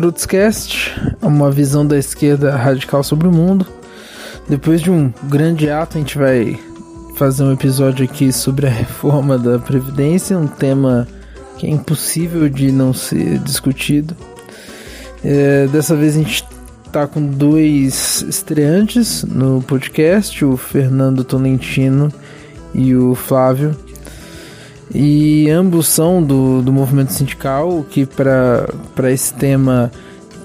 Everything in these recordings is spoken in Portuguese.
Trutzcast, uma visão da esquerda radical sobre o mundo. Depois de um grande ato, a gente vai fazer um episódio aqui sobre a reforma da Previdência, um tema que é impossível de não ser discutido. É, dessa vez a gente tá com dois estreantes no podcast, o Fernando Tolentino e o Flávio. E ambos são do, do movimento sindical, que para esse tema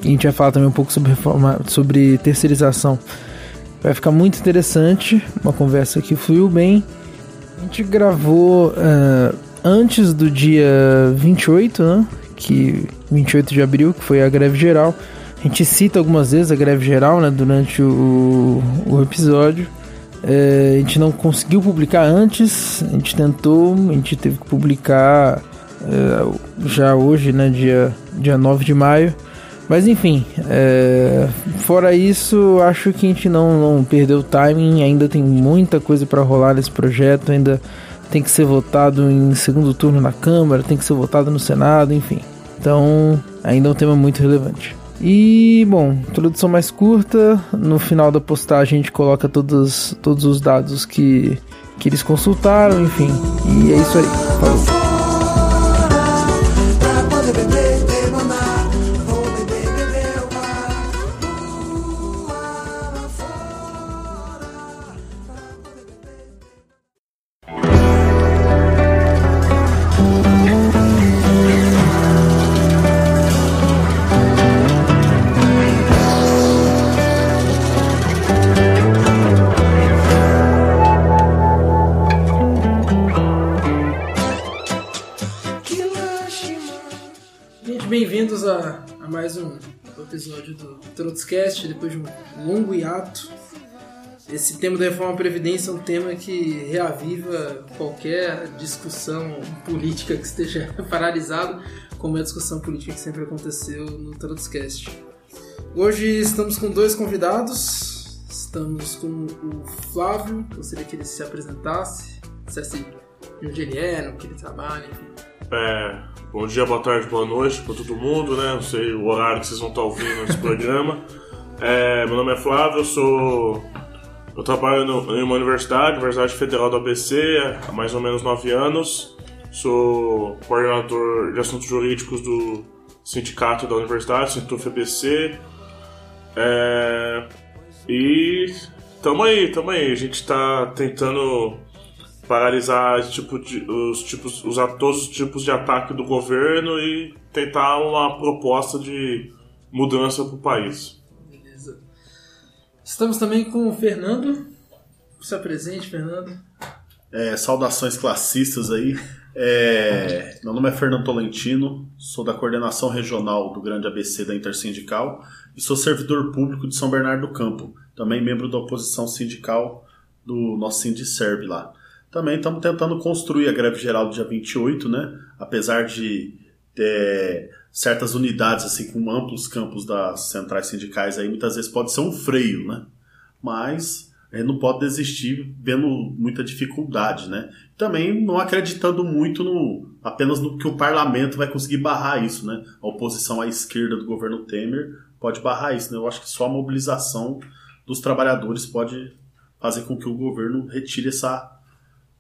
a gente vai falar também um pouco sobre reforma, sobre terceirização. Vai ficar muito interessante, uma conversa que fluiu bem. A gente gravou uh, antes do dia 28, né? Que 28 de abril, que foi a greve geral. A gente cita algumas vezes a greve geral, né, durante o, o episódio. É, a gente não conseguiu publicar antes, a gente tentou, a gente teve que publicar é, já hoje, né, dia, dia 9 de maio. Mas enfim, é, fora isso, acho que a gente não, não perdeu o timing, ainda tem muita coisa para rolar nesse projeto, ainda tem que ser votado em segundo turno na Câmara, tem que ser votado no Senado, enfim. Então, ainda é um tema muito relevante. E, bom, introdução mais curta. No final da postagem a gente coloca todos, todos os dados que, que eles consultaram, enfim. E é isso aí. Falou. Trotscast, depois de um longo hiato. Esse tema da reforma da Previdência é um tema que reaviva qualquer discussão política que esteja paralisado, como é a discussão política que sempre aconteceu no Trotscast. Hoje estamos com dois convidados. Estamos com o Flávio, gostaria que ele se apresentasse, dissesse de onde ele é, no que ele trabalha, enfim. É, bom dia, boa tarde, boa noite para todo mundo, né? Não sei o horário que vocês vão estar ouvindo esse programa. É, meu nome é Flávio, eu sou. Eu trabalho no, em uma universidade, Universidade Federal do ABC, há mais ou menos nove anos. Sou coordenador de assuntos jurídicos do sindicato da universidade, Sintuf ABC. É, e tamo aí, tamo aí. A gente está tentando paralisar tipo de, os tipos, usar todos os tipos de ataque do governo e tentar uma proposta de mudança para o país. Beleza. Estamos também com o Fernando. Se apresente, Fernando. É, saudações classistas aí. É, meu nome é Fernando Tolentino, sou da coordenação regional do Grande ABC da Intersindical e sou servidor público de São Bernardo do Campo, também membro da oposição sindical do nosso Sindicerb lá. Também estamos tentando construir a greve geral do dia 28, né? Apesar de certas unidades assim com amplos campos das centrais sindicais aí, muitas vezes pode ser um freio, né? Mas a gente não pode desistir vendo muita dificuldade, né? Também não acreditando muito no apenas no que o parlamento vai conseguir barrar isso, né? A oposição à esquerda do governo Temer pode barrar isso, né? Eu acho que só a mobilização dos trabalhadores pode fazer com que o governo retire essa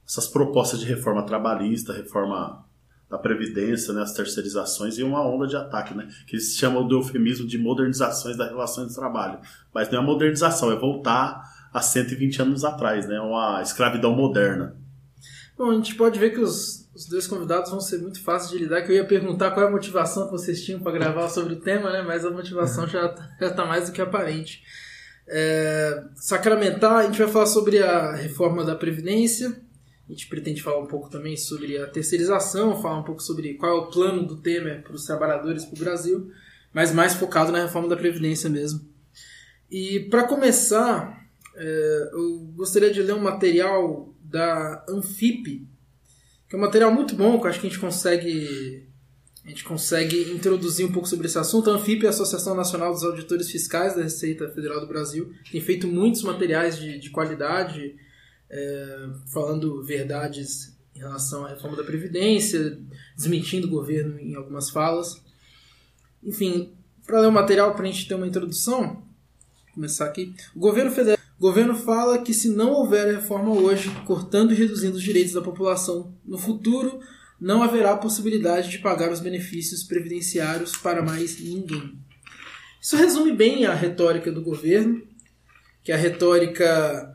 essas propostas de reforma trabalhista, reforma da Previdência, né, as terceirizações e uma onda de ataque, né, que eles chamam do eufemismo de modernizações das relações de trabalho. Mas não é modernização, é voltar há 120 anos atrás, né? Uma escravidão moderna. Bom, a gente pode ver que os, os dois convidados vão ser muito fáceis de lidar, que eu ia perguntar qual é a motivação que vocês tinham para gravar sobre o tema, né? Mas a motivação já está mais do que aparente. É, sacramentar, a gente vai falar sobre a reforma da Previdência, a gente pretende falar um pouco também sobre a terceirização, falar um pouco sobre qual é o plano do Temer para os trabalhadores para o Brasil, mas mais focado na reforma da Previdência mesmo. E para começar, é, eu gostaria de ler um material da Anfip, que é um material muito bom, que eu acho que a gente consegue a gente consegue introduzir um pouco sobre esse assunto. A Anfip é a Associação Nacional dos Auditores Fiscais da Receita Federal do Brasil. Tem feito muitos materiais de, de qualidade, é, falando verdades em relação à reforma da Previdência, desmentindo o governo em algumas falas. Enfim, para ler o material, para a gente ter uma introdução, começar aqui. O governo federal o governo fala que se não houver reforma hoje, cortando e reduzindo os direitos da população, no futuro não haverá possibilidade de pagar os benefícios previdenciários para mais ninguém. Isso resume bem a retórica do governo, que é a retórica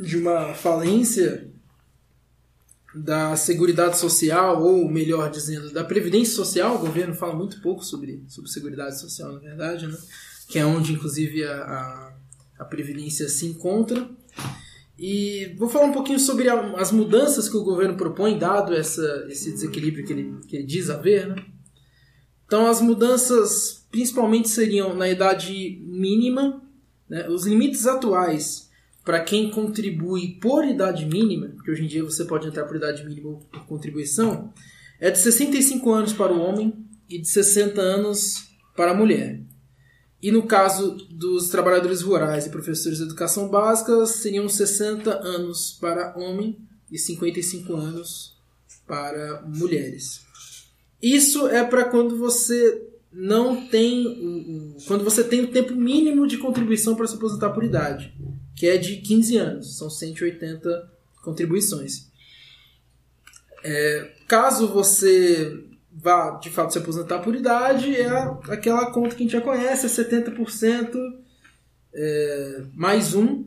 de uma falência da Seguridade Social, ou melhor dizendo, da Previdência Social. O governo fala muito pouco sobre, sobre Seguridade Social, na verdade, né? que é onde, inclusive, a, a, a Previdência se encontra. E vou falar um pouquinho sobre as mudanças que o governo propõe, dado essa, esse desequilíbrio que ele, que ele diz haver. Né? Então, as mudanças principalmente seriam na idade mínima, né? os limites atuais para quem contribui por idade mínima, porque hoje em dia você pode entrar por idade mínima ou por contribuição, é de 65 anos para o homem e de 60 anos para a mulher. E no caso dos trabalhadores rurais e professores de educação básica, seriam 60 anos para homem e 55 anos para mulheres. Isso é para quando você não tem quando você tem o tempo mínimo de contribuição para se aposentar por idade, que é de 15 anos, são 180 contribuições. É, caso você vá de fato se aposentar por idade é aquela conta que a gente já conhece, é 70% é, mais um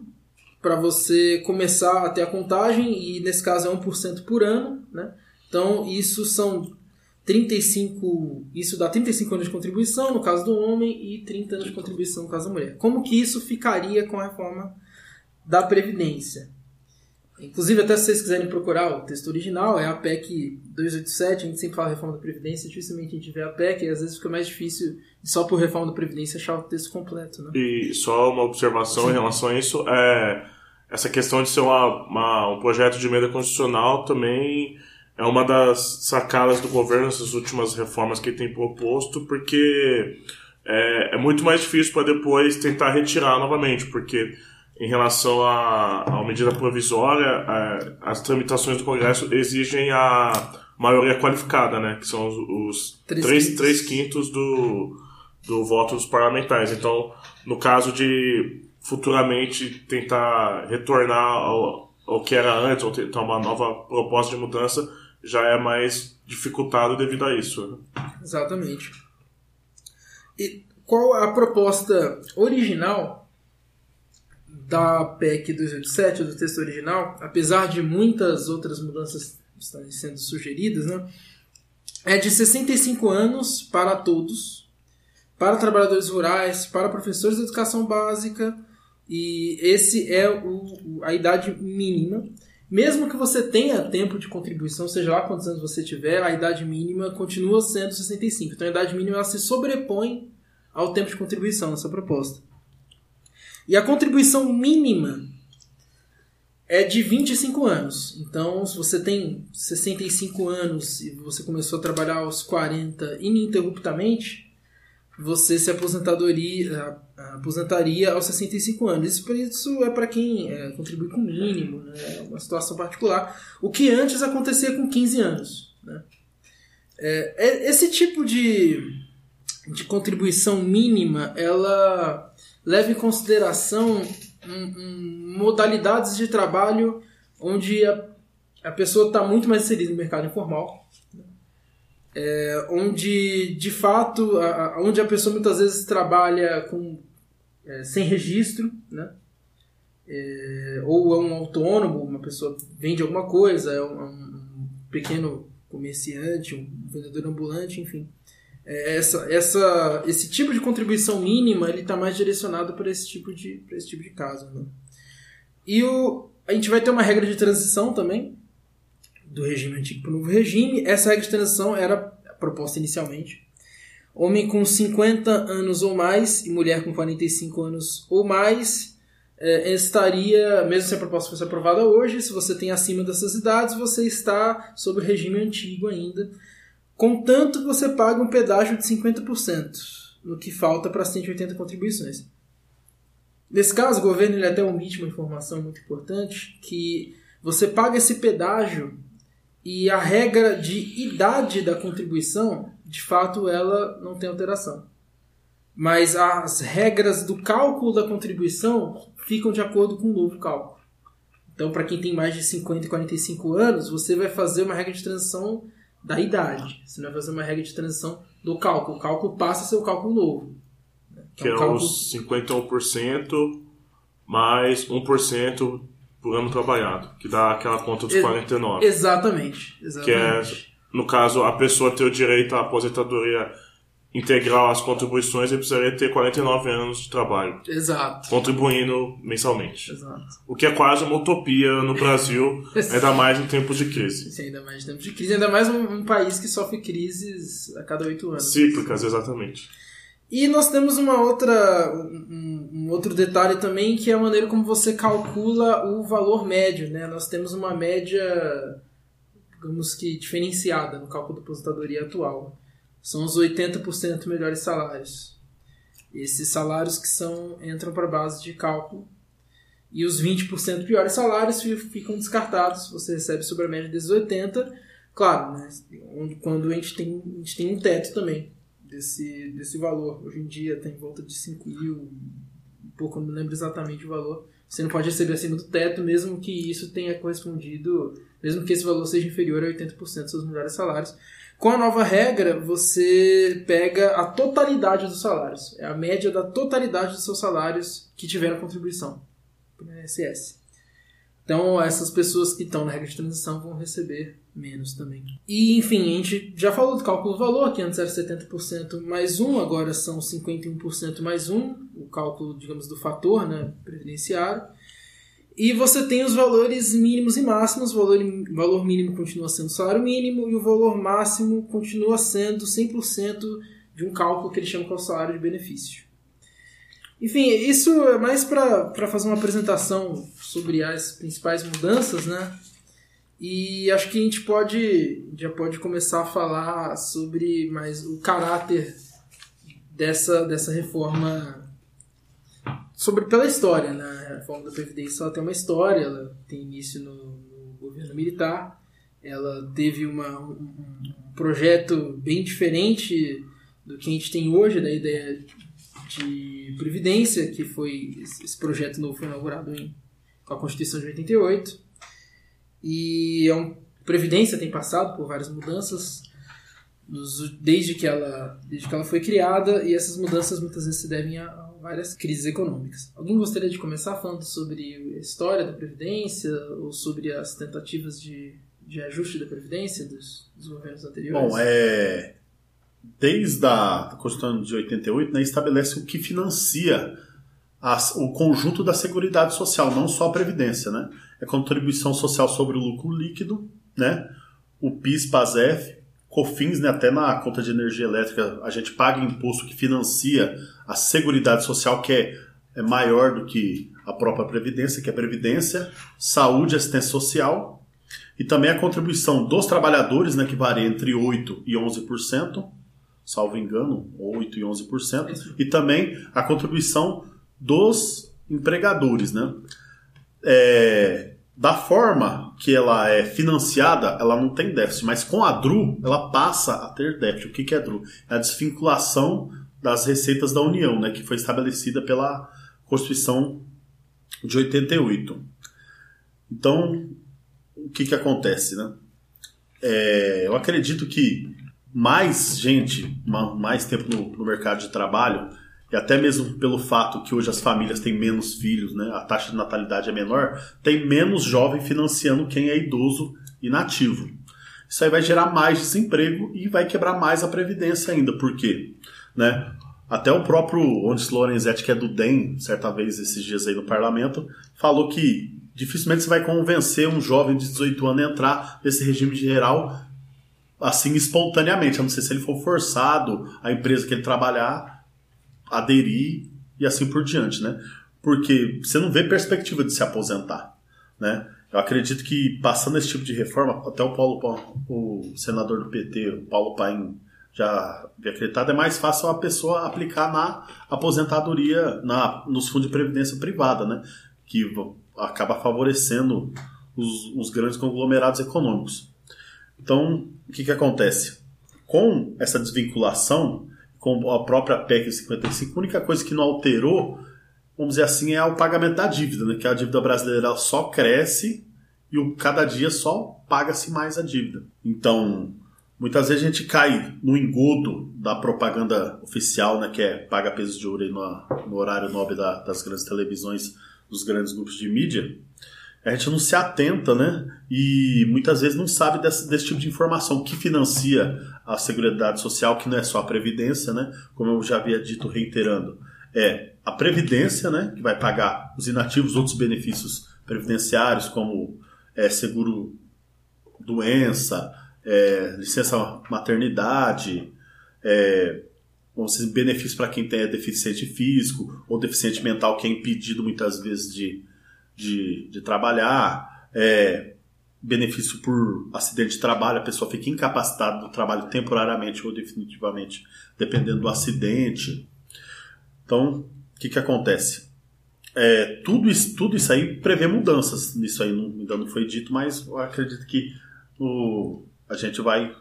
para você começar a ter a contagem e nesse caso é 1% por ano, né? Então isso são 35, isso dá 35 anos de contribuição no caso do homem e 30 anos de contribuição no caso da mulher. Como que isso ficaria com a reforma da previdência? Inclusive, até se vocês quiserem procurar o texto original, é a PEC 287, a gente sempre fala reforma da Previdência, dificilmente a gente vê a PEC, e às vezes fica mais difícil, só por reforma da Previdência, achar o texto completo. Né? E só uma observação Sim. em relação a isso, é essa questão de ser uma, uma, um projeto de emenda constitucional também é uma das sacadas do governo, essas últimas reformas que ele tem proposto, porque é, é muito mais difícil para depois tentar retirar novamente, porque em relação à, medida provisória, a, as tramitações do Congresso exigem a maioria qualificada, né? Que são os, os três, três, quintos. três quintos do, do voto dos parlamentares. Então, no caso de futuramente tentar retornar ao, ao que era antes, ou tentar uma nova proposta de mudança, já é mais dificultado devido a isso. Né? Exatamente. E qual a proposta original da PEC 287, do texto original, apesar de muitas outras mudanças estarem sendo sugeridas, né, é de 65 anos para todos, para trabalhadores rurais, para professores de educação básica, e esse é o, a idade mínima. Mesmo que você tenha tempo de contribuição, seja lá quantos anos você tiver, a idade mínima continua sendo 65. Então a idade mínima ela se sobrepõe ao tempo de contribuição nessa proposta. E a contribuição mínima é de 25 anos. Então, se você tem 65 anos e você começou a trabalhar aos 40 ininterruptamente, você se aposentadoria, aposentaria aos 65 anos. Isso, isso é para quem é, contribui com o mínimo, né? é uma situação particular. O que antes acontecia com 15 anos. Né? É, é, esse tipo de, de contribuição mínima, ela leva em consideração um, um, modalidades de trabalho onde a, a pessoa está muito mais inserida no mercado informal, é, onde de fato, a, a, onde a pessoa muitas vezes trabalha com, é, sem registro, né? é, ou é um autônomo, uma pessoa vende alguma coisa, é um, um pequeno comerciante, um vendedor ambulante, enfim. É, essa, essa, esse tipo de contribuição mínima ele está mais direcionado para esse tipo de esse tipo de caso. Né? E o, a gente vai ter uma regra de transição também do regime antigo para o novo regime. Essa regra de transição era proposta inicialmente. Homem com 50 anos ou mais e mulher com 45 anos ou mais é, estaria, mesmo se a proposta fosse aprovada hoje, se você tem acima dessas idades, você está sob o regime antigo ainda. Contanto você pague um pedágio de 50%, no que falta para 180 contribuições. Nesse caso, o governo ele até omite uma informação muito importante, que você paga esse pedágio e a regra de idade da contribuição, de fato, ela não tem alteração. Mas as regras do cálculo da contribuição ficam de acordo com o novo cálculo. Então, para quem tem mais de 50 e 45 anos, você vai fazer uma regra de transição da idade. Você não vai fazer uma regra de transição do cálculo. O cálculo passa a ser o cálculo novo. Que é, um cálculo... os 51% mais 1% por ano trabalhado, que dá aquela conta dos Ex 49. Exatamente, exatamente. Que é, no caso, a pessoa ter o direito à aposentadoria integral às contribuições, ele precisaria ter 49 anos de trabalho. Exato. Contribuindo mensalmente. Exato. O que é quase uma utopia no Brasil, ainda mais em tempos de crise. Sim, ainda mais em tempos de crise, ainda mais um, um país que sofre crises a cada oito anos. Cíclicas, exatamente. E nós temos uma outra, um, um, outro detalhe também, que é a maneira como você calcula o valor médio. Né? Nós temos uma média, digamos que diferenciada no cálculo da aposentadoria atual são os 80% melhores salários. Esses salários que são entram para a base de cálculo. E os 20% piores salários ficam descartados. Você recebe sobre a média desses 80. Claro, né, quando a gente, tem, a gente tem um teto também desse, desse valor. Hoje em dia tem em volta de 5 mil, um pouco, não lembro exatamente o valor. Você não pode receber acima do teto, mesmo que isso tenha correspondido, mesmo que esse valor seja inferior a 80% dos seus melhores salários. Com a nova regra, você pega a totalidade dos salários. É a média da totalidade dos seus salários que tiveram contribuição para o INSS. Então, essas pessoas que estão na regra de transição vão receber menos também. E, enfim, a gente já falou do cálculo do valor, que antes era 70% mais um, agora são 51% mais um, o cálculo, digamos, do fator né, previdenciário. E você tem os valores mínimos e máximos. O valor, valor mínimo continua sendo o salário mínimo e o valor máximo continua sendo 100% de um cálculo que eles chamam de salário de benefício. Enfim, isso é mais para fazer uma apresentação sobre as principais mudanças, né? E acho que a gente pode já pode começar a falar sobre mais o caráter dessa, dessa reforma sobre pela história, né? A reforma da Previdência ela tem uma história, ela tem início no, no governo militar, ela teve uma, um, um, projeto bem diferente do que a gente tem hoje, da ideia de Previdência, que foi esse projeto novo foi inaugurado em, com a Constituição de 88. E é um, Previdência tem passado por várias mudanças desde que ela desde que ela foi criada e essas mudanças muitas vezes se devem a, várias crises econômicas. Alguém gostaria de começar falando sobre a história da Previdência ou sobre as tentativas de, de ajuste da Previdência dos, dos governos anteriores? Bom, é, desde a Constituição de 88, né, estabelece o que financia as, o conjunto da Seguridade Social, não só a Previdência. Né? É contribuição social sobre o lucro líquido, né? o PIS, PASEF, COFINS, né, até na conta de energia elétrica, a gente paga imposto que financia a Seguridade Social, que é, é maior do que a própria Previdência, que é Previdência, Saúde e Assistência Social, e também a contribuição dos trabalhadores, né, que varia entre 8% e 11%, salvo engano, 8% e 11%, e também a contribuição dos empregadores. Né? É, da forma que ela é financiada, ela não tem déficit, mas com a DRU, ela passa a ter déficit. O que é a DRU? É a desvinculação das receitas da União, né, que foi estabelecida pela Constituição de 88. Então, o que, que acontece? Né? É, eu acredito que mais gente, mais tempo no, no mercado de trabalho, e até mesmo pelo fato que hoje as famílias têm menos filhos, né, a taxa de natalidade é menor, tem menos jovem financiando quem é idoso e nativo. Isso aí vai gerar mais desemprego e vai quebrar mais a previdência ainda, por quê? Né? Até o próprio Ondes Lorenzetti, que é do DEM, certa vez esses dias aí no parlamento, falou que dificilmente você vai convencer um jovem de 18 anos a entrar nesse regime geral assim espontaneamente, a não ser se ele for forçado, a empresa que ele trabalhar aderir e assim por diante, né? Porque você não vê perspectiva de se aposentar, né? Eu acredito que passando esse tipo de reforma, até o Paulo, o senador do PT, o Paulo Paim, já acreditado, é mais fácil a pessoa aplicar na aposentadoria, na, nos fundos de previdência privada, né? Que acaba favorecendo os, os grandes conglomerados econômicos. Então, o que, que acontece? Com essa desvinculação, com a própria PEC 55, a única coisa que não alterou, vamos dizer assim, é o pagamento da dívida, né? que a dívida brasileira só cresce e o, cada dia só paga-se mais a dívida. Então, muitas vezes a gente cai no engodo da propaganda oficial, né, que é paga pesos de ouro no, no horário nobre da, das grandes televisões, dos grandes grupos de mídia, a gente não se atenta, né? E muitas vezes não sabe desse, desse tipo de informação que financia a Seguridade Social, que não é só a Previdência, né? Como eu já havia dito reiterando. É a Previdência, né? Que vai pagar os inativos, outros benefícios previdenciários, como é, seguro doença, é, licença maternidade, é, benefícios para quem tem é deficiente físico ou deficiente mental, que é impedido muitas vezes de de, de trabalhar, é, benefício por acidente de trabalho, a pessoa fica incapacitada do trabalho temporariamente ou definitivamente, dependendo do acidente. Então, o que, que acontece? É, tudo, isso, tudo isso aí prevê mudanças. Nisso aí não, ainda não foi dito, mas eu acredito que o, a gente vai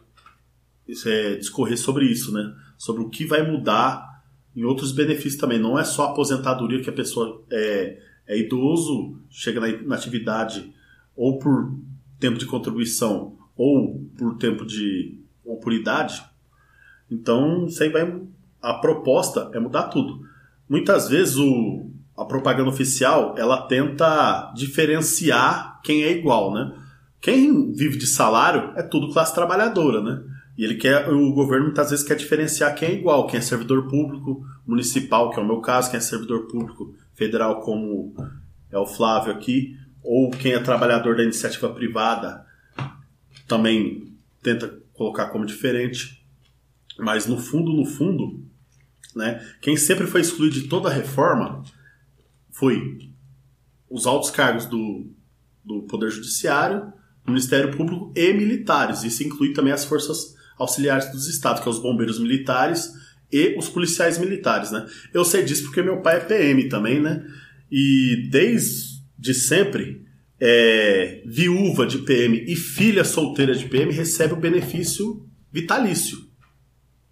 é, discorrer sobre isso, né? Sobre o que vai mudar em outros benefícios também. Não é só a aposentadoria que a pessoa é, é idoso, chega na, atividade ou por tempo de contribuição ou por tempo de ou por idade. Então, isso aí vai a proposta é mudar tudo. Muitas vezes o, a propaganda oficial ela tenta diferenciar quem é igual, né? Quem vive de salário é tudo classe trabalhadora, né? E ele quer, o governo muitas vezes quer diferenciar quem é igual, quem é servidor público municipal, que é o meu caso, quem é servidor público federal, como é o Flávio aqui, ou quem é trabalhador da iniciativa privada, também tenta colocar como diferente. Mas no fundo, no fundo, né, quem sempre foi excluído de toda a reforma foi os altos cargos do, do Poder Judiciário, Ministério Público e militares. Isso inclui também as forças auxiliares dos estados, que é os bombeiros militares e os policiais militares, né? Eu sei disso porque meu pai é PM também, né? E desde sempre, é, viúva de PM e filha solteira de PM recebe o benefício vitalício,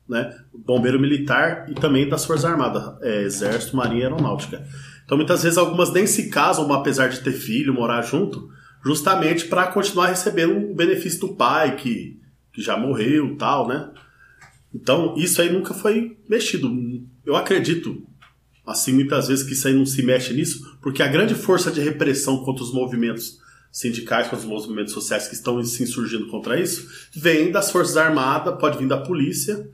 né? Bombeiro militar e também das Forças Armadas, é, Exército, Marinha e Aeronáutica. Então muitas vezes algumas nem se casam, apesar de ter filho, morar junto, justamente para continuar recebendo o benefício do pai que, que já morreu, tal, né? Então, isso aí nunca foi mexido. Eu acredito, assim, muitas vezes que isso aí não se mexe nisso, porque a grande força de repressão contra os movimentos sindicais, contra os movimentos sociais que estão se insurgindo contra isso, vem das Forças Armadas, pode vir da polícia,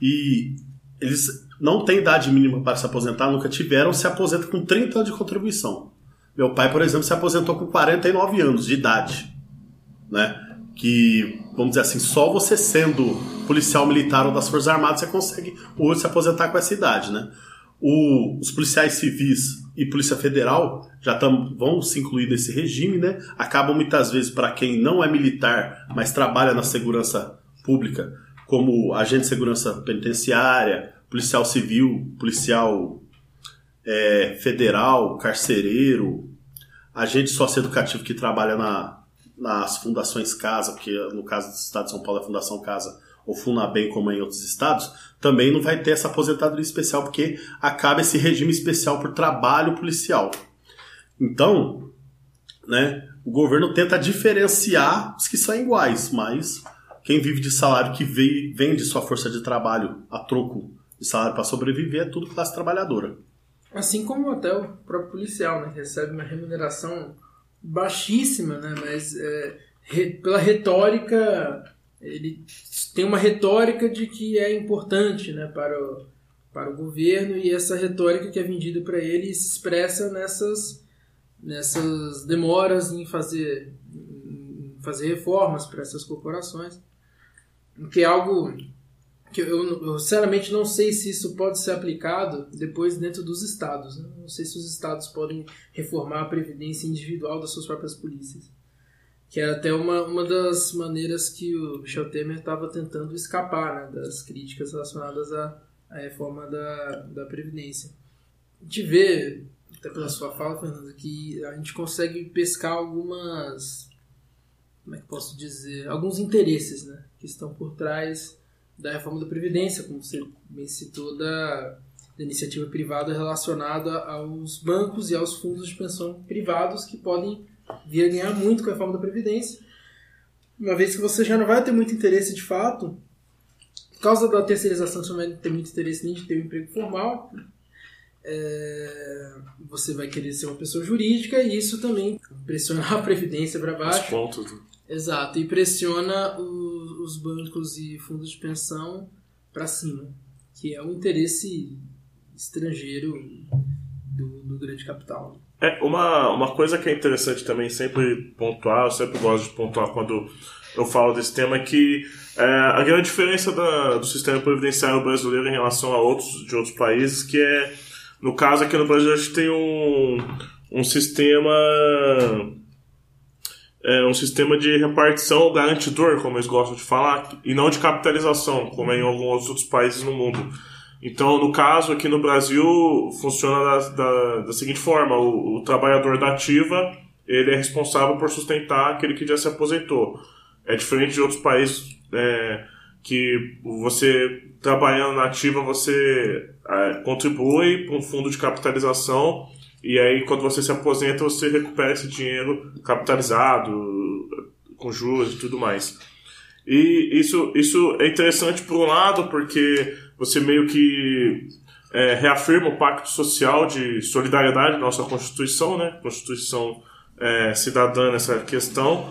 e eles não têm idade mínima para se aposentar, nunca tiveram, se aposentam com 30 anos de contribuição. Meu pai, por exemplo, se aposentou com 49 anos de idade, né? Que, vamos dizer assim, só você sendo policial militar ou das Forças Armadas, você consegue hoje se aposentar com essa idade, né? O, os policiais civis e Polícia Federal já tam, vão se incluir nesse regime, né? Acabam muitas vezes para quem não é militar, mas trabalha na segurança pública, como agente de segurança penitenciária, policial civil, policial é, federal, carcereiro, agente socioeducativo que trabalha na, nas fundações Casa, que no caso do Estado de São Paulo é a Fundação Casa, ou Funabem, como é em outros estados, também não vai ter essa aposentadoria especial, porque acaba esse regime especial por trabalho policial. Então, né, o governo tenta diferenciar os que são iguais, mas quem vive de salário que vende sua força de trabalho a troco E salário para sobreviver é tudo classe trabalhadora. Assim como até o próprio policial, né? Recebe uma remuneração baixíssima, né? Mas é, re, pela retórica, ele tem uma retórica de que é importante, né? Para o, para o governo e essa retórica que é vendida para ele se expressa nessas, nessas demoras em fazer, em fazer reformas para essas corporações, que é algo que eu, eu, sinceramente não sei se isso pode ser aplicado depois dentro dos estados. Né? Não sei se os estados podem reformar a previdência individual das suas próprias polícias. Que era até uma, uma das maneiras que o Michel Temer estava tentando escapar né, das críticas relacionadas à, à reforma da, da Previdência. A gente vê, até pela sua fala, Fernando, que a gente consegue pescar algumas. Como é que posso dizer? Alguns interesses né, que estão por trás da reforma da Previdência, como você bem citou, da, da iniciativa privada relacionada aos bancos e aos fundos de pensão privados que podem vir a ganhar muito com a reforma da Previdência. Uma vez que você já não vai ter muito interesse de fato, por causa da terceirização, você não vai ter muito interesse nem de ter um emprego formal, é, você vai querer ser uma pessoa jurídica e isso também pressiona a Previdência para baixo. Os pontos. Né? Exato, e pressiona os, os bancos e fundos de pensão para cima, que é o interesse estrangeiro do, do grande capital. É, uma, uma coisa que é interessante também sempre pontuar, eu sempre gosto de pontuar quando eu falo desse tema, é que é, a grande diferença da, do sistema previdenciário brasileiro em relação a outros de outros países, que é, no caso aqui no Brasil, a gente tem um, um sistema é, um sistema de repartição garantidor, como eles gostam de falar, e não de capitalização, como é em alguns outros países no mundo. Então, no caso, aqui no Brasil, funciona da, da, da seguinte forma: o, o, trabalhador da ativa ele é responsável por sustentar aquele que já se aposentou. É diferente de outros países é, que você, trabalhando na ativa, você é, contribui para um fundo de capitalização e aí, quando você se aposenta, você recupera esse dinheiro capitalizado, com juros e tudo mais. E isso, isso é interessante por um lado, porque você meio que é, reafirma o pacto social de solidariedade da nossa Constituição, né? Constituição é, cidadã nessa questão.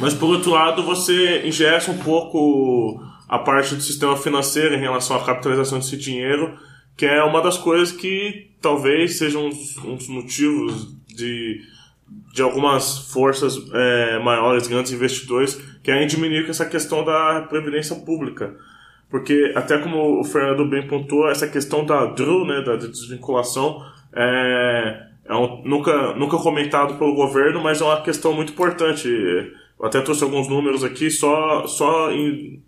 Mas por outro lado, você ingessa um pouco a parte do sistema financeiro em relação à capitalização desse dinheiro, que é uma das coisas que talvez sejam uns, uns motivos de, de algumas forças é, maiores, grandes investidores, querem diminuir com essa questão da previdência pública. Porque, até como o Fernando bem pontuou, essa questão da DRU, né, da desvinculação, é, é um, nunca, nunca comentado pelo governo, mas é uma questão muito importante. Eu até trouxe alguns números aqui, só, só em,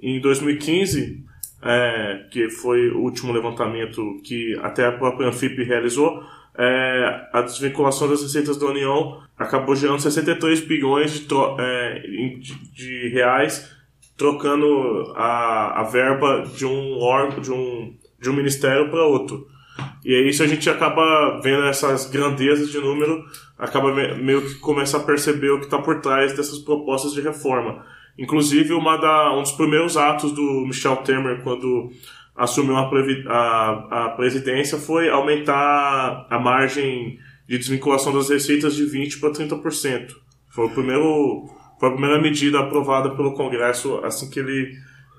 em 2015 é, que foi o último levantamento que até a própria Anfip realizou, é, a desvinculação das receitas da União acabou gerando 63 bilhões de, é, de, de, reais, trocando a, a verba de um órgão, de um, de um ministério para outro. E é isso a gente acaba vendo essas grandezas de número, acaba meio que começa a perceber o que está por trás dessas propostas de reforma. Inclusive, uma da, um dos primeiros atos do Michel Temer, quando assumiu a, a, a presidência, foi aumentar a margem de desvinculação das receitas de 20% para 30%. Foi, o primeiro, foi a primeira medida aprovada pelo Congresso assim que ele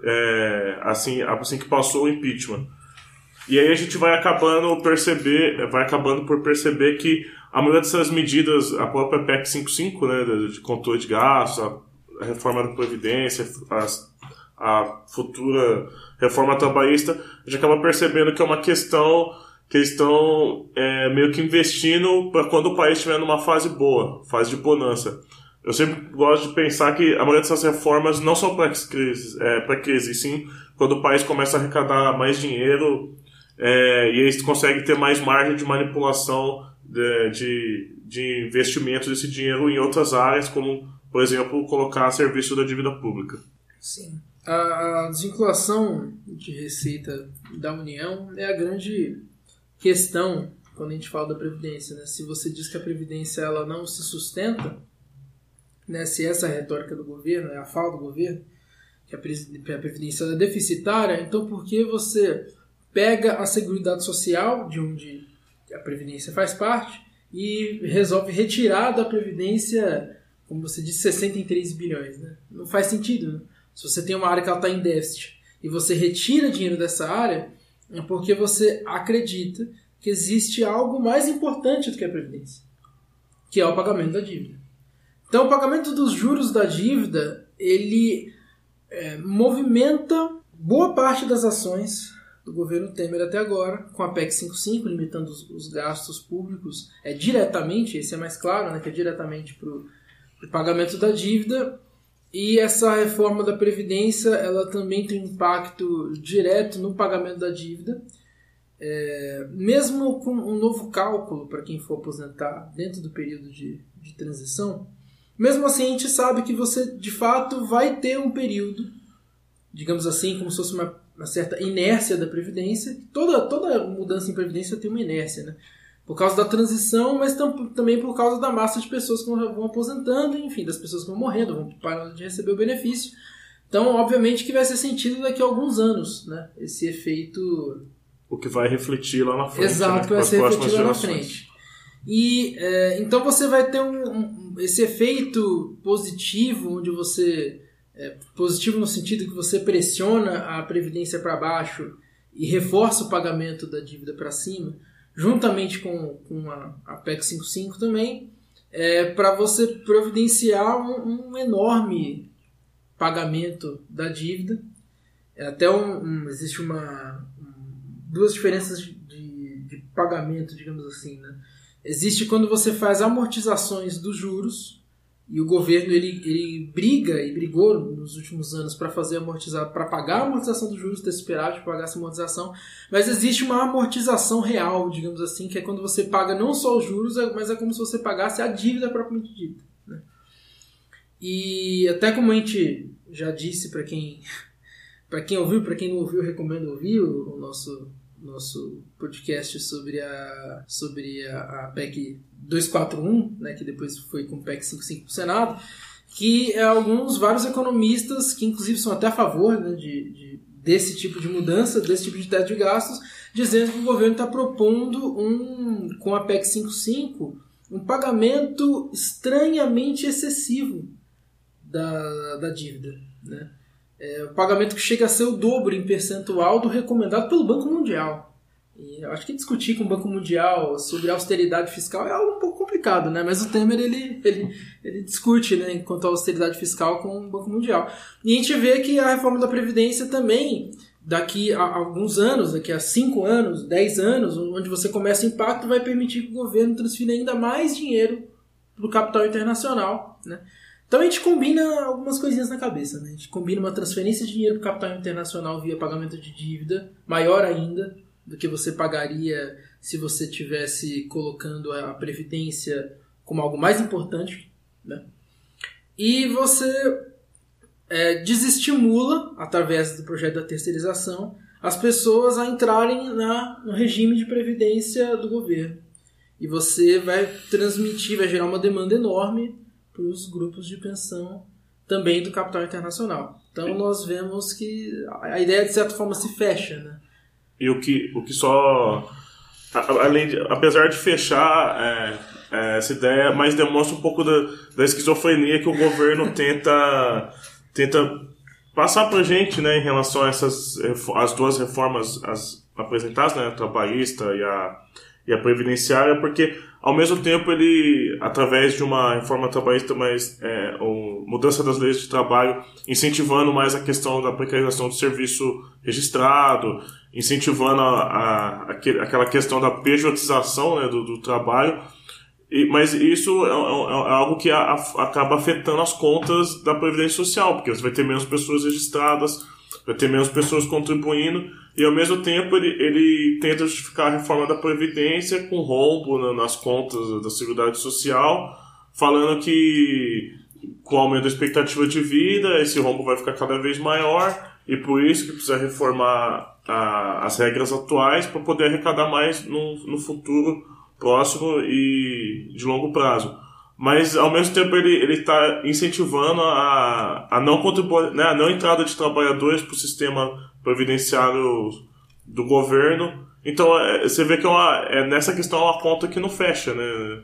é, assim, assim que passou o impeachment. E aí a gente vai acabando perceber, vai acabando por perceber que a maioria dessas medidas, a própria PEC 55, né, de controle de gastos, a reforma da Previdência, a, a futura reforma trabalhista, a gente acaba percebendo que é uma questão que eles estão é, meio que investindo para quando o país estiver numa fase boa, fase de bonança. Eu sempre gosto de pensar que a maioria dessas reformas não são para crise, é, para crise, sim quando o país começa a arrecadar mais dinheiro é, e eles conseguem ter mais margem de manipulação de, de, de investimento desse dinheiro em outras áreas, como por exemplo, colocar a serviço da dívida pública. Sim. A desvinculação de receita da União é a grande questão quando a gente fala da Previdência. Né? Se você diz que a Previdência ela não se sustenta, né? se essa retórica do governo, é a fala do governo, que a Previdência é deficitária, então por que você pega a Seguridade Social, de onde a Previdência faz parte, e resolve retirar da Previdência, como você disse, 63 bilhões? Né? Não faz sentido. Né? Se você tem uma área que está em déficit e você retira dinheiro dessa área, é porque você acredita que existe algo mais importante do que a Previdência, que é o pagamento da dívida. Então, o pagamento dos juros da dívida, ele é, movimenta boa parte das ações do governo Temer até agora, com a PEC 55, limitando os, os gastos públicos é, diretamente, esse é mais claro, né, que é diretamente para o pagamento da dívida, e essa reforma da Previdência ela também tem impacto direto no pagamento da dívida, é, mesmo com um novo cálculo para quem for aposentar dentro do período de, de transição, mesmo assim a gente sabe que você de fato vai ter um período, digamos assim, como se fosse uma uma certa inércia da Previdência. Toda, toda mudança em Previdência tem uma inércia, né? Por causa da transição, mas tam, também por causa da massa de pessoas que vão, aposentando, enfim, das pessoas que vão morrendo, vão parando de receber o benefício. Então, obviamente que vai ser sentido daqui a alguns anos, né? Esse efeito... O que vai refletir lá na frente. Exato, né? que vai ser refletido lá na frente. E é, então você vai ter um, um, esse efeito positivo, onde você é, positivo no sentido que você pressiona a previdência para baixo e reforça o pagamento da dívida para cima, juntamente com, com a, a PEC 55 também, é, para você providenciar um, um, enorme pagamento da dívida. É até um, um existe uma duas diferenças de, de, de pagamento, digamos assim. Né? Existe quando você faz amortizações dos juros e o governo ele, ele briga e brigou nos últimos anos para fazer amortizar, para pagar a amortização dos juros antecipados, de pagar essa amortização, mas existe uma amortização real, digamos assim, que é quando você paga não só os juros, é, mas é como se você pagasse a dívida propriamente dita. Né? E até como a gente já disse para quem para quem ouviu, para quem não ouviu, recomendo ouvir o nosso nosso podcast sobre a sobre a, a PEC 241, né, que depois foi com o PEC 55 para o Senado, que é alguns, vários economistas, que inclusive são até a favor né, de, de, desse tipo de mudança, desse tipo de teto de gastos, dizendo que o governo está propondo, um, com a PEC 55, um pagamento estranhamente excessivo da, da dívida. Né? É, um pagamento que chega a ser o dobro em percentual do recomendado pelo Banco Mundial. E acho que discutir com o Banco Mundial sobre austeridade fiscal é algo um pouco complicado, né? Mas o Temer ele, ele, ele discute, né, quanto à austeridade fiscal com o Banco Mundial. E a gente vê que a reforma da Previdência também, daqui a alguns anos, daqui a 5 anos, 10 anos, onde você começa o impacto, vai permitir que o governo transfira ainda mais dinheiro para o capital internacional, né? Então a gente combina algumas coisinhas na cabeça, né? A gente combina uma transferência de dinheiro para capital internacional via pagamento de dívida, maior ainda, do que você pagaria se você tivesse colocando a previdência como algo mais importante, né? E você é, desestimula, através do projeto da terceirização, as pessoas a entrarem na, no regime de previdência do governo. E você vai transmitir, vai gerar uma demanda enorme para os grupos de pensão também do capital internacional. Então nós vemos que a ideia de certa forma se fecha, né? E o que, o que só. Além de, apesar de fechar é, é, essa ideia, mas demonstra um pouco da, da esquizofrenia que o governo tenta, tenta passar para gente né, em relação a essas as duas reformas as apresentadas, né, a trabalhista e a, e a previdenciária, porque ao mesmo tempo ele, através de uma reforma trabalhista, mais é, mudança das leis de trabalho, incentivando mais a questão da precarização do serviço registrado, incentivando a, a, aquela questão da pejotização né, do, do trabalho, e, mas isso é, é, é algo que a, acaba afetando as contas da Previdência Social, porque você vai ter menos pessoas registradas, vai ter menos pessoas contribuindo, e ao mesmo tempo ele, ele tenta justificar a reforma da Previdência com rombo nas contas da Seguridade Social, falando que com o aumento da expectativa de vida, esse rombo vai ficar cada vez maior, e por isso que precisa reformar a, as regras atuais para poder arrecadar mais no, no futuro próximo e de longo prazo. mas ao mesmo tempo ele está incentivando a, a, não né, a não entrada de trabalhadores para o sistema previdenciário do governo. Então é, você vê que é, uma, é nessa questão é uma conta que não fecha, né?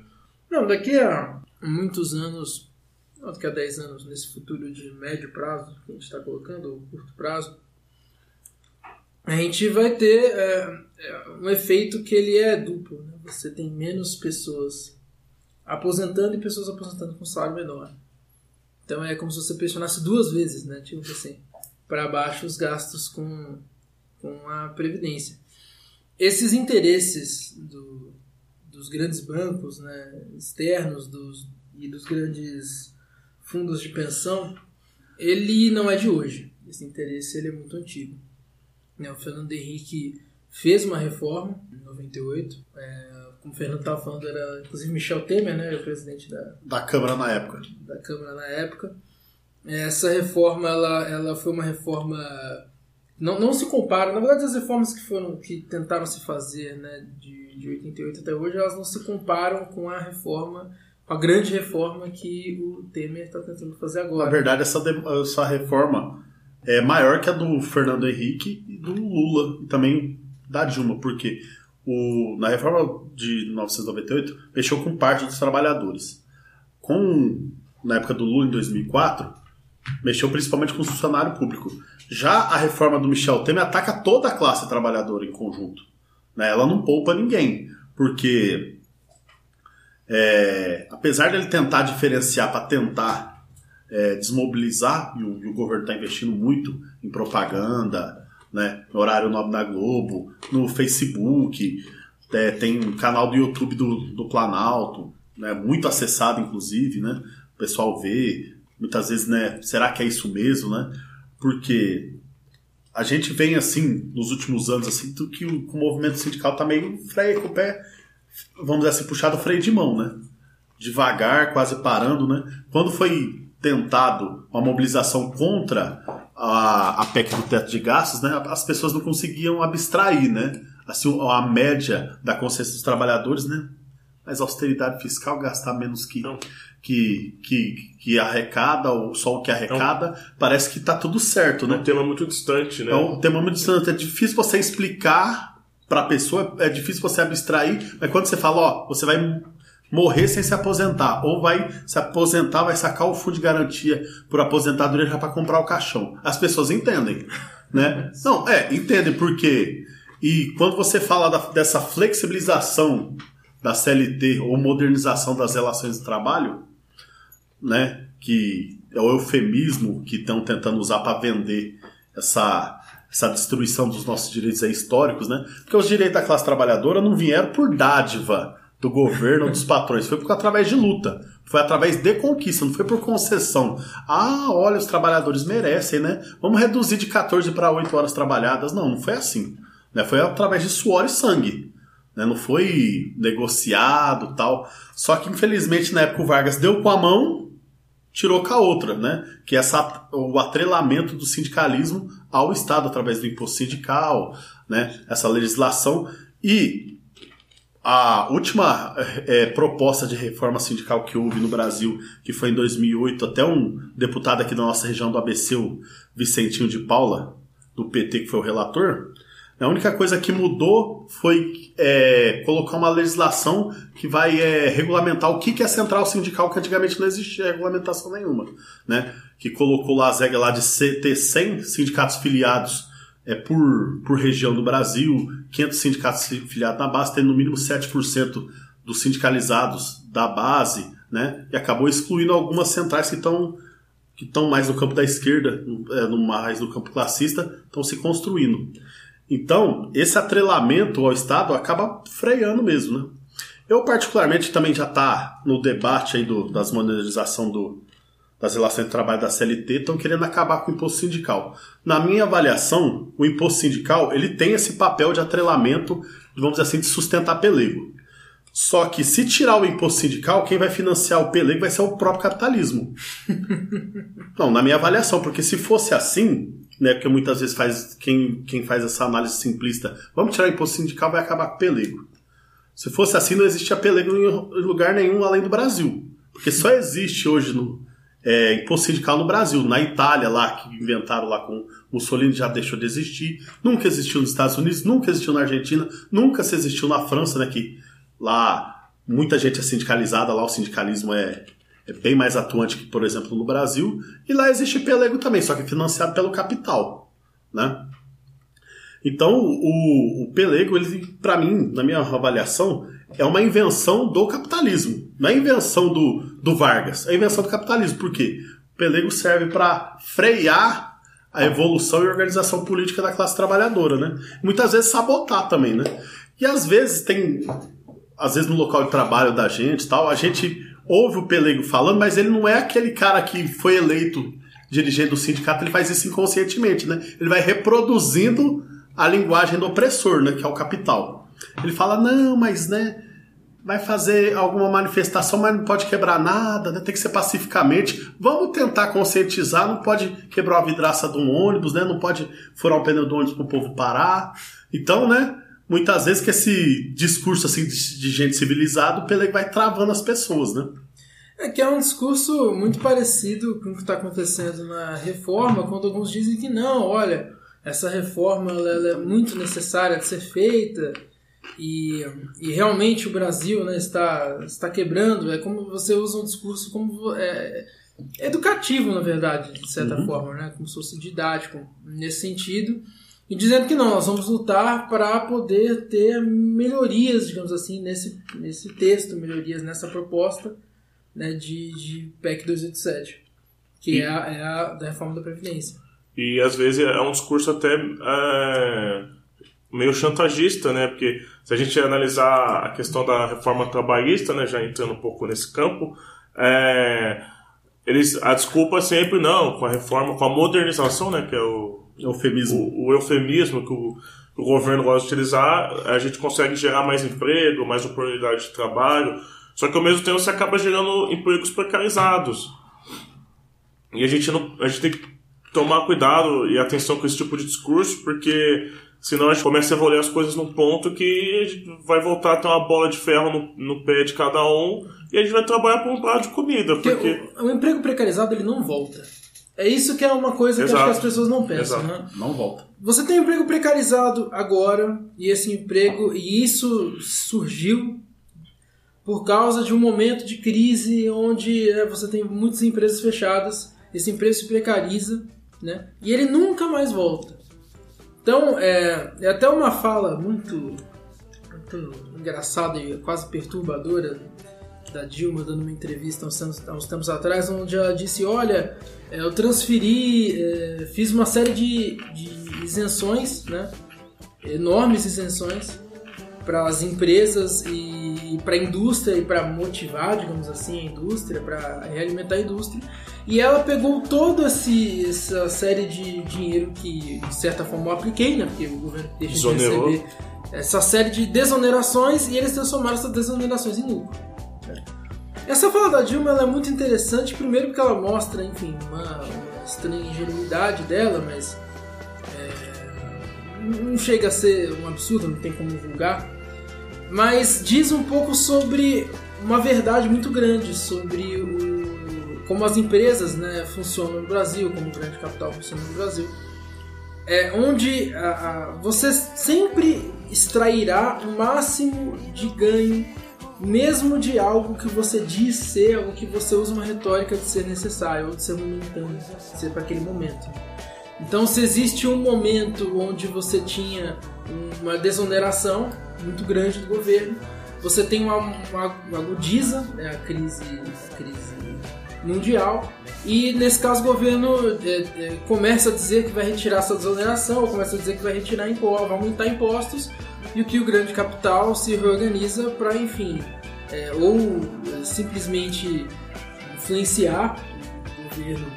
Não, daqui a muitos anos, daqui a 10 anos, nesse futuro de médio prazo que a gente está colocando, ou curto prazo, a gente vai ter é, é, um efeito que ele é duplo. Né? Você tem menos pessoas aposentando e pessoas aposentando com salário menor. Então é como se você pressionasse duas vezes, né? Tipo assim, para baixo os gastos com, com a previdência. Esses interesses do, dos grandes bancos, né, externos dos, e dos grandes fundos de pensão, ele não é de hoje. Esse interesse ele é muito antigo. Né, o Fernando Henrique fez uma reforma em 98. É, como o Fernando estava falando, era inclusive Michel Temer, né, o presidente da, da Câmara na época. Da Câmara na época. Essa reforma ela, ela foi uma reforma não, não se compara, na verdade as reformas que foram que tentaram se fazer, né, de, de 88 até hoje, elas não se comparam com a reforma, a grande reforma que o Temer está tentando fazer agora. Na verdade, essa, essa reforma é maior que a do Fernando Henrique e do Lula, e também da Dilma, porque o, na reforma de 1998 mexeu com parte dos trabalhadores. Com, na época do Lula, em 2004, mexeu principalmente com o funcionário público. Já a reforma do Michel Temer ataca toda a classe trabalhadora em conjunto. Né? Ela não poupa ninguém, porque é, apesar dele tentar diferenciar para tentar é, desmobilizar, e o, e o governo está investindo muito em propaganda, né, no horário nobre da Globo, no Facebook, é, tem um canal do YouTube do, do Planalto, né, muito acessado inclusive, né, o pessoal vê, muitas vezes, né, será que é isso mesmo, né? Porque a gente vem assim, nos últimos anos, assim, que o, o movimento sindical tá meio freio com o pé, vamos dizer assim, puxado freio de mão, né? Devagar, quase parando, né? Quando foi tentado uma mobilização contra a, a PEC do teto de gastos, né? As pessoas não conseguiam abstrair, né? Assim, a média da consciência dos trabalhadores, né? Mas austeridade fiscal, gastar menos que, que, que, que arrecada, ou só o que arrecada, é parece que está tudo certo, né? É um tema muito distante, né? É um tema muito distante. É difícil você explicar para a pessoa, é difícil você abstrair, mas quando você fala, ó, você vai morrer sem se aposentar, ou vai se aposentar, vai sacar o fundo de garantia por aposentadoria já para comprar o caixão. As pessoas entendem, né? Não, é, entendem porque e quando você fala da, dessa flexibilização da CLT ou modernização das relações de trabalho, né, que é o eufemismo que estão tentando usar para vender essa, essa destruição dos nossos direitos históricos, né? Porque os direitos da classe trabalhadora não vieram por dádiva do governo ou dos patrões, foi por, através de luta, foi através de conquista, não foi por concessão. Ah, olha, os trabalhadores merecem, né? Vamos reduzir de 14 para 8 horas trabalhadas. Não, não foi assim. Né? Foi através de suor e sangue. Né? Não foi negociado tal. Só que, infelizmente, na época o Vargas deu com a mão tirou com a outra, né? Que é essa, o atrelamento do sindicalismo ao Estado através do imposto sindical, né? Essa legislação e a última é, proposta de reforma sindical que houve no Brasil, que foi em 2008, até um deputado aqui da nossa região do ABC, o Vicentinho de Paula, do PT, que foi o relator, a única coisa que mudou foi é, colocar uma legislação que vai é, regulamentar o que é central sindical, que antigamente não existia regulamentação nenhuma. Né? Que colocou lá as regras lá de ter 100 sindicatos filiados é, por, por região do Brasil, 500 sindicatos filiados na base, tendo no mínimo 7% dos sindicalizados da base, né? e acabou excluindo algumas centrais que estão que estão mais no campo da esquerda, é, no mais no campo classista, estão se construindo. Então, esse atrelamento ao Estado acaba freando mesmo, né? Eu, particularmente, também já está no debate aí do, das modernização do, das relações de trabalho da CLT, estão querendo acabar com o imposto sindical. Na minha avaliação, o imposto sindical ele tem esse papel de atrelamento, vamos dizer assim, de sustentar pelego. Só que se tirar o imposto sindical, quem vai financiar o pelego vai ser o próprio capitalismo. Não, na minha avaliação, porque se fosse assim, né? Porque muitas vezes faz quem, quem faz essa análise simplista, vamos tirar o imposto sindical, vai acabar com pelego. Se fosse assim, não existia pelego em lugar nenhum além do Brasil. Porque só existe hoje no, é, imposto sindical no Brasil. Na Itália, lá, que inventaram lá com Mussolini, já deixou de existir. Nunca existiu nos Estados Unidos, nunca existiu na Argentina, nunca se existiu na França, né? Que lá muita gente é sindicalizada, lá o sindicalismo é, é bem mais atuante que, por exemplo, no Brasil. E lá existe pelego também, só que financiado pelo capital, né? Então, o, o pelego, ele, para mim, na minha avaliação, é uma invenção do capitalismo. Não é invenção do, do Vargas, é invenção do capitalismo. Por quê? O pelego serve para frear a evolução e organização política da classe trabalhadora, né? Muitas vezes sabotar também, né? E às vezes tem, às vezes no local de trabalho da gente, tal, a gente ouve o pelego falando, mas ele não é aquele cara que foi eleito dirigente do sindicato, ele faz isso inconscientemente, né? Ele vai reproduzindo a linguagem do opressor, né, que é o capital. Ele fala: "Não, mas né, vai fazer alguma manifestação, mas não pode quebrar nada, né? tem que ser pacificamente. Vamos tentar conscientizar, não pode quebrar a vidraça de um ônibus, né? não pode furar o pneu do ônibus para o povo parar. Então, né, muitas vezes que esse discurso assim de, de gente civilizada, o Pelé vai travando as pessoas, né? É que é um discurso muito parecido com o que está acontecendo na reforma, quando alguns dizem que não, olha, essa reforma ela é muito necessária de ser feita, e, e realmente o Brasil né, está, está quebrando. É como você usa um discurso como é, educativo, na verdade, de certa uhum. forma, né? como se fosse didático nesse sentido. E dizendo que não, nós vamos lutar para poder ter melhorias, digamos assim, nesse, nesse texto, melhorias nessa proposta né, de, de PEC 287, que e, é, a, é a da reforma da Previdência. E às vezes é um discurso até é, meio chantagista, né? Porque se a gente analisar a questão da reforma trabalhista, né, já entrando um pouco nesse campo, é, eles a desculpa é sempre não com a reforma, com a modernização, né, que é o eufemismo, o, o eufemismo que o, o, governo gosta de utilizar, a gente consegue gerar mais emprego, mais oportunidade de trabalho. Só que ao mesmo tempo você acaba gerando empregos precarizados. E a gente não, a gente tem que tomar cuidado e atenção com esse tipo de discurso, porque Senão a gente começa a evoluir as coisas num ponto que a gente vai voltar a ter uma bola de ferro no, no pé de cada um e a gente vai trabalhar por um prato de comida. Porque, porque... O, o, emprego precarizado ele não volta. É isso que é uma coisa Exato. que acho que as pessoas não pensam, né? Não volta. Você tem um emprego precarizado agora e esse emprego e isso surgiu por causa de um momento de crise onde é, você tem muitas empresas fechadas, esse emprego se precariza, né? E ele nunca mais volta. Então, é, é até uma fala muito, muito engraçada e quase perturbadora da Dilma dando uma entrevista há uns tempos, há uns tempos atrás, onde ela disse: Olha, eu transferi, é, fiz uma série de, de isenções, né? enormes isenções para as empresas e para a indústria e para motivar, digamos assim, a indústria, para realimentar a indústria. E ela pegou toda essa série de dinheiro que, de certa forma, eu apliquei, né? Porque o governo deixa Exonerou. de receber essa série de desonerações e eles transformaram essas desonerações em lucro. Essa fala da Dilma é muito interessante, primeiro porque ela mostra, enfim, uma, estranha ingenuidade dela, mas é, não chega a ser um absurdo, não tem como julgar. Mas diz um pouco sobre uma verdade muito grande sobre o como as empresas né, funcionam no Brasil, como o grande capital funciona no Brasil, é onde a, a, você sempre extrairá o máximo de ganho, mesmo de algo que você diz ser, ou que você usa uma retórica de ser necessário, ou de ser momentâneo, de ser para aquele momento. Então, se existe um momento onde você tinha uma desoneração muito grande do governo, você tem uma, uma, uma agudiza, né, a crise, a crise mundial. E nesse caso o governo é, é, começa a dizer que vai retirar essa desoneração, ou começa a dizer que vai retirar impostos, vai aumentar impostos, e o que o grande capital se reorganiza para, enfim, é, ou simplesmente influenciar o governo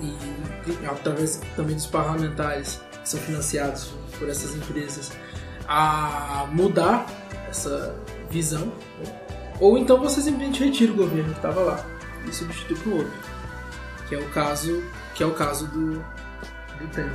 e através também dos parlamentares que são financiados por essas empresas a mudar essa visão, né? ou então você simplesmente retira o governo que estava lá e substitui por outro. Que é o caso, que é o caso do, do Temer.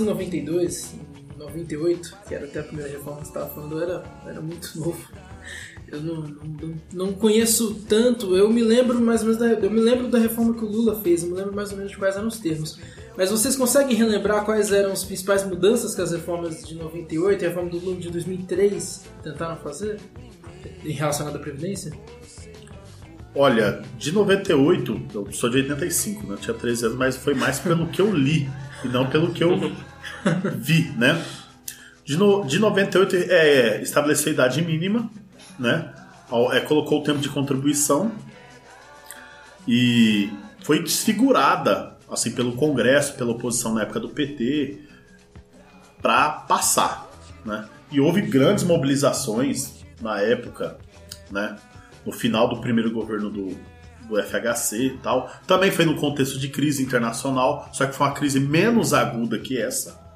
Nasci em 92, em 98, que era até a primeira reforma que você estava falando, eu era, eu era muito novo. Eu não, não, não, conheço tanto, eu me lembro mais ou menos da, eu me lembro da reforma que o Lula fez, eu me lembro mais ou menos de quais eram os termos. Mas vocês conseguem relembrar quais eram as principais mudanças que as reformas de 98 e a reforma do Lula de 2003 tentaram fazer em relação à Previdência? Olha, de 98, eu sou de 85, né? Eu tinha 13 anos, mas foi mais pelo que eu li e não pelo que eu vi, né? De, no, de 98 é, estabeleceu a idade mínima, né? É, colocou o tempo de contribuição e foi desfigurada assim pelo Congresso, pela oposição na época do PT, para passar, né? E houve grandes mobilizações na época, né? No final do primeiro governo do, do FHC e tal. Também foi no contexto de crise internacional, só que foi uma crise menos aguda que essa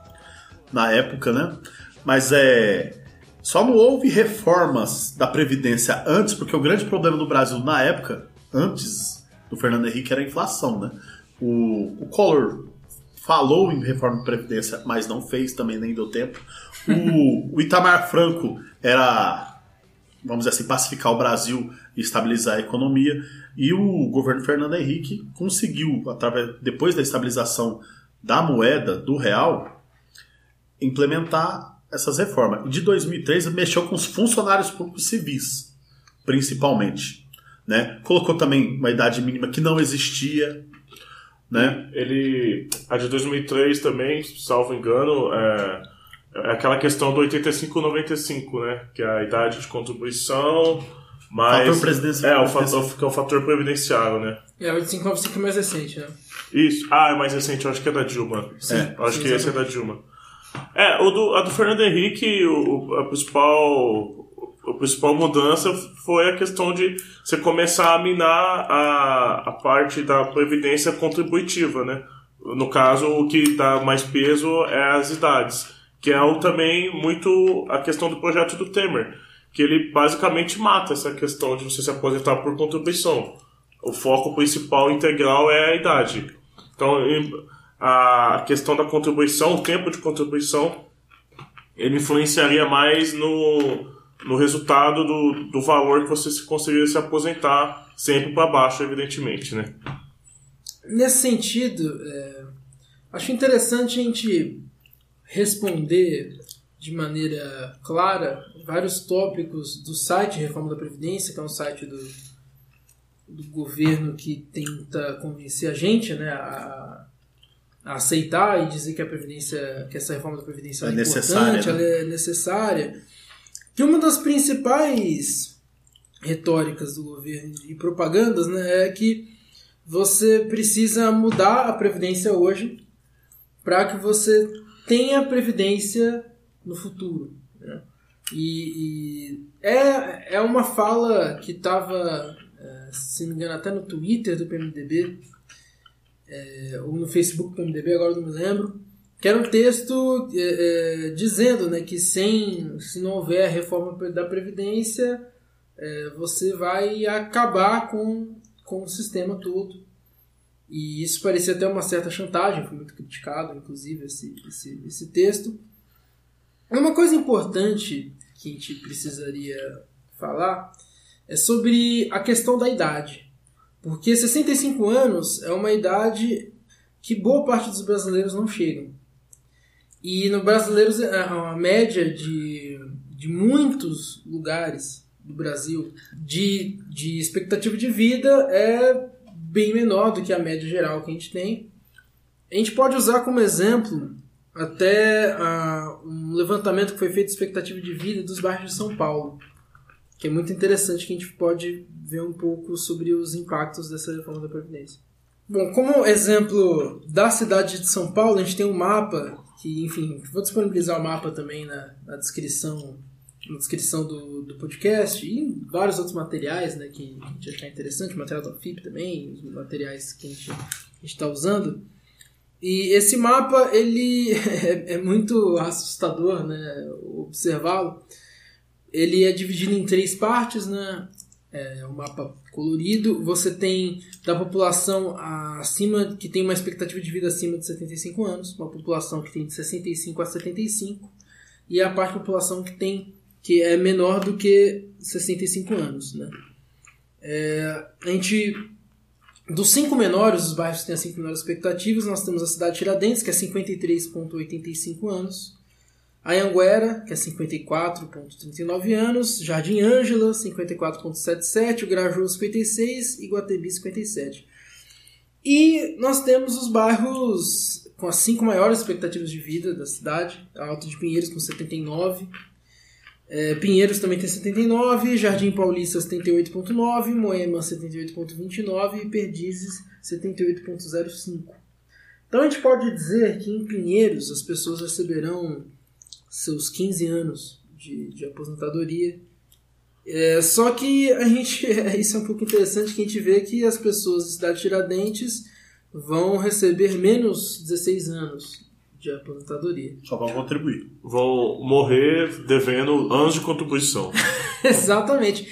na época, né? Mas é só não houve reformas da previdência antes, porque o grande problema do Brasil na época, antes do Fernando Henrique, era a inflação, né? O, o Collor falou em reforma da previdência, mas não fez, também nem deu tempo. O, o Itamar Franco era, vamos dizer assim, pacificar o Brasil e estabilizar a economia. E o governo Fernando Henrique conseguiu, através, depois da estabilização da moeda, do real, implementar essas reformas. De 2003, mexeu com os funcionários públicos civis, principalmente. Né? Colocou também uma idade mínima que não existia. Né? Ele, a de 2003 também, salvo engano, é, é aquela questão do 85-95, né? que é a idade de contribuição mas, fator presidencial. É, o fator, que é o fator previdenciário, né? É, o 8595 é mais recente, né? Isso. Ah, é mais recente, eu acho que é da Dilma. Sim. É. Acho sim, que esse é da Dilma. É, o do, a do Fernando Henrique, o, a principal a principal mudança foi a questão de você começar a minar a, a parte da previdência contributiva, né? No caso, o que dá mais peso é as idades, que é o, também muito a questão do projeto do Temer que ele basicamente mata essa questão de você se aposentar por contribuição. O foco principal integral é a idade. Então, a questão da contribuição, o tempo de contribuição, ele influenciaria mais no, no resultado do, do valor que você conseguiria se aposentar, sempre para baixo, evidentemente, né? Nesse sentido, é, acho interessante a gente responder de maneira clara vários tópicos do site Reforma da Previdência, que é um site do, do governo que tenta convencer a gente né, a, aceitar e dizer que a Previdência, que essa reforma da Previdência é, é importante, né? ela é necessária. Que uma das principais retóricas do governo e propagandas né, é que você precisa mudar a Previdência hoje para que você tenha Previdência no futuro. Né? E, e, é, é uma fala que estava, é, se não me engano, até no Twitter do PMDB, é, ou no Facebook do PMDB, agora não me lembro, que era um texto é, é, dizendo né, que sem, se não houver reforma da Previdência, é, você vai acabar com, com o sistema todo. E isso parecia até uma certa chantagem, foi muito criticado, inclusive, esse, esse, esse texto. Uma coisa importante que a gente precisaria falar é sobre a questão da idade. Porque 65 anos é uma idade que boa parte dos brasileiros não chegam. E no brasileiros a média de, de muitos lugares do Brasil de, de expectativa de vida é bem menor do que a média geral que a gente tem. A gente pode usar como exemplo até uh, um levantamento que foi feito de expectativa de vida dos bairros de São Paulo, que é muito interessante que a gente pode ver um pouco sobre os impactos dessa reforma da Previdência. Bom, como exemplo da cidade de São Paulo, a gente tem um mapa que, enfim, vou disponibilizar o mapa também na, na descrição na descrição do, do podcast e vários outros materiais né, que a gente achar interessante, material do FIP também, materiais que a gente está usando. E esse mapa ele é, é muito assustador né, observá-lo. Ele é dividido em três partes, né? É um mapa colorido. Você tem da população acima que tem uma expectativa de vida acima de 75 anos, uma população que tem de 65 a 75 e a parte da população que tem que é menor do que 65 anos, né? É, a gente dos cinco menores, os bairros que têm as cinco menores expectativas, nós temos a cidade de Tiradentes, que é 53,85 anos. A Anguera, que é 54,39 anos. Jardim Ângela, 54,77. O Grajaú, 56. E Guatebi, 57. E nós temos os bairros com as cinco maiores expectativas de vida da cidade. A Alto de Pinheiros, com 79. É, Pinheiros também tem 79, Jardim Paulista 78.9, Moema 78.29 e Perdizes 78.05. Então a gente pode dizer que em Pinheiros as pessoas receberão seus 15 anos de, de aposentadoria. É, só que a gente, isso é um pouco interessante que a gente vê que as pessoas da cidade de Tiradentes vão receber menos 16 anos de aposentadoria. Só vão contribuir. Vão morrer devendo anos de contribuição. Exatamente.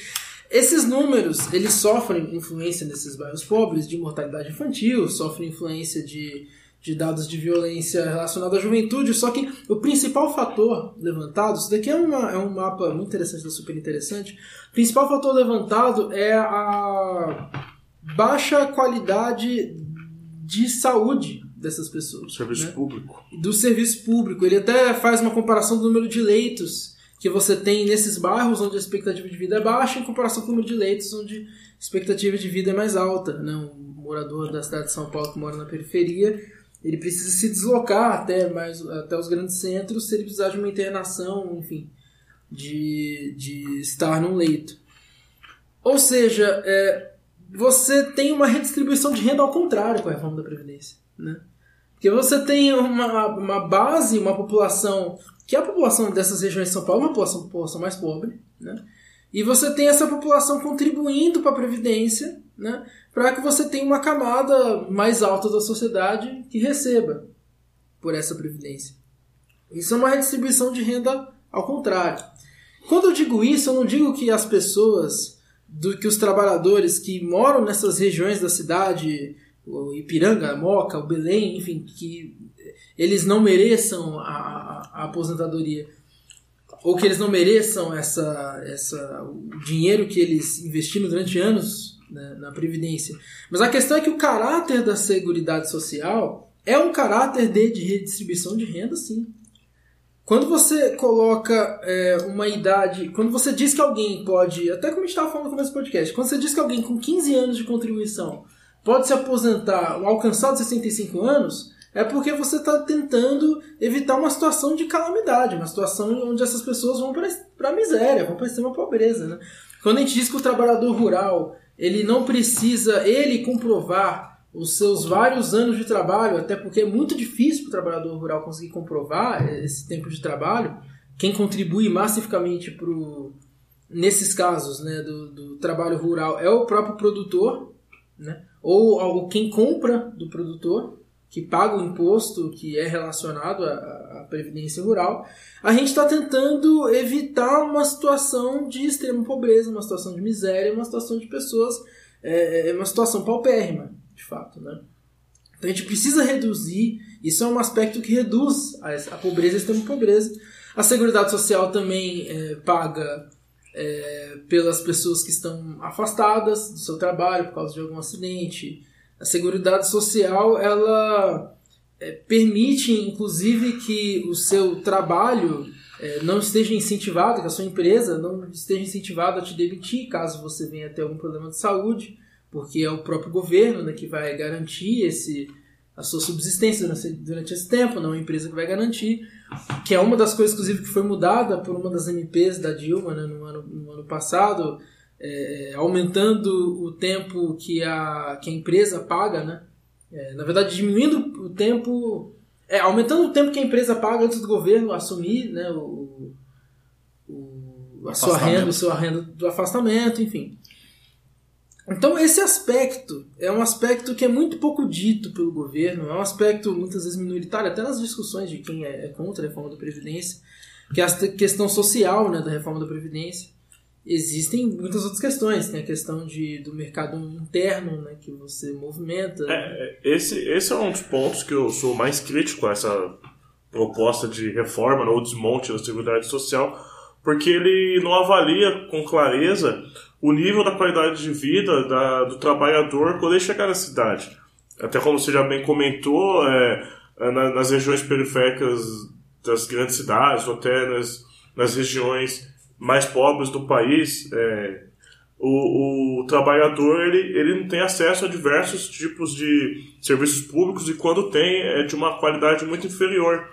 Esses números, eles sofrem influência nesses bairros pobres de mortalidade infantil, sofrem influência de, de dados de violência relacionados à juventude, só que o principal fator levantado, isso daqui é, uma, é um mapa muito interessante, super interessante, o principal fator levantado é a baixa qualidade de saúde dessas pessoas. Serviço né? público. Do serviço público. Ele até faz uma comparação do número de leitos que você tem nesses bairros onde a expectativa de vida é baixa em comparação com o número de leitos onde a expectativa de vida é mais alta. Né? Um morador da cidade de São Paulo que mora na periferia, ele precisa se deslocar até, mais, até os grandes centros se ele precisar de uma internação, enfim, de, de estar num leito. Ou seja, é, você tem uma redistribuição de renda ao contrário com a reforma da Previdência. Né? Porque você tem uma, uma base, uma população, que é a população dessas regiões de São Paulo, uma população, população mais pobre, né? E você tem essa população contribuindo para a Previdência, né? Para que você tenha uma camada mais alta da sociedade que receba por essa Previdência. Isso é uma redistribuição de renda ao contrário. Quando eu digo isso, eu não digo que as pessoas, do que os trabalhadores que moram nessas regiões da cidade o Ipiranga, a Moca, o Belém, enfim, que eles não mereçam a, a, a aposentadoria ou que eles não mereçam essa, essa, o dinheiro que eles investiram durante anos né, na Previdência. Mas a questão é que o caráter da Seguridade Social é um caráter de, de redistribuição de renda, sim. Quando você coloca é, uma idade. Quando você diz que alguém pode. Até como a gente estava falando no começo do podcast. Quando você diz que alguém com 15 anos de contribuição pode se aposentar alcançado 65 anos, é porque você está tentando evitar uma situação de calamidade, uma situação onde essas pessoas vão para a miséria, vão para a extrema pobreza. Né? Quando a gente diz que o trabalhador rural ele não precisa ele comprovar os seus vários anos de trabalho, até porque é muito difícil para o trabalhador rural conseguir comprovar esse tempo de trabalho. Quem contribui massificamente pro, nesses casos né, do, do trabalho rural é o próprio produtor, né? ou, quem compra do produtor, que paga o imposto que é relacionado à previdência rural, a gente está tentando evitar uma situação de extrema pobreza, uma situação de miséria, uma situação de pessoas, é, é uma situação paupérrima, de fato, né? Então a gente precisa reduzir, isso é um aspecto que reduz a, a pobreza a extrema pobreza. A Seguridade Social também é, paga é, pelas pessoas que estão afastadas do seu trabalho por causa de algum acidente. A Seguridade Social ela é, permite, inclusive, que o seu trabalho é, não esteja incentivado, que a sua empresa não esteja incentivada a te demitir caso você venha ter algum problema de saúde, porque é o próprio governo né, que vai garantir esse, a sua subsistência durante esse tempo, não é a empresa que vai garantir que é uma das coisas, inclusive, que foi mudada por uma das MPs da Dilma né, no, ano, no ano passado, é, aumentando o tempo que a, que a empresa paga né, É, na verdade, diminuindo o tempo. É, aumentando o tempo que a empresa paga antes do governo assumir né, o, o, a sua renda, a sua renda do afastamento, enfim. Então, esse aspecto é um aspecto que é muito pouco dito pelo governo, é um aspecto muitas vezes minoritário, até nas discussões de quem é contra a reforma da Previdência, que é a questão social né, da reforma da Previdência. Existem muitas outras questões, tem a questão de, do mercado interno né, que você movimenta. É, esse, esse é um dos pontos que eu sou mais crítico a essa proposta de reforma ou desmonte da Seguridade Social, porque ele não avalia com clareza o nível da qualidade de vida da, do trabalhador quando ele chegar na cidade. Até como você já bem comentou, é, é na, nas regiões periféricas das grandes cidades, ou até nas, nas regiões mais pobres do país, é, o, o, trabalhador ele, ele não tem acesso a diversos tipos de serviços públicos e quando tem é de uma qualidade muito inferior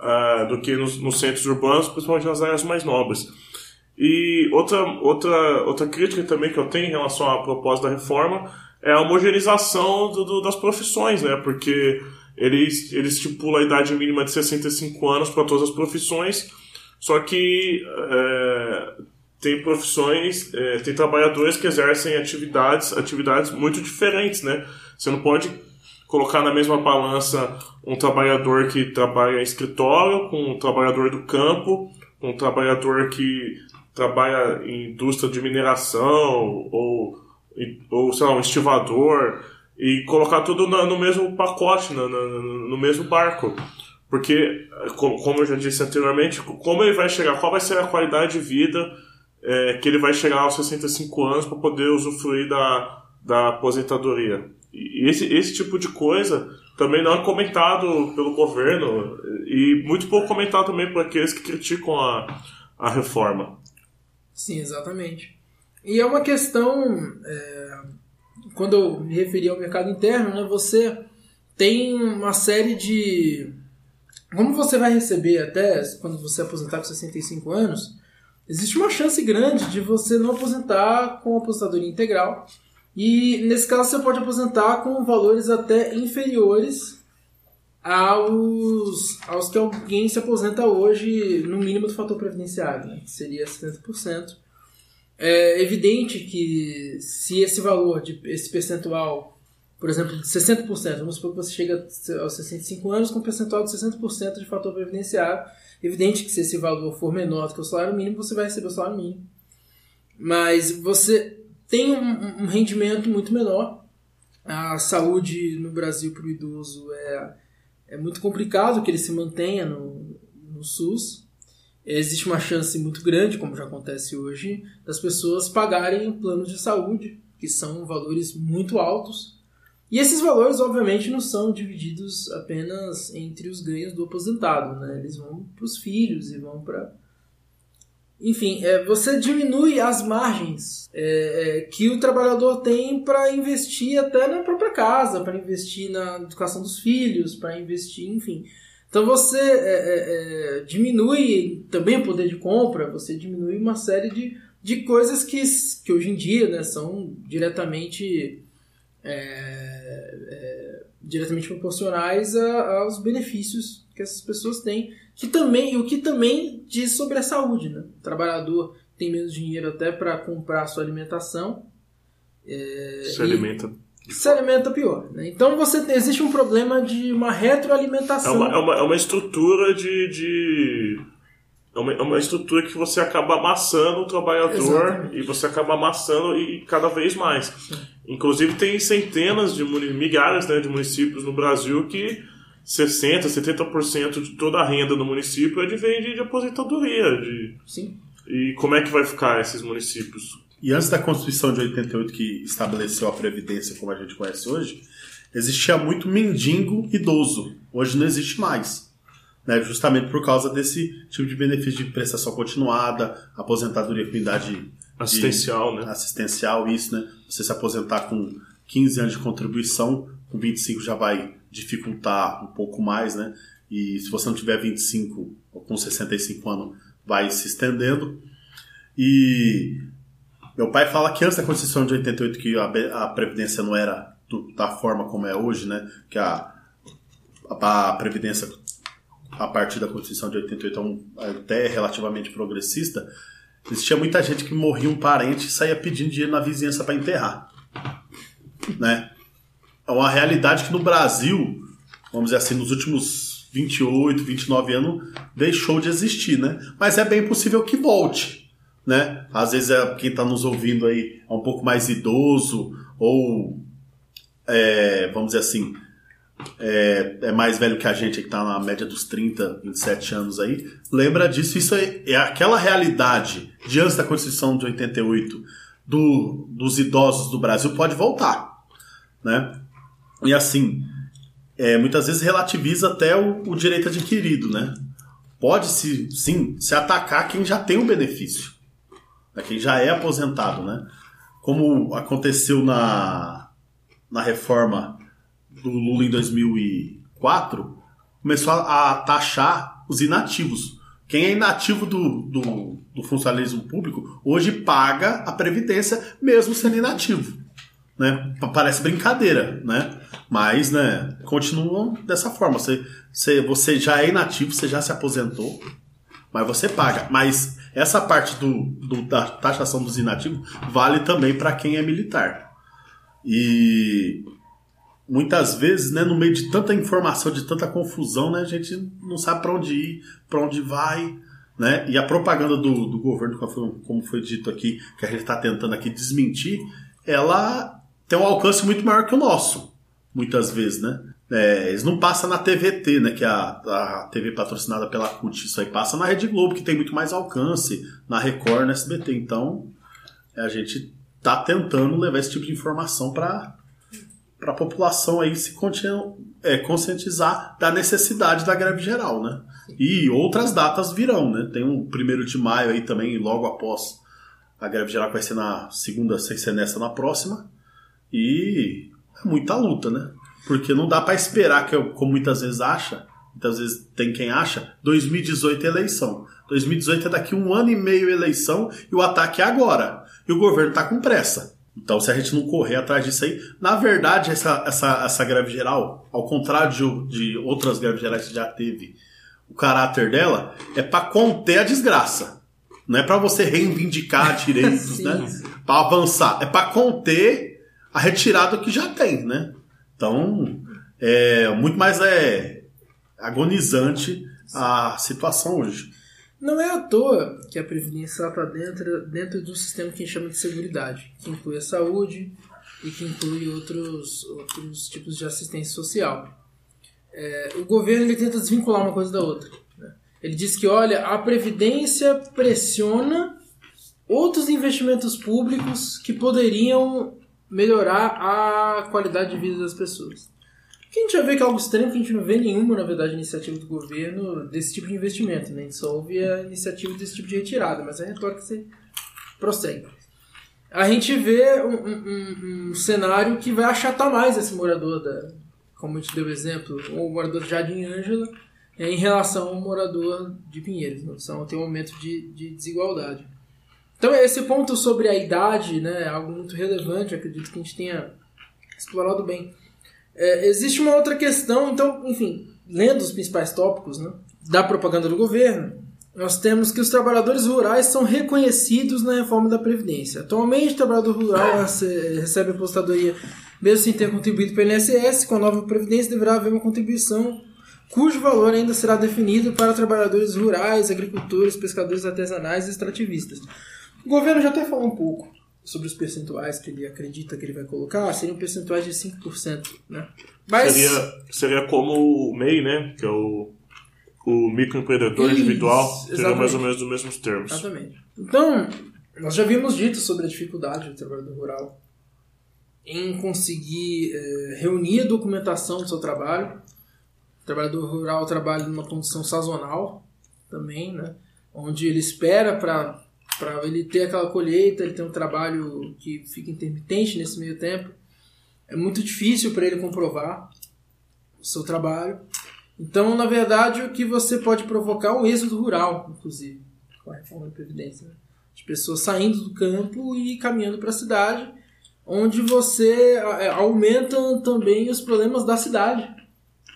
uh, do que nos, nos centros urbanos, principalmente nas áreas mais nobres. E outra, outra, outra crítica também que eu tenho em relação à proposta da reforma é a homogeneização do, do, das profissões, né? Porque ele, ele estipula a idade mínima de 65 anos para todas as profissões, só que é, tem profissões, é, tem trabalhadores que exercem atividades, atividades muito diferentes, né? Você não pode colocar na mesma balança um trabalhador que trabalha em escritório com um trabalhador do campo, um trabalhador que trabalha em indústria de mineração ou, ou sei lá, um estivador e colocar tudo no mesmo pacote, no, no, no mesmo barco. Porque, como eu já disse anteriormente, como ele vai chegar, qual vai ser a qualidade de vida é, que ele vai chegar aos 65 anos para poder usufruir da, da aposentadoria. E esse, esse tipo de coisa também não é comentado pelo governo e muito pouco comentado também por aqueles que criticam a, a reforma. Sim, exatamente. E é uma questão, é, quando eu me referi ao mercado interno, né, você tem uma série de. Como você vai receber até quando você aposentar com 65 anos, existe uma chance grande de você não aposentar com aposentadoria integral. E nesse caso você pode aposentar com valores até inferiores aos, aos que alguém se aposenta hoje no mínimo do fator previdenciário, né? que seria 70%. É evidente que se esse valor, de, esse percentual, por exemplo, de 60%, vamos supor que você chega aos 65 anos com um percentual de 60% de fator previdenciário, evidente que se esse valor for menor do que o salário mínimo, você vai receber o salário mínimo. Mas você tem um, um rendimento muito menor. A saúde no Brasil para o idoso é é muito complicado que ele se mantenha no, no SUS. Existe uma chance muito grande, como já acontece hoje, das pessoas pagarem planos de saúde, que são valores muito altos. E esses valores, obviamente, não são divididos apenas entre os ganhos do aposentado, né? Eles vão para os filhos e vão para enfim, é, você diminui as margens é, é, que o trabalhador tem para investir até na própria casa, para investir na educação dos filhos, para investir, enfim. Então você é, é, é, diminui também o poder de compra, você diminui uma série de, de coisas que, que hoje em dia né, são diretamente diretamente proporcionais a, aos benefícios que essas pessoas têm que também o que também diz sobre a saúde, né? O trabalhador tem menos dinheiro até para comprar a sua alimentação. É, se alimenta. Se alimenta pior. Né? Então você existe um problema de uma retroalimentação. É uma, é uma, é uma estrutura de, de é uma, é uma, estrutura que você acaba amassando o trabalhador Exatamente. e você acaba amassando e cada vez mais. Inclusive tem centenas de milhares né, de municípios no Brasil que 60%, 70% de toda a renda do município é de de, de aposentadoria. De... Sim. E como é que vai ficar esses municípios? E antes da Constituição de 88, que estabeleceu a Previdência como a gente conhece hoje, existia muito mendigo idoso. Hoje não existe mais. Né? Justamente por causa desse tipo de benefício de prestação continuada, aposentadoria com idade assistencial, de, né? Assistencial, isso, né? Você se aposentar com 15 anos de contribuição, com 25 já vai dificultar um pouco mais, né? E se você não tiver 25 ou com 65 anos, vai se estendendo. E meu pai fala que antes da Constituição de 88 que a, Previdência não era do, da forma como é hoje, né? Que a, a, a Previdência, a partir da Constituição de 88, é um, até relativamente progressista, existia muita gente que morria um parente e saía pedindo dinheiro na vizinhança para enterrar. Né? É uma realidade que no Brasil, vamos dizer assim, nos últimos 28, 29 anos, deixou de existir, né? Mas é bem possível que volte, né? Às vezes é, quem está nos ouvindo aí é um pouco mais idoso ou, é, vamos dizer assim, é, é, mais velho que a gente, que está na média dos 30, 27 anos aí, lembra disso. Isso é, é aquela realidade de antes da Constituição de 88 do, dos idosos do Brasil pode voltar, né? E assim, é, muitas vezes relativiza até o, o direito adquirido, né? Pode-se, sim, se atacar quem já tem o benefício, né? quem já é aposentado, né? Como aconteceu na, na reforma do Lula em 2004, começou a, taxar os inativos. Quem é inativo do, do, do, funcionalismo público hoje paga a previdência mesmo sendo inativo. Né? Parece brincadeira, né? Mas né, continuam dessa forma. Você, você, você já é inativo, você já se aposentou, mas você paga. Mas essa parte do, do da taxação dos inativos vale também para quem é militar. E muitas vezes, né, no meio de tanta informação, de tanta confusão, né, a gente não sabe para onde ir, para onde vai, né? E a propaganda do, do governo, como foi dito aqui, que a gente está tentando aqui desmentir, ela tem um alcance muito maior que o nosso, muitas vezes, né? É, eles não passam na TVT, né, que é a, a TV patrocinada pela CUT, isso aí passa na Rede Globo, que tem muito mais alcance, na Record, na SBT. Então, a gente tá tentando levar esse tipo de informação para para a população aí se é, conscientizar da necessidade da greve geral, né? E outras datas virão, né? Tem um primeiro de maio aí também, logo após a greve geral que vai ser na segunda, sem ser nessa na próxima. E é muita luta, né? Porque não dá para esperar que, como muitas vezes acha, muitas vezes tem quem acha, 2018 é eleição. 2018 é daqui um ano e meio eleição e o ataque é agora. E o governo tá com pressa. Então, se a gente não correr atrás disso aí, na verdade, essa, essa, essa greve geral, ao contrário de, de outras greves gerais que já teve, o caráter dela é para conter a desgraça. Não é para você reivindicar direitos, né? Para avançar. É para conter a retirada que já tem, né? Então, é muito mais é agonizante a situação hoje. Não é à toa que a Previdência está dentro, dentro de um sistema que a gente chama de seguridade, que inclui a saúde e que inclui outros, outros tipos de assistência social. É, o governo ele tenta desvincular uma coisa da outra. Né? Ele diz que, olha, a Previdência pressiona outros investimentos públicos que poderiam melhorar a qualidade de vida das pessoas. Que a gente vai ver que é algo estranho, que a gente não vê nenhuma, na verdade, iniciativa do governo desse tipo de investimento. Né? A gente só ouve a iniciativa desse tipo de retirada, mas a retórica você prossegue. A gente vê um, um, um, cenário que vai achatar mais esse morador, da, como a gente deu exemplo, o morador de Jardim Ângela, é, em relação ao morador de Pinheiros. Né? São, tem um aumento de, de desigualdade. Então, esse ponto sobre a idade né, é algo muito relevante, acredito que a gente tenha explorado bem. É, existe uma outra questão, então, enfim, lendo os principais tópicos né, da propaganda do governo, nós temos que os trabalhadores rurais são reconhecidos na reforma da Previdência. Atualmente, o trabalhador rural recebe apostadoria mesmo sem ter contribuído para o INSS, com a nova Previdência deverá haver uma contribuição cujo valor ainda será definido para trabalhadores rurais, agricultores, pescadores artesanais e extrativistas. O governo já até falou um pouco sobre os percentuais que ele acredita que ele vai colocar, seriam percentuais de 5%. Né? Mas... Seria, seria como o MEI, né? Que é o, o microempreendedor Isso, individual, seria mais ou menos os mesmos termos. Exatamente. Então, nós já vimos dito sobre a dificuldade do trabalhador rural em conseguir é, reunir a documentação do seu trabalho. O trabalhador rural trabalha numa condição sazonal também, né? onde ele espera para para ele ter aquela colheita, ele tem um trabalho que fica intermitente nesse meio tempo. É muito difícil para ele comprovar o seu trabalho. Então, na verdade, o que você pode provocar é um êxodo rural, inclusive, com a reforma da Previdência. Né? De pessoas saindo do campo e caminhando para a cidade, onde você é, aumenta também os problemas da cidade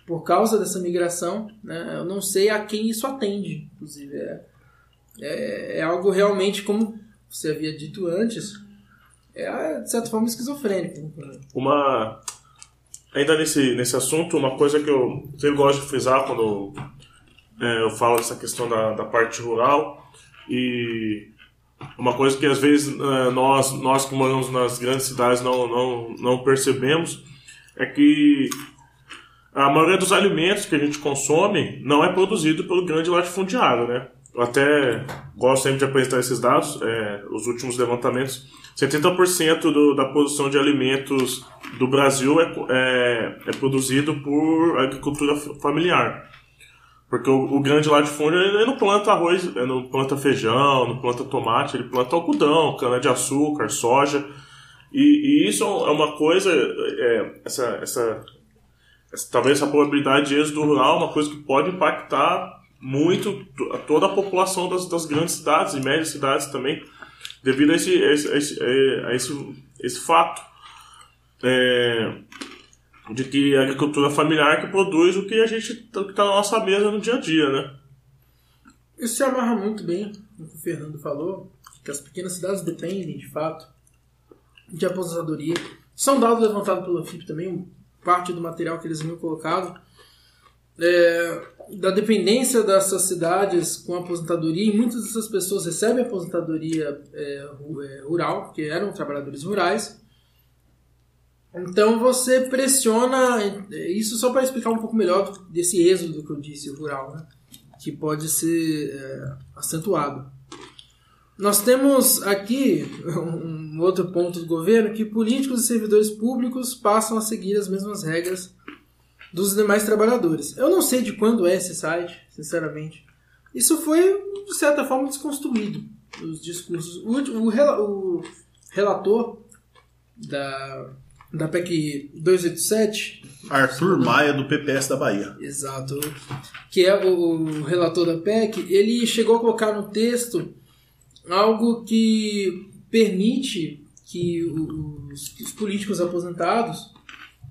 por causa dessa migração. Né? Eu não sei a quem isso atende, inclusive. É, é, é algo realmente, como você havia dito antes, é de certa forma esquizofrênico. Uma. Ainda nesse, nesse assunto, uma coisa que eu sempre gosto de frisar quando é, eu falo dessa questão da, da parte rural e uma coisa que às vezes é, nós, nós que moramos nas grandes cidades não, não, não percebemos é que a maioria dos alimentos que a gente consome não é produzido pelo grande latifundiário, né? Eu até gosto sempre de apresentar esses dados, é, os últimos levantamentos. 70% do, da produção de alimentos do Brasil é, é, é produzido por agricultura familiar. Porque o, o grande latifúndio ele não planta arroz, ele não planta feijão, não planta tomate, ele planta algodão, cana-de-açúcar, soja. E, e, isso é uma coisa, é, essa, essa, essa, talvez essa probabilidade de êxodo rural é uma coisa que pode impactar muito toda a população das, das grandes cidades e médias cidades também, devido a esse, a esse, a esse, a esse, fato. É, de que a agricultura familiar que produz o que a gente está na nossa mesa no dia a dia, né? Isso se amarra muito bem no que o Fernando falou, que as pequenas cidades dependem, de fato, de aposentadoria. São dados levantados pelo FIP também, parte do material que eles me colocado, é, da dependência dessas cidades com aposentadoria, e muitas dessas pessoas recebem aposentadoria é, é rural, porque eram trabalhadores rurais, então você pressiona. Isso só para explicar um pouco melhor desse êxodo que eu disse, rural, né? que pode ser é, acentuado. Nós temos aqui um outro ponto do governo que políticos e servidores públicos passam a seguir as mesmas regras dos demais trabalhadores. Eu não sei de quando é esse site, sinceramente. Isso foi, de certa forma, desconstruído. Os discursos. O, o, o relator da da PEC 287. Arthur Maia, do PPS da Bahia. Exato. Que é o relator da PEC. Ele chegou a colocar no texto algo que permite que os, os políticos aposentados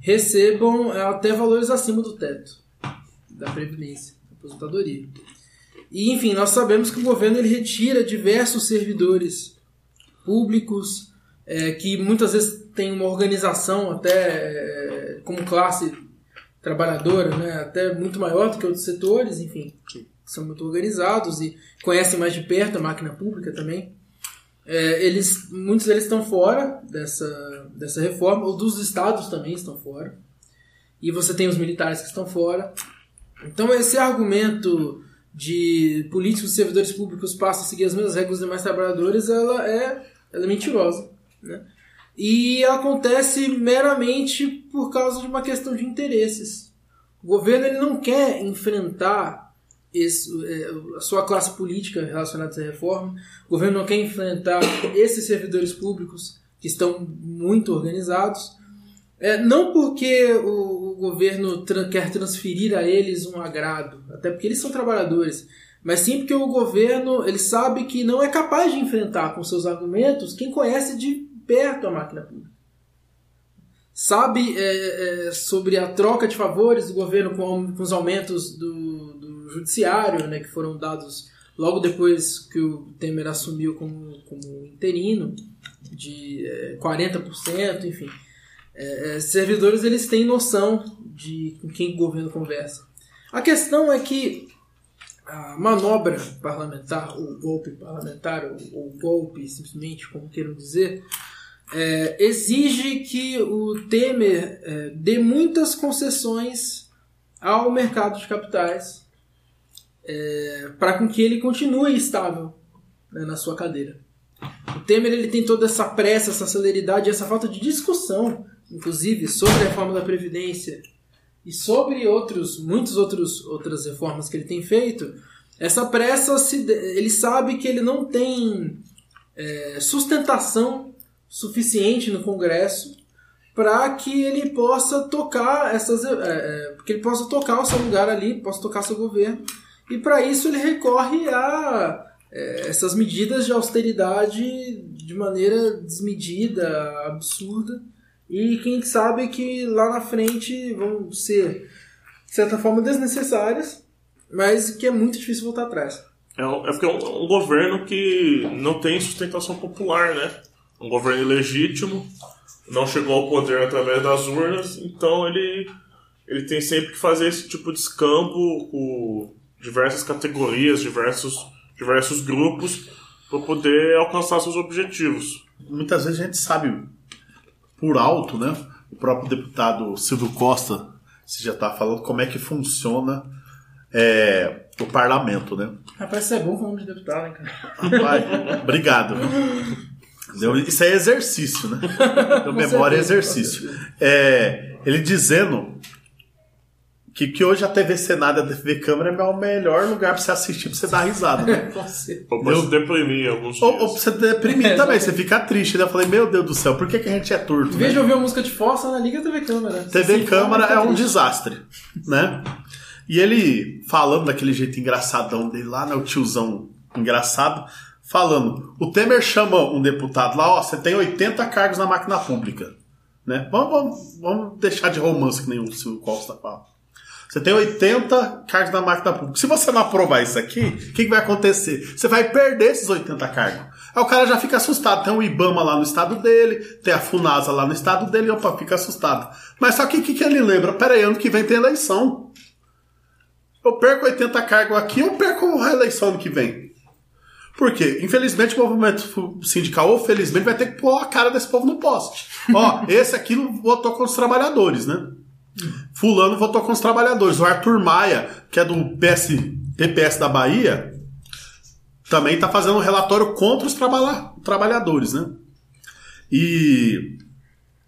recebam até valores acima do teto da Previdência, da aposentadoria. E, enfim, nós sabemos que o governo ele retira diversos servidores públicos é, que muitas vezes tem uma organização até é, como classe trabalhadora, né, até muito maior do que outros setores, enfim, que são muito organizados e conhecem mais de perto a máquina pública também. É, eles, muitos deles estão fora dessa, dessa reforma, ou dos estados também estão fora. E você tem os militares que estão fora. Então esse argumento de políticos e servidores públicos passam a seguir as mesmas regras dos demais trabalhadores, ela é, ela é mentirosa. Né? E acontece meramente por causa de uma questão de interesses. O governo ele não quer enfrentar esse, é, a sua classe política relacionada a essa reforma. O governo não quer enfrentar esses servidores públicos que estão muito organizados. É, não porque o, o governo tra quer transferir a eles um agrado, até porque eles são trabalhadores, mas sim porque o governo ele sabe que não é capaz de enfrentar com seus argumentos quem conhece de perto a máquina pública. Sabe é, é, sobre a troca de favores do governo com, com os aumentos do, judiciário, né, que foram dados logo depois que o Temer assumiu como, como interino, de é, 40%, enfim. É, é, servidores eles têm noção de com quem o governo conversa. A questão é que a manobra parlamentar, o golpe parlamentar, ou, o golpe, simplesmente, como queiram dizer, é, exige que o Temer é, dê muitas concessões ao mercado de capitais é, para com que ele continue estável né, na sua cadeira. O Temer ele tem toda essa pressa, essa celeridade, essa falta de discussão, inclusive sobre a reforma da previdência e sobre outros, muitos outros outras reformas que ele tem feito. Essa pressa, ele sabe que ele não tem é, sustentação suficiente no Congresso para que ele possa tocar essas é, é, que ele possa tocar o seu lugar ali, possa tocar seu governo. E para isso ele recorre a, é, essas medidas de austeridade de maneira desmedida, absurda, e quem sabe que lá na frente vão ser, de certa forma, desnecessárias, mas que é muito difícil voltar atrás. É, é porque é um, um governo que não tem sustentação popular, né? Um governo ilegítimo, não chegou ao poder através das urnas, então ele, ele tem sempre que fazer esse tipo de escampo com diversas categorias, diversos, diversos grupos, para poder alcançar seus objetivos. Muitas vezes a gente sabe por alto, né? O próprio deputado Silvio Costa, se já está falando como é que funciona é, o parlamento, né? Rapaz, isso é bom falando de deputado, hein, cara? Rapaz, obrigado. Isso é exercício, né? Então, memória é exercício. É, ele dizendo que, que hoje a TV Senado e a TV Câmara é o melhor lugar pra você assistir, pra você dar risada, né? Ou pra se deprimir alguns ou, ou pra você deprimir também, você fica triste, né? Eu falei, meu Deus do céu, por que, que a gente é torto? Em vez de ouvir a música de força, na liga TV Câmara. TV Câmara é um desastre, né? E ele falando daquele jeito engraçadão dele lá, né? O tiozão engraçado, falando. O Temer chama um deputado lá, ó, você tem 80 cargos na máquina pública. Né? Vamos, vamos, vamos deixar de romance que nem o Silvio Costa fala. Você tem 80 cargos na máquina pública. Se você não aprovar isso aqui, o que, que, vai acontecer? Você vai perder esses 80 cargos. Aí o cara já fica assustado. Tem o IBAMA lá no estado dele, tem a FUNASA lá no estado dele, opa, fica assustado. Mas só que o que, que ele lembra? Pera aí, ano que vem tem eleição. Eu perco 80 cargos aqui, eu perco a eleição ano que vem. Por quê? Infelizmente o movimento sindical, ou felizmente, vai ter que pôr a cara desse povo no poste. Ó, esse aqui votou com os trabalhadores, né? Fulano votou com os trabalhadores. O Arthur Maia, que é do PS, PPS da Bahia, também está fazendo um relatório contra os traba trabalhadores, né? E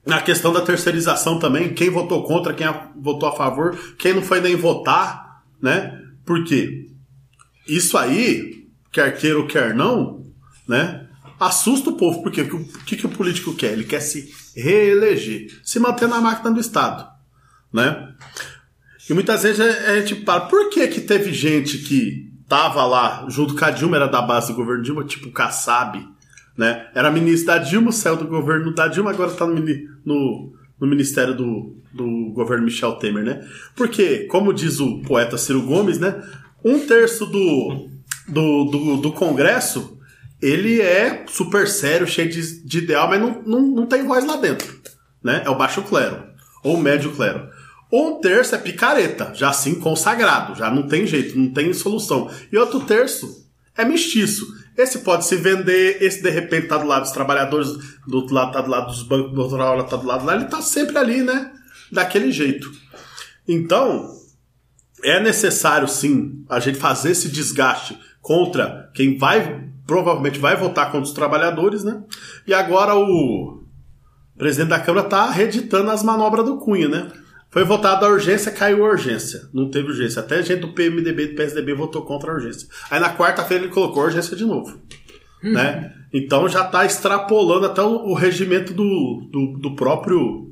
na questão da terceirização também, quem votou contra, quem votou a favor, quem não foi nem votar, né? Por quê? Isso aí, quer queira ou quer não, né? Assusta o povo, porque o que, que o político quer? Ele quer se reeleger, se manter na máquina do Estado né? E muitas vezes a gente fala, por que que teve gente que tava lá junto com a Dilma, era da base do governo Dilma, tipo Kassab, né? Era ministro da Dilma, saiu do governo da Dilma, agora tá no, no, no ministério do, do governo Michel Temer, né? Porque, como diz o poeta Ciro Gomes, né? Um terço do, do, do, do Congresso ele é super sério, cheio de, de ideal, mas não, não, não tem voz lá dentro. Né? É o baixo clero, ou o médio clero. Um terço é picareta, já assim consagrado, já não tem jeito, não tem solução. E outro terço é mestiço. Esse pode se vender, esse de repente tá do lado dos trabalhadores, do outro lado tá do lado dos bancos, do outro lado tá do lado lá, ele tá sempre ali, né? Daquele jeito. Então, é necessário sim a gente fazer esse desgaste contra quem vai, provavelmente vai votar contra os trabalhadores, né? E agora o presidente da Câmara tá reeditando as manobras do Cunha, né? Foi votada a urgência, caiu a urgência. Não teve urgência. Até a gente do PMDB e do PSDB votou contra a urgência. Aí na quarta-feira ele colocou a urgência de novo. Uhum. Né? Então já está extrapolando até o, o regimento do, do, do próprio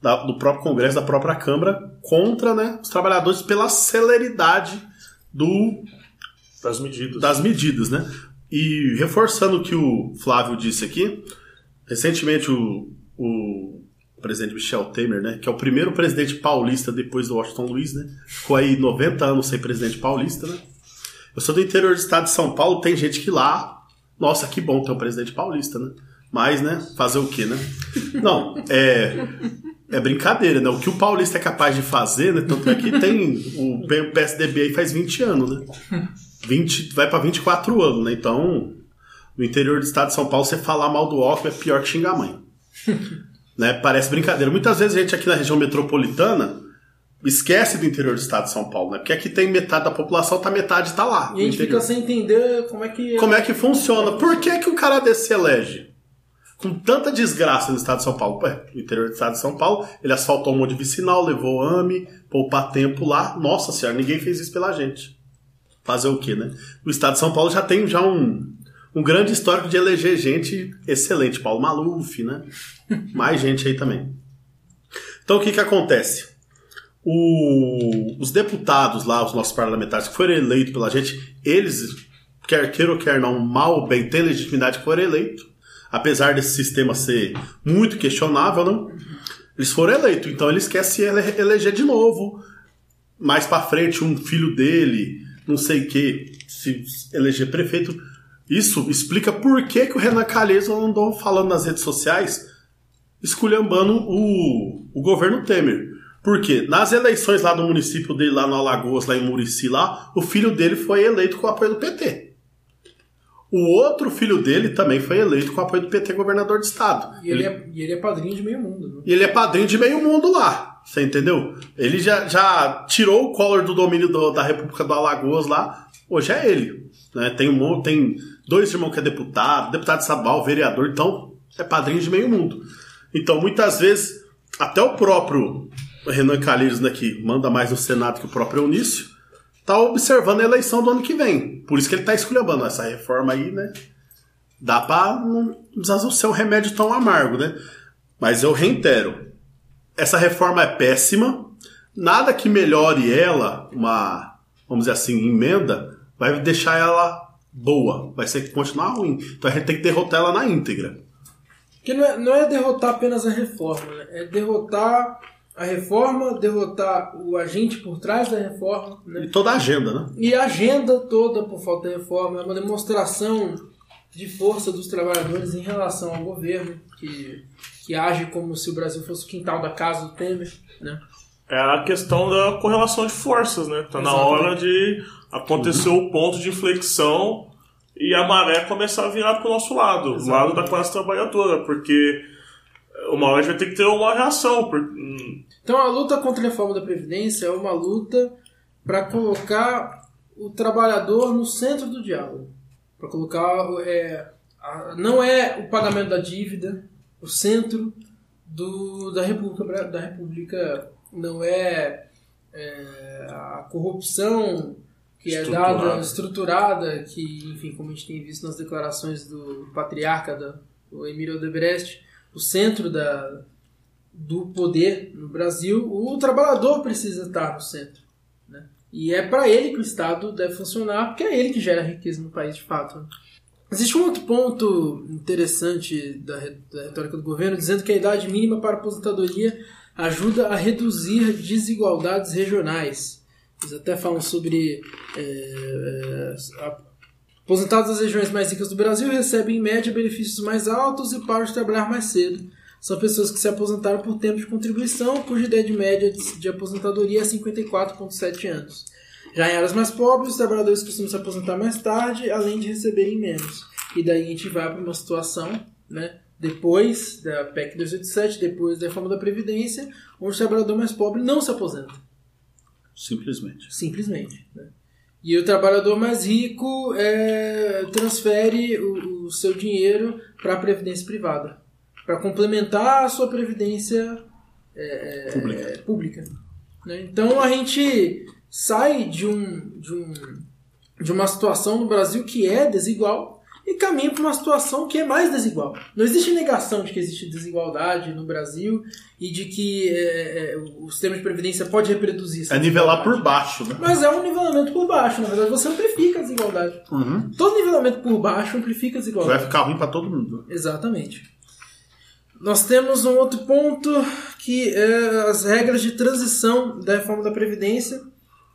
da, do próprio Congresso, da própria Câmara, contra né, os trabalhadores pela celeridade do, das medidas. Das medidas, né? E reforçando o que o Flávio disse aqui, recentemente o, o presidente Michel Temer, né? Que é o primeiro presidente paulista depois do Washington Luiz, né? Ficou aí 90 anos sem presidente paulista, né? Eu sou do interior do estado de São Paulo, tem gente que lá, nossa, que bom ter um presidente paulista, né? Mas, né? Fazer o quê, né? Não, é. É brincadeira, né? O que o paulista é capaz de fazer, né? Tanto é que tem o PSDB aí faz 20 anos, né? 20, vai para 24 anos, né? Então, no interior do estado de São Paulo, você falar mal do Alckmin é pior que xingar a mãe. Né? Parece brincadeira. Muitas vezes a gente aqui na região metropolitana esquece do interior do estado de São Paulo, né? Porque aqui tem metade da população, tá metade tá lá. E a gente fica sem entender como é que. Como é que funciona. Por que, que um cara desse se elege? Com tanta desgraça no estado de São Paulo. Ué, no interior do estado de São Paulo, ele asfaltou um monte de vicinal, levou AME, poupar tempo lá. Nossa senhora, ninguém fez isso pela gente. Fazer o quê, né? O estado de São Paulo já tem já um, um grande histórico de eleger gente excelente. Paulo Maluf, né? Mais gente aí também. Então o que, que acontece? O, os deputados lá, os nossos parlamentares que foram eleitos pela gente, eles quer queira ou quer não, mal ou bem, tem legitimidade que foram eleitos. Apesar desse sistema ser muito questionável, não? Eles foram eleitos, então eles querem se ele eleger de novo. Mais para frente, um filho dele, não sei o que, se eleger prefeito. Isso explica por que, que o Renan Calheiros andou falando nas redes sociais, esculhambando o, o governo Temer. Porque nas eleições lá do município dele, lá no Alagoas, lá em Murici, lá, o filho dele foi eleito com o apoio do PT. O outro filho dele também foi eleito com o apoio do PT governador de estado. E ele, ele... É, e ele é padrinho de meio mundo. Né? E ele é padrinho de meio mundo lá. Você entendeu? Ele já, já tirou o Collor do domínio do, da República do Alagoas lá. Hoje é ele. Né? Tem, um, tem dois irmãos que é deputado, deputado estadual, vereador. Então, é padrinho de meio mundo. Então, muitas vezes, até o próprio Renan Calheiros, né, que manda mais no Senado que o próprio Eunício, tá observando a eleição do ano que vem. Por isso que ele tá esculhambando essa reforma aí, né? Dá pra não precisar ser um remédio tão amargo, né? Mas eu reitero, essa reforma é péssima. Nada que melhore ela, uma, vamos dizer assim, emenda, vai deixar ela boa. Vai ser que continuar ruim. Então a gente tem que derrotar ela na íntegra. Que não é, não é derrotar apenas a reforma, né? é derrotar a reforma, derrotar o agente por trás da reforma. Né? E toda a agenda, né? E a agenda toda por falta de reforma é uma demonstração de força dos trabalhadores em relação ao governo, que, que age como se o Brasil fosse o quintal da casa do Temer. Né? É a questão da correlação de forças, né? Tá na hora de acontecer o ponto de inflexão e a maré começar a virar para o nosso lado, o lado da classe trabalhadora, porque uma hora a gente vai ter que ter uma reação. Por... Então a luta contra a reforma da Previdência é uma luta para colocar o trabalhador no centro do diálogo. Para colocar. É, a, não é o pagamento da dívida o centro do, da, República, da República. Não é, é a corrupção que é dada, estruturada, que, enfim, como a gente tem visto nas declarações do patriarca, da, o Emílio Odebrecht, o centro da, do poder no Brasil, o trabalhador precisa estar no centro. Né? E é para ele que o Estado deve funcionar, porque é ele que gera riqueza no país de fato. Existe um outro ponto interessante da, da retórica do governo, dizendo que a idade mínima para aposentadoria ajuda a reduzir desigualdades regionais. Eles até falam sobre é, é, Aposentados das regiões mais ricas do Brasil recebem em média benefícios mais altos e param de trabalhar mais cedo. São pessoas que se aposentaram por tempo de contribuição, cuja idade média de, de aposentadoria é 54,7 anos. Já em áreas mais pobres, os trabalhadores costumam se aposentar mais tarde, além de receberem menos. E daí a gente vai para uma situação, né, depois da PEC 287, depois da reforma da Previdência, onde o trabalhador mais pobre não se aposenta. Simplesmente. Simplesmente. Né? E o trabalhador mais rico é, transfere o, o seu dinheiro para a previdência privada, para complementar a sua previdência é, é pública. pública né? Então a gente sai de, um, de, um, de uma situação no Brasil que é desigual e caminha para uma situação que é mais desigual. Não existe negação de que existe desigualdade no Brasil e de que é, é, o sistema de previdência pode reproduzir isso. É nivelar por baixo, né? Mas é um nivelamento por baixo, na verdade você amplifica a desigualdade. Uhum. Todo nivelamento por baixo amplifica a desigualdade. Vai ficar ruim para todo mundo. Exatamente. Nós temos um outro ponto que é as regras de transição da reforma da Previdência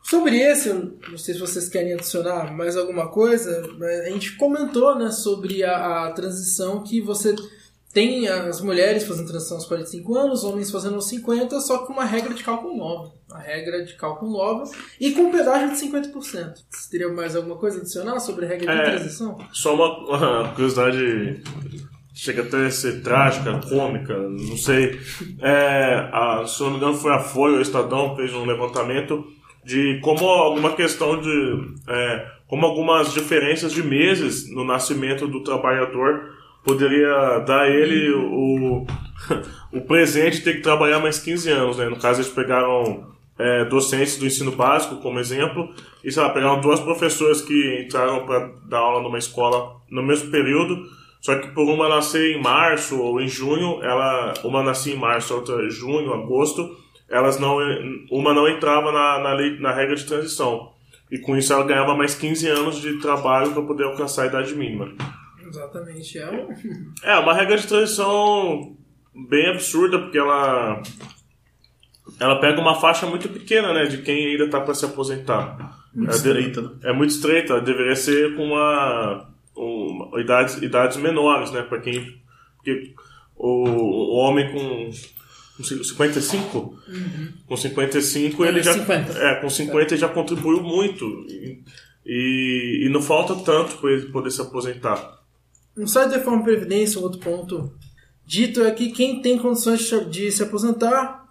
Sobre esse, não sei se vocês querem adicionar mais alguma coisa, a gente comentou né, sobre a, a transição que você tem as mulheres fazendo transição aos 45 anos, homens fazendo aos 50, só com uma regra de cálculo nova. Uma regra de cálculo nova e com pedágio de 50%. Você teria mais alguma coisa a adicionar sobre a regra é, de transição? Só uma, uma, curiosidade, chega até a ser trágica, cômica, não sei. É, a, se não me engano, foi a Folha, o Estadão, fez um levantamento de como alguma questão de. É, como algumas diferenças de meses no nascimento do trabalhador poderia dar ele o, o presente de ter que trabalhar mais 15 anos. Né? No caso, eles pegaram é, docentes do ensino básico como exemplo e sei lá, pegaram duas professoras que entraram para dar aula numa escola no mesmo período. Só que por uma nascer em março ou em junho, ela uma nascia em março, outra em junho, agosto, elas não uma não entrava na, na, lei, na regra de transição. e com isso ela ganhava mais 15 anos de trabalho para poder alcançar a idade mínima. Exatamente. É, um... é uma regra de transição bem absurda, porque ela ela pega uma faixa muito pequena, né, de quem ainda está para se aposentar. Muito é, estreita, né? É muito estreita, deveria ser com uma, uma idades, idades menores, né, para quem porque o, o homem com 55? Uhum. Com 55 ele já 50. é, com 50 ele já contribuiu muito e, e, não falta tanto para ele poder se aposentar. No site da Reforma Previdência, um outro ponto dito é que quem tem condições de se aposentar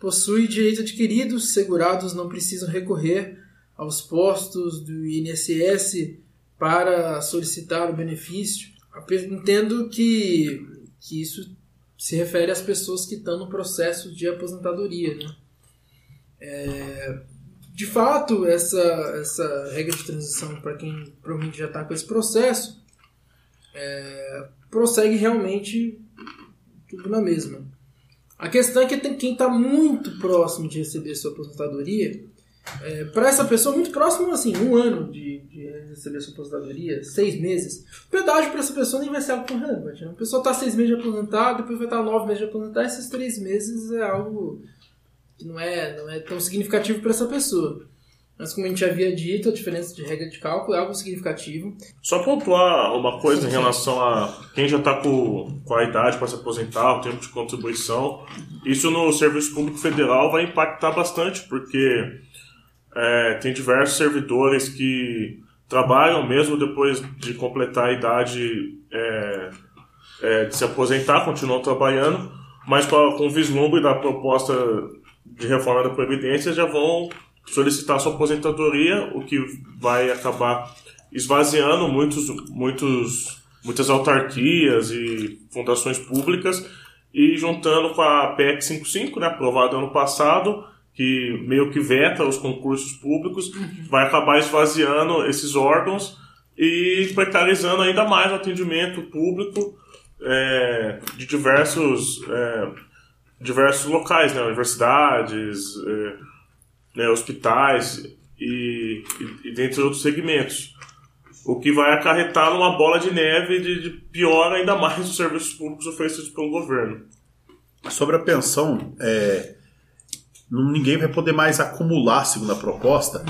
possui direito adquirido, segurados não precisam recorrer aos postos do INSS para solicitar o benefício. Entendo que, que isso se refere às pessoas que estão no processo de aposentadoria. Né? É, de fato, essa, essa regra de transição, para quem provavelmente já está com esse processo, é, prossegue realmente tudo na mesma. A questão é que tem quem está muito próximo de receber sua aposentadoria, é, para essa pessoa, muito próximo, assim, um ano de, de, receber sua aposentadoria, seis meses, o pedágio para essa pessoa nem vai ser algo tão relevante. Né? A pessoa está seis meses de aposentar, depois vai estar nove meses de aposentar, esses três meses é algo que não é, não é tão significativo para essa pessoa. Mas como a gente havia dito, a diferença de regra de cálculo é algo significativo. Só pontuar uma coisa sim, em relação a quem já está com, com a idade para se aposentar, o tempo de contribuição. Isso no Serviço Público Federal vai impactar bastante, porque é, tem diversos servidores que trabalham mesmo depois de completar a idade é, é, de se aposentar, continuam trabalhando, mas com, o vislumbre da proposta de reforma da Previdência já vão solicitar sua aposentadoria, o que vai acabar esvaziando muitos, muitos, muitas autarquias e fundações públicas e juntando com a PEC 55, né, aprovada ano passado, que meio que veta os concursos públicos, vai acabar esvaziando esses órgãos e precarizando ainda mais o atendimento público é, de diversos, é, diversos locais, né, universidades, é, né, hospitais e, e, e dentre outros segmentos. O que vai acarretar numa bola de neve de, de pior ainda mais os serviços públicos oferecidos pelo governo. Sobre a pensão, é, ninguém vai poder mais acumular, segundo a proposta,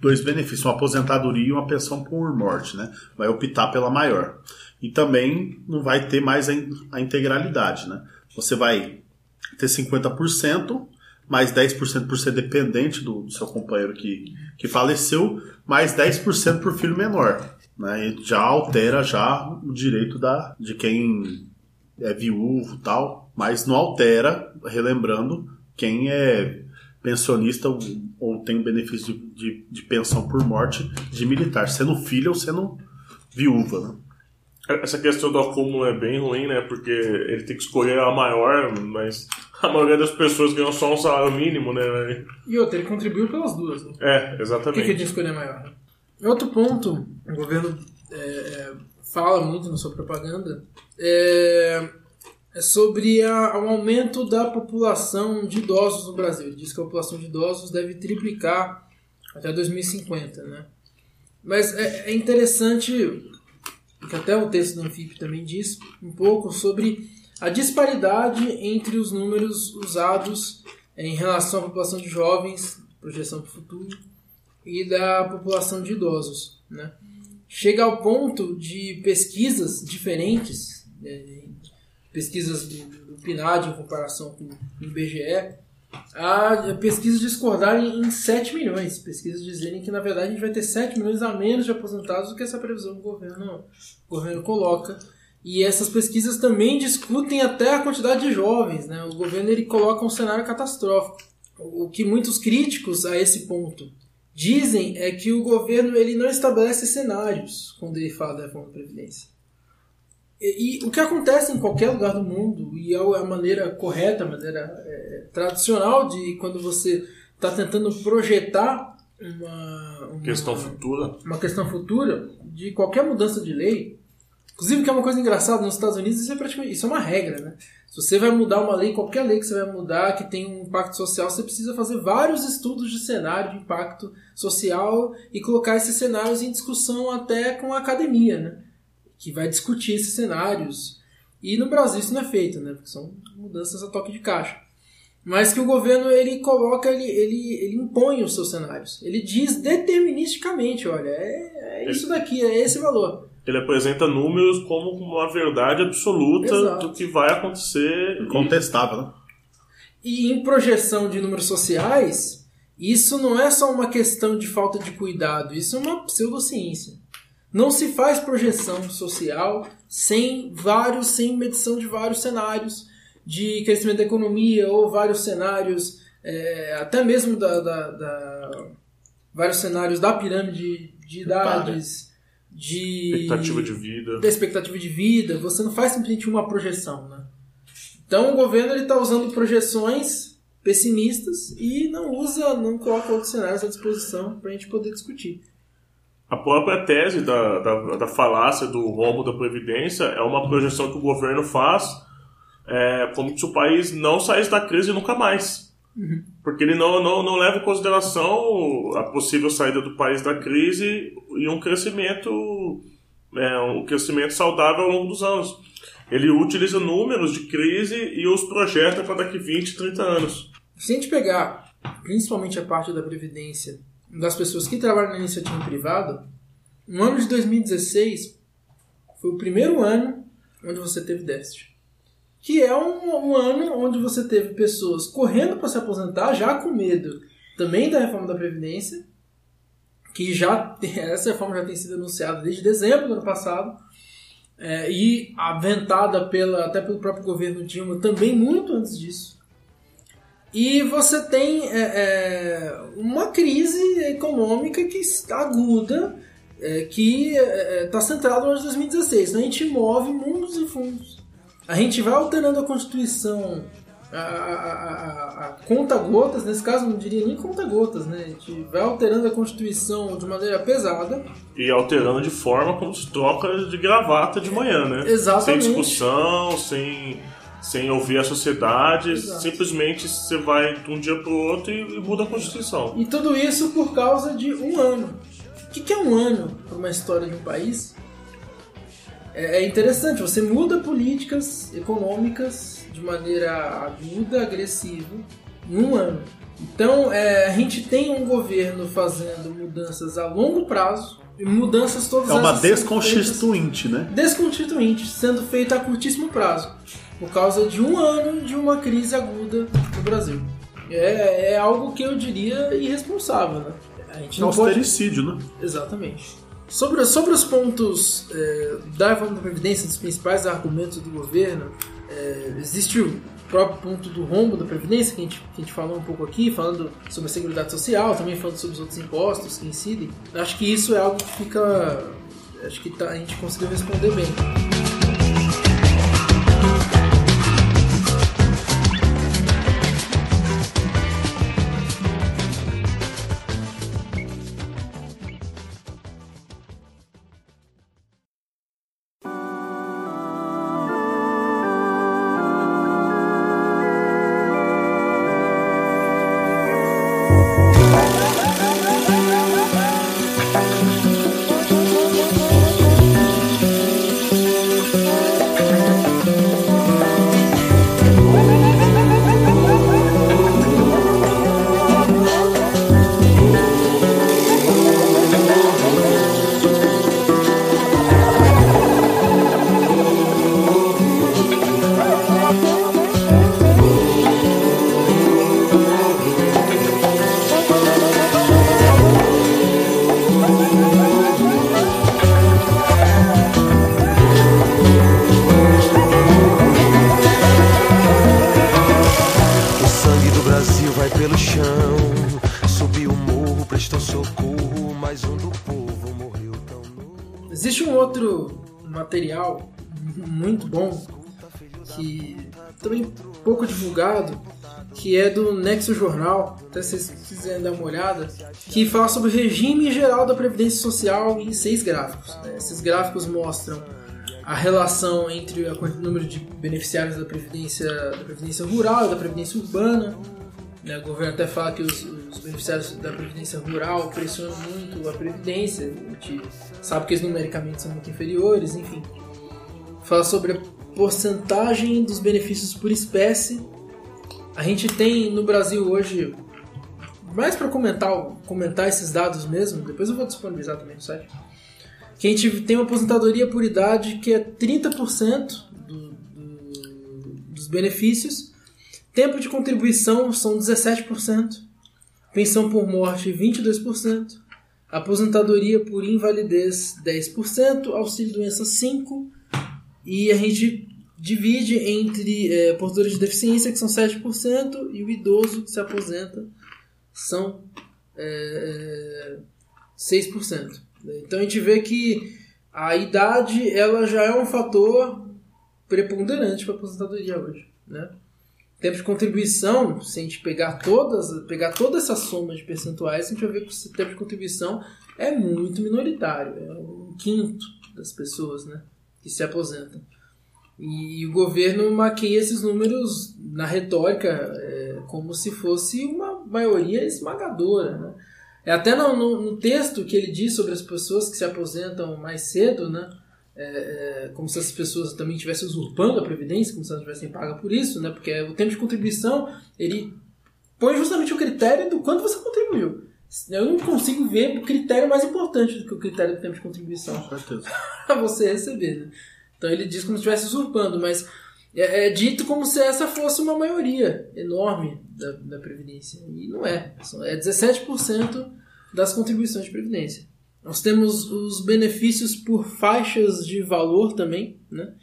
dois benefícios, uma aposentadoria e uma pensão por morte, né? Vai optar pela maior. E também não vai ter mais a, integralidade, né? Você vai ter 50% mais 10% por ser dependente do, do, seu companheiro que, que faleceu, mais 10% por filho menor. Né? E já altera já o direito da, de quem é viúvo tal, mas não altera, relembrando, quem é pensionista ou, ou tem benefício de, de, de, pensão por morte de militar, sendo filho ou sendo viúva. Né? Essa questão do acúmulo é bem ruim, né? Porque ele tem que escolher a maior, mas a maioria das pessoas ganham só um salário mínimo, né? E outra, ele contribuiu pelas duas, né? É, exatamente. Por que, que ele escolher maior? Outro ponto, o governo é, é, fala muito na sua propaganda, é, é sobre o aumento da população de idosos no Brasil. Ele diz que a população de idosos deve triplicar até 2050, né? Mas é, é interessante, que até o texto do Anfip também diz, um pouco sobre a disparidade entre os números usados em relação à população de jovens, projeção para o futuro, e da população de idosos. Né? Chega ao ponto de pesquisas diferentes, né, pesquisas do, do PNAD em comparação com o IBGE, a pesquisas discordarem em 7 milhões. Pesquisas dizerem que, na verdade, a gente vai ter 7 milhões a menos de aposentados do que essa previsão que o governo, o governo coloca e essas pesquisas também discutem até a quantidade de jovens. Né? O governo ele coloca um cenário catastrófico. O que muitos críticos a esse ponto dizem é que o governo ele não estabelece cenários quando ele fala da reforma da Previdência. E, e, o que acontece em qualquer lugar do mundo, e é a maneira correta, a maneira é, tradicional de quando você está tentando projetar uma, uma, questão futura. uma questão futura de qualquer mudança de lei, Inclusive, que é uma coisa engraçada, nos Estados Unidos isso é praticamente isso é uma regra, né? Se você vai mudar uma lei, qualquer lei que você vai mudar que tem um impacto social, você precisa fazer vários estudos de cenário de impacto social e colocar esses cenários em discussão até com a academia, né? Que vai discutir esses cenários. E no Brasil isso não é feito, né? Porque são mudanças a toque de caixa. Mas que o governo ele coloca, ele, ele, ele impõe os seus cenários. Ele diz deterministicamente, olha, é, é isso daqui, é esse valor ele apresenta números como uma verdade absoluta Exato. do que vai acontecer. Incontestável, né? E em projeção de números sociais, isso não é só uma questão de falta de cuidado, isso é uma pseudociência. Não se faz projeção social sem vários, sem medição de vários cenários de crescimento da economia ou vários cenários, é, até mesmo da, da, da, vários cenários da pirâmide de idades de expectativa de vida. Da expectativa de vida, você não faz simplesmente uma projeção, né? Então o governo ele está usando projeções pessimistas e não usa, não coloca outros cenários à disposição para a gente poder discutir. A própria tese da, da, da, falácia do rombo da Previdência é uma projeção que o governo faz é, como se o país não saísse da crise nunca mais. Uhum. Porque ele não, não, não leva em consideração a possível saída do país da crise e um crescimento, é, um crescimento saudável ao longo dos anos. Ele utiliza números de crise e os projeta para daqui 20, 30 anos. Se a gente pegar principalmente a parte da Previdência das pessoas que trabalham na iniciativa privada, no ano de 2016 foi o primeiro ano onde você teve déficit que é um, um ano onde você teve pessoas correndo para se aposentar, já com medo também da reforma da Previdência, que já essa reforma já tem sido anunciada desde dezembro do ano passado, é, e aventada pela, até pelo próprio governo Dilma também muito antes disso. E você tem é, é, uma crise econômica que está aguda, é, que está é, centrada no ano de 2016. Então a gente move mundos e fundos a gente vai alterando a Constituição a, a, a, a conta-gotas, nesse caso não diria nem conta-gotas, né? A gente vai alterando a Constituição de maneira pesada. E alterando de forma como se troca de gravata de manhã, né? Exatamente. Sem discussão, sem, sem ouvir a sociedade, Exato. simplesmente você vai de um dia para o outro e, e, muda a Constituição. E tudo isso por causa de um ano. O que, que é um ano para uma história de um país? É, é interessante, você muda políticas econômicas de maneira aguda, agressiva, em um ano. Então, é, a gente tem um governo fazendo mudanças a longo prazo, e mudanças todas É uma desconstituinte, né? Desconstituinte, sendo feita a curtíssimo prazo, por causa de um ano de uma crise aguda no Brasil. É, é algo que eu diria irresponsável, né? A gente não austericídio, pode... né? Exatamente. Sobre, sobre os pontos é, da reforma da Previdência, dos principais argumentos do governo, é, existe o próprio ponto do rombo da Previdência, que a, gente, que a gente falou um pouco aqui, falando sobre a Seguridade Social, também falando sobre os outros impostos que incidem. Acho que isso é algo que fica. Acho que tá, a gente conseguiu responder bem. Que é do Nexo Jornal, até se vocês quiserem dar uma olhada, que fala sobre o regime geral da Previdência Social em seis gráficos. Né? Esses gráficos mostram a relação entre o número de beneficiários da previdência, da previdência rural e da previdência urbana. Né? O governo até fala que os, os, beneficiários da previdência rural pressionam muito a previdência, a gente sabe que eles numericamente são muito inferiores, enfim. Fala sobre a porcentagem dos benefícios por espécie. A gente tem no Brasil hoje, mais para comentar, comentar esses dados mesmo, depois eu vou disponibilizar também no site que a gente tem uma aposentadoria por idade que é 30% do, do, dos benefícios, tempo de contribuição são 17%, pensão por morte 22%, aposentadoria por invalidez 10%, auxílio doença 5%, e a gente divide entre é, portadores de deficiência, que são 7%, e o idoso que se aposenta são é, 6%. Então a gente vê que a idade ela já é um fator preponderante para a aposentadoria hoje, né? Tempo de contribuição, se a gente pegar todas, pegar toda essa soma de percentuais, a gente vai ver que o tempo de contribuição é muito minoritário, é um quinto das pessoas, né, que se aposentam. E, o governo maqueia esses números na retórica é, como se fosse uma maioria esmagadora, né? É até no, no, no, texto que ele diz sobre as pessoas que se aposentam mais cedo, né? É, é, como se essas pessoas também estivessem usurpando a previdência, como se elas tivessem paga por isso, né? Porque o tempo de contribuição ele põe justamente o critério do quanto você contribuiu. Eu não consigo ver o critério mais importante do que o critério do tempo de contribuição para você receber. Né? Então ele diz como se estivesse usurpando, mas é, é, dito como se essa fosse uma maioria enorme da, da Previdência. E não é. É 17% das contribuições de Previdência. Nós temos os benefícios por faixas de valor também, né?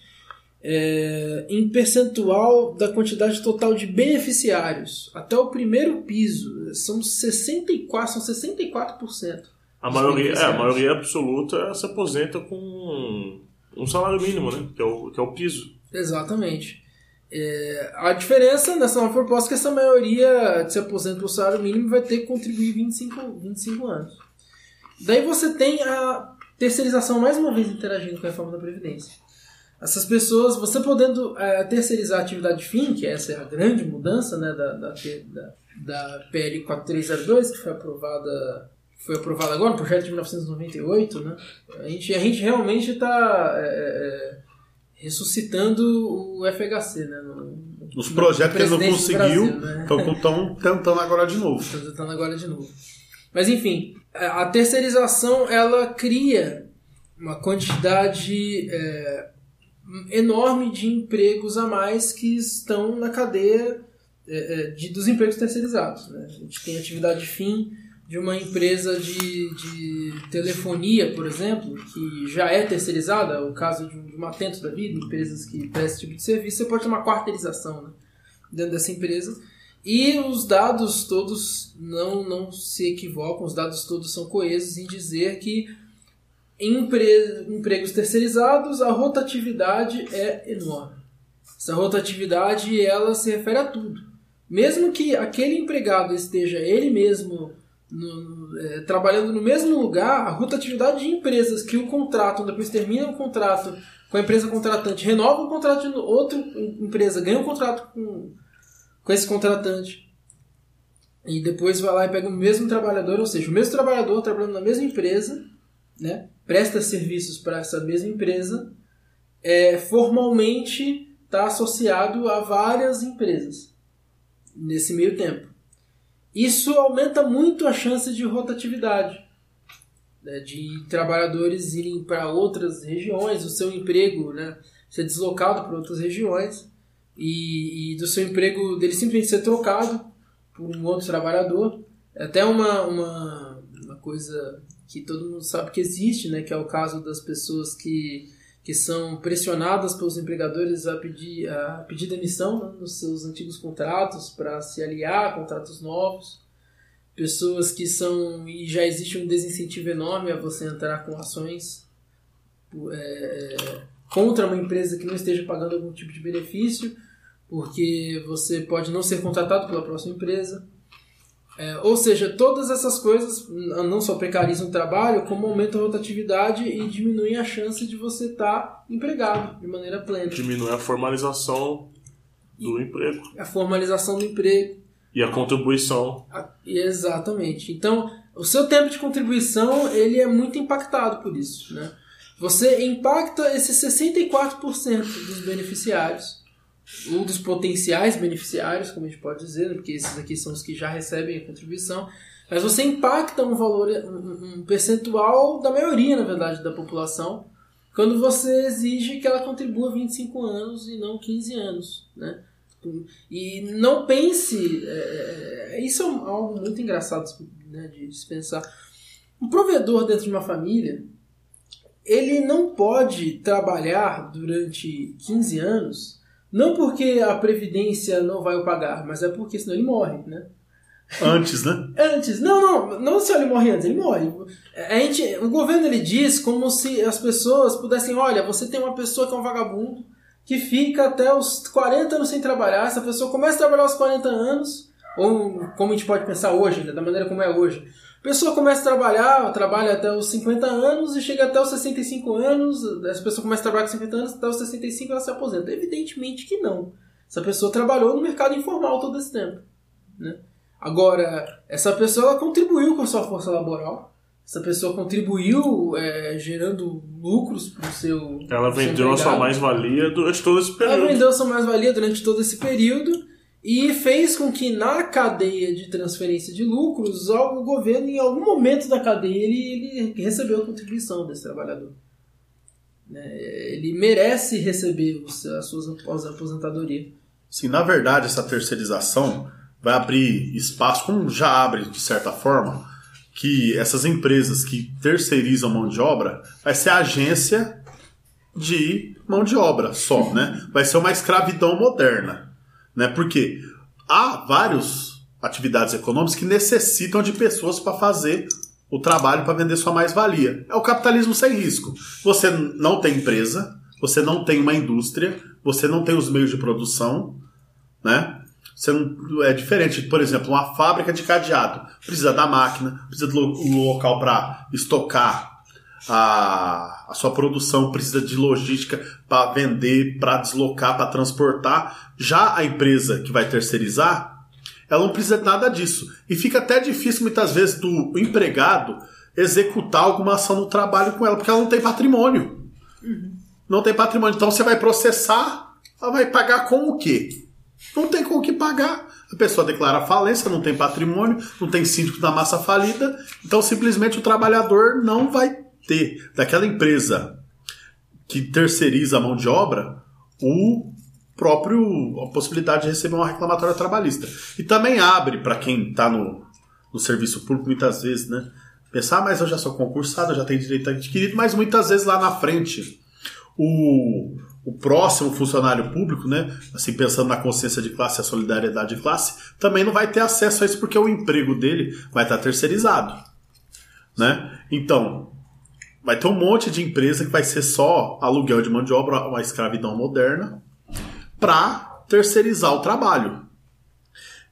É, em percentual da quantidade total de beneficiários. Até o primeiro piso são 64%. São 64%. A maioria, é, a maioria absoluta se aposenta com um salário mínimo, né? que, é o, que é o piso. Exatamente. É, a diferença nessa nova proposta é que essa maioria que se aposenta por salário mínimo vai ter que contribuir 25, 25 anos. Daí você tem a terceirização, mais uma vez interagindo com a reforma da Previdência. Essas pessoas, você podendo é, terceirizar a atividade fim, que essa é a grande mudança né, da, da, da, da PL 4302, que foi aprovada foi aprovada agora, no projeto de 1998, né? A gente, a gente realmente está é, é, ressuscitando o FHC, né? No, Os projetos que ele não conseguiu estão né? tentando agora de novo. Estão tentando agora de novo. Mas enfim, a terceirização ela cria uma quantidade é, enorme de empregos a mais que estão na cadeia é, é de, dos empregos terceirizados. Né? A gente tem atividade fim de uma empresa de, de telefonia, por exemplo, que já é terceirizada, o caso de, uma atento da vida, empresas que prestam esse tipo de serviço, você pode ter uma quarteirização né, dentro dessa empresa. E os dados todos não, não se equivocam, os dados todos são coesos em dizer que em empre, empregos terceirizados a rotatividade é enorme. Essa rotatividade ela se refere a tudo. Mesmo que aquele empregado esteja ele mesmo no, é, trabalhando no mesmo lugar, a rotatividade de empresas que o contratam, depois termina o contrato com a empresa contratante, renova o contrato de outra empresa, ganha um contrato com, com esse contratante e depois vai lá e pega o mesmo trabalhador, ou seja, o mesmo trabalhador trabalhando na mesma empresa, né, presta serviços para essa mesma empresa, é, formalmente está associado a várias empresas nesse meio tempo. Isso aumenta muito a chance de rotatividade, né, de trabalhadores irem para outras regiões, o seu emprego né, ser deslocado para outras regiões e, e, do seu emprego dele simplesmente ser trocado por um outro trabalhador. É até uma, uma, uma coisa que todo mundo sabe que existe, né, que é o caso das pessoas que que são pressionadas pelos empregadores a pedir, a pedir demissão né, nos seus antigos contratos para se aliar a contratos novos. Pessoas que são. e já existe um desincentivo enorme a você entrar com ações é, contra uma empresa que não esteja pagando algum tipo de benefício, porque você pode não ser contratado pela próxima empresa. É, ou seja, todas essas coisas não só precarizam o trabalho, como aumentam a rotatividade e diminuem a chance de você estar tá empregado de maneira plena. Diminui a formalização do e emprego. A formalização do emprego. E a contribuição. A, exatamente. Então, o seu tempo de contribuição ele é muito impactado por isso. Né? Você impacta esses 64% dos beneficiários ou dos potenciais beneficiários, como a gente pode dizer, né? porque esses aqui são os que já recebem a contribuição, mas você impacta um valor, um, um percentual da maioria, na verdade, da população, quando você exige que ela contribua 25 anos e não 15 anos, né? E não pense, é, é, isso é algo muito engraçado né, de se pensar. Um provedor dentro de uma família, ele não pode trabalhar durante 15 anos não porque a Previdência não vai o pagar, mas é porque senão ele morre, né? Antes, né? antes. Não, não, não se ele morre antes, ele morre. A gente, o governo ele diz como se as pessoas pudessem, olha, você tem uma pessoa que é um vagabundo, que fica até os 40 anos sem trabalhar, essa pessoa começa a trabalhar aos 40 anos, ou como a gente pode pensar hoje, né, da maneira como é hoje. A pessoa começa a trabalhar, trabalha até os 50 anos e chega até os 65 anos. Essa pessoa começa a trabalhar com 50 anos, até os 65 ela se aposenta. Evidentemente que não. Essa pessoa trabalhou no mercado informal todo esse tempo. Né? Agora, essa pessoa ela contribuiu com a sua força laboral. Essa pessoa contribuiu é, gerando lucros para o seu. Ela vendeu a sua mais-valia durante todo esse período. Ela vendeu a sua mais-valia durante todo esse período e fez com que na cadeia de transferência de lucros o governo em algum momento da cadeia ele, ele recebeu a contribuição desse trabalhador. Né? ele merece receber a sua aposentadoria sim na verdade essa terceirização vai abrir espaço como já abre de certa forma que essas empresas que terceirizam mão de obra vai ser agência de mão de obra só né? Vai ser uma escravidão moderna né? Porque há várias atividades econômicas que necessitam de pessoas para fazer o trabalho para vender sua mais-valia. É o capitalismo sem risco. Você não tem empresa, você não tem uma indústria, você não tem os meios de produção, né? Você não, é diferente, por exemplo, uma fábrica de cadeado precisa da máquina, precisa do local para estocar a, a sua produção precisa de logística para vender, para deslocar, para transportar. Já a empresa que vai terceirizar, ela não precisa de nada disso. E fica até difícil muitas vezes do empregado executar alguma ação no trabalho com ela, porque ela não tem patrimônio. Uhum. Não tem patrimônio. Então você vai processar, ela vai pagar com o quê? Não tem com o que pagar. A pessoa declara falência, não tem patrimônio, não tem síndico da massa falida, então simplesmente o trabalhador não vai ter daquela empresa que terceiriza a mão de obra o próprio a possibilidade de receber uma reclamatória trabalhista. E também abre para quem está no, no serviço público muitas vezes, né? Pensar, ah, mas eu já sou concursado, já tenho direito adquirido, mas muitas vezes lá na frente o, o próximo funcionário público, né, assim pensando na consciência de classe a solidariedade de classe, também não vai ter acesso a isso porque o emprego dele vai estar terceirizado, né? Então, vai ter um monte de empresa que vai ser só aluguel de mão de obra, uma escravidão moderna, para terceirizar o trabalho.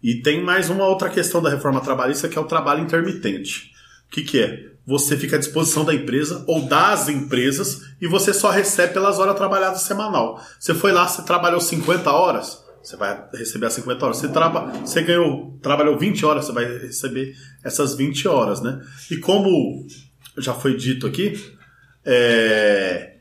E tem mais uma outra questão da reforma trabalhista que é o trabalho intermitente. O que, que é? Você fica à disposição da empresa ou das empresas e você só recebe pelas horas trabalhadas semanal. Você foi lá, você trabalhou 50 horas, você vai receber as 50 horas. Você, traba, você ganhou, trabalhou 20 horas, você vai receber essas 20 horas, né? E como já foi dito aqui, é,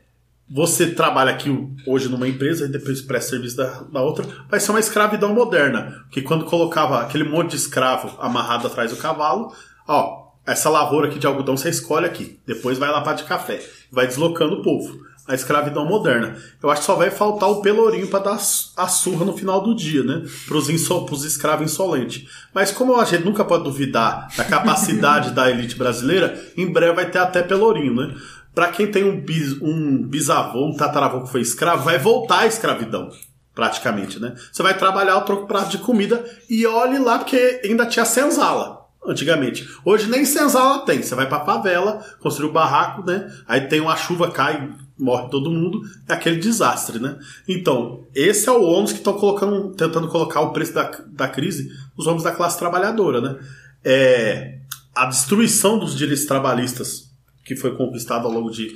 você trabalha aqui hoje numa empresa e depois presta serviço da, da, outra, vai ser uma escravidão moderna. Porque quando colocava aquele monte de escravo amarrado atrás do cavalo, ó, essa lavoura aqui de algodão você escolhe aqui, depois vai lá para de café, vai deslocando o povo. A escravidão moderna. Eu acho que só vai faltar o pelourinho para dar a surra no final do dia, né? Para os escravos insolentes. Mas como a gente nunca pode duvidar da capacidade da elite brasileira, em breve vai ter até pelourinho, né? Para quem tem um, bis, um bisavô, um tataravô que foi escravo, vai voltar à escravidão praticamente, né? Você vai trabalhar o troco prato de comida e olhe lá porque ainda tinha senzala antigamente. Hoje nem senzala tem. Você vai pra favela, construir o um barraco, né? Aí tem uma chuva, cai, morre todo mundo. É aquele desastre, né? Então, esse é o ônus que estão colocando, tentando colocar o preço da, da crise nos homens da classe trabalhadora, né? é, a destruição dos direitos trabalhistas que foi conquistado ao longo de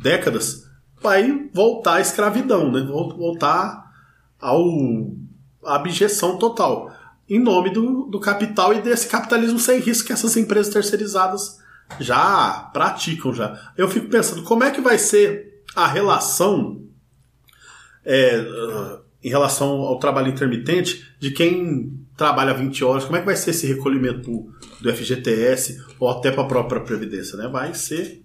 décadas vai voltar à escravidão, né? voltar ao à abjeção total, em nome do, do capital e desse capitalismo sem risco que essas empresas terceirizadas já praticam já. Eu fico pensando como é que vai ser a relação é, em relação ao trabalho intermitente de quem trabalha 20 horas, como é que vai ser esse recolhimento do FGTS ou até para a própria Previdência, né? Vai ser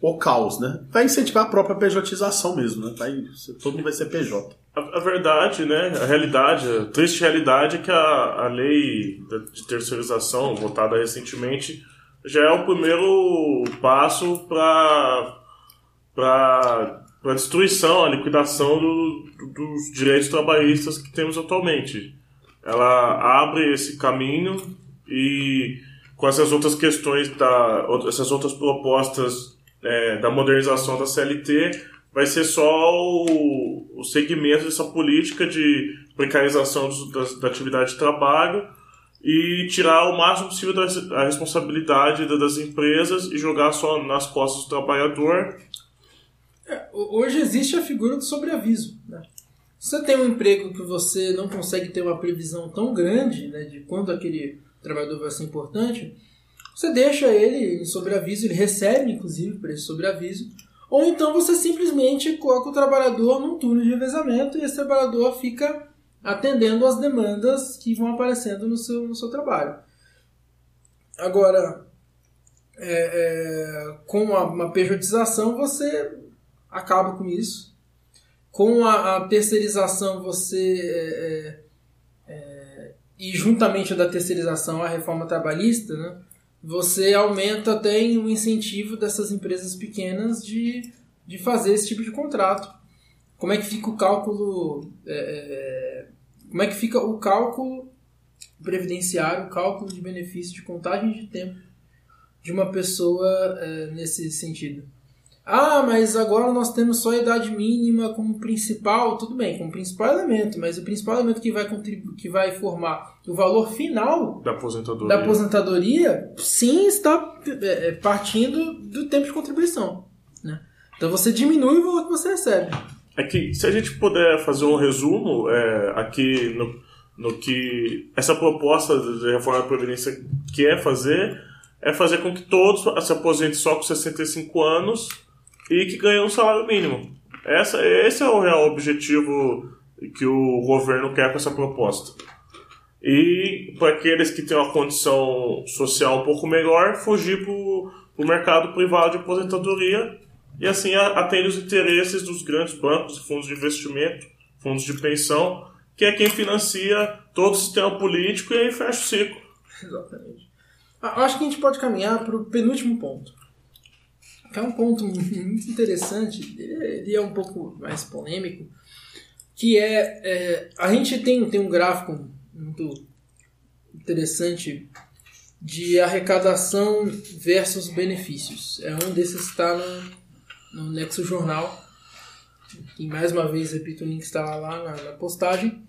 o caos, né? Vai incentivar a própria pejotização mesmo, né? Vai, todo mundo vai ser PJ. A, a, verdade, né? A realidade, a triste realidade é que a, a lei de terceirização, votada recentemente, já é o primeiro passo para para a destruição, a liquidação do, do, dos direitos trabalhistas que temos atualmente. Ela abre esse caminho e com essas outras questões, da, essas outras propostas é, da modernização da CLT, vai ser só o, o segmento dessa política de precarização da, da atividade de trabalho e tirar o máximo possível da responsabilidade das empresas e jogar só nas costas do trabalhador. É, hoje existe a figura do sobreaviso. Né? Você tem um emprego que você não consegue ter uma previsão tão grande né, de quando aquele trabalhador vai ser importante, você deixa ele em sobreaviso, ele recebe inclusive por esse sobreaviso, ou então você simplesmente coloca o trabalhador num turno de revezamento e esse trabalhador fica atendendo às demandas que vão aparecendo no seu, no seu trabalho. Agora, é, é, com uma, uma pejotização você acaba com isso. Com a, a terceirização você é, é, é e juntamente da terceirização a reforma trabalhista, né, você aumenta até o incentivo dessas empresas pequenas de, de fazer esse tipo de contrato. Como é que fica o cálculo é como é que fica o cálculo previdenciário, o cálculo de benefício de contagem de tempo de uma pessoa é, nesse sentido? Ah, mas agora nós temos só a idade mínima como principal, tudo bem, como principal elemento, mas o principal elemento que vai contribuir, que vai formar o valor final da aposentadoria, da aposentadoria sim está é, é, partindo do tempo de contribuição. Né? Então você diminui o valor que você recebe. É que se a gente puder fazer um resumo é, aqui no, no que essa proposta de reforma da Previdência quer fazer, é fazer com que todos se aposentem só com 65 anos e que ganhem um salário mínimo. Essa, esse é o real objetivo que o governo quer com essa proposta. E para aqueles que têm uma condição social um pouco melhor, fugir para o mercado privado de aposentadoria e assim atende os interesses dos grandes bancos, fundos de investimento, fundos de pensão, que é quem financia todo o sistema político e aí fecha o ciclo. Exatamente. Acho que a gente pode caminhar para o penúltimo ponto. Que é um ponto muito interessante, ele é um pouco mais polêmico, que é, é a gente tem, tem um gráfico muito interessante de arrecadação versus benefícios. É um desses está no, no Nexo Jornal. E mais uma vez, repito, o link está lá na, na postagem.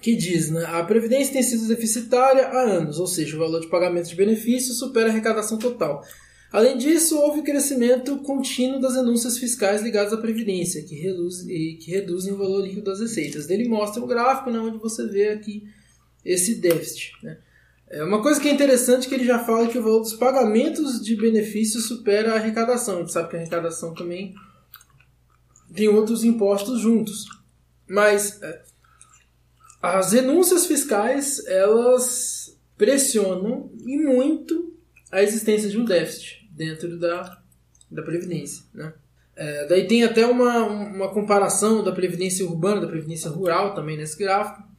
Que diz, né? A Previdência tem sido deficitária há anos, ou seja, o valor de pagamento de benefícios supera a arrecadação total. Além disso, houve crescimento contínuo das renúncias fiscais ligadas à Previdência, que, reduz, que reduzem o valor líquido das receitas. Ele mostra um gráfico né, onde você vê aqui esse déficit. Né? É uma coisa que é interessante é que ele já fala que o valor dos pagamentos de benefícios supera a arrecadação. A gente sabe que a arrecadação também tem outros impostos juntos. Mas é, as renúncias fiscais, elas pressionam e muito a existência de um déficit dentro da, da Previdência. Né? É, daí tem até uma, uma comparação da Previdência Urbana, da Previdência Rural também nesse gráfico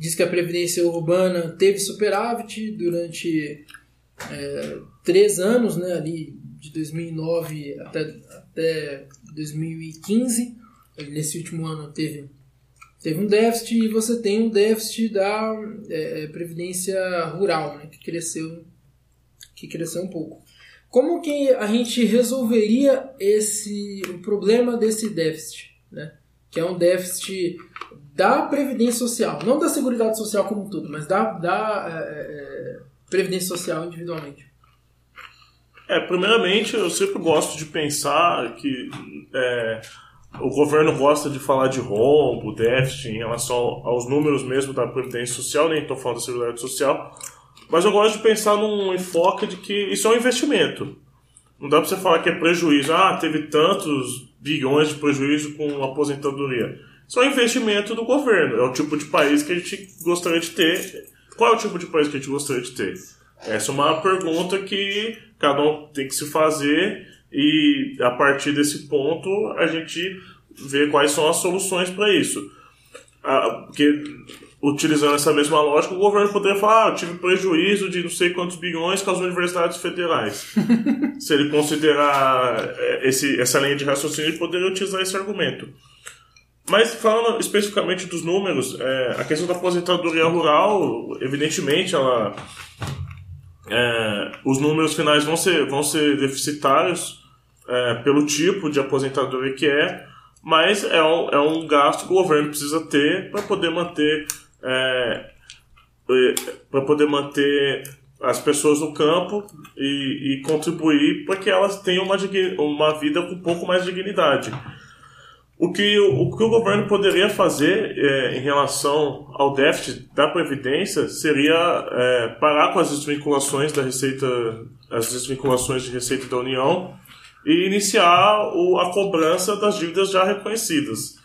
diz que a Previdência Urbana teve superávit durante é, três anos, né, ali de 2009 até, até 2015. Nesse último ano teve, teve um déficit e você tem um déficit da é, é, Previdência Rural, né, que, cresceu, que cresceu um pouco. Como que a gente resolveria esse, o problema desse déficit? Né? Que é um déficit da Previdência Social, não da Seguridade Social como um todo, mas da, da, é, é, previdência social individualmente? É, primeiramente, eu sempre gosto de pensar que é, o governo gosta de falar de rombo, déficit em relação aos números mesmo da Previdência Social, nem estou falando da Seguridade Social, mas eu gosto de pensar num enfoque de que isso é um investimento. Não dá para você falar que é prejuízo. Ah, teve tantos bilhões de prejuízo com aposentadoria. Um investimento do governo. É o tipo de país que a gente gostaria de ter. Qual é o tipo de país que a gente gostaria de ter? Essa é uma pergunta que cada um tem que se fazer e a partir desse ponto a gente vê quais são as soluções para isso. Ah, porque utilizando essa mesma lógica, o governo poderia falar: ah, eu tive prejuízo de não sei quantos bilhões com as universidades federais. Se ele considerar eh, esse, essa linha de raciocínio, ele poderia utilizar esse argumento. Mas falando especificamente dos números, é, a questão da aposentadoria rural, evidentemente, ela é, os números finais vão ser, vão ser deficitários é, pelo tipo de aposentadoria que é, mas é um, é um gasto que o governo precisa ter para poder manter é, para poder manter as pessoas no campo e, e contribuir para que elas tenham uma, uma vida com um pouco mais de dignidade. O que o, que o governo poderia fazer é, em relação ao déficit da Previdência seria é, parar com as desvinculações da Receita, as desvinculações de Receita da União e iniciar o, a cobrança das dívidas já reconhecidas.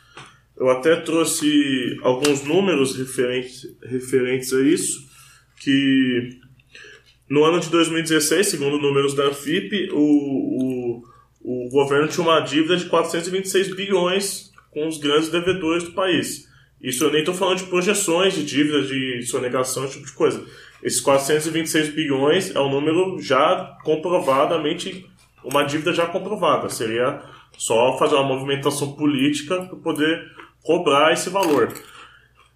Eu até trouxe alguns números referentes, referentes a isso, que no ano de 2016, segundo números da Anfip, o, o o governo tinha uma dívida de 426 bilhões com os grandes devedores do país. Isso eu nem estou falando de projeções de dívidas, de sonegação, esse tipo de coisa. Esses 426 bilhões é um número já comprovadamente, uma dívida já comprovada. Seria só fazer uma movimentação política para poder cobrar esse valor.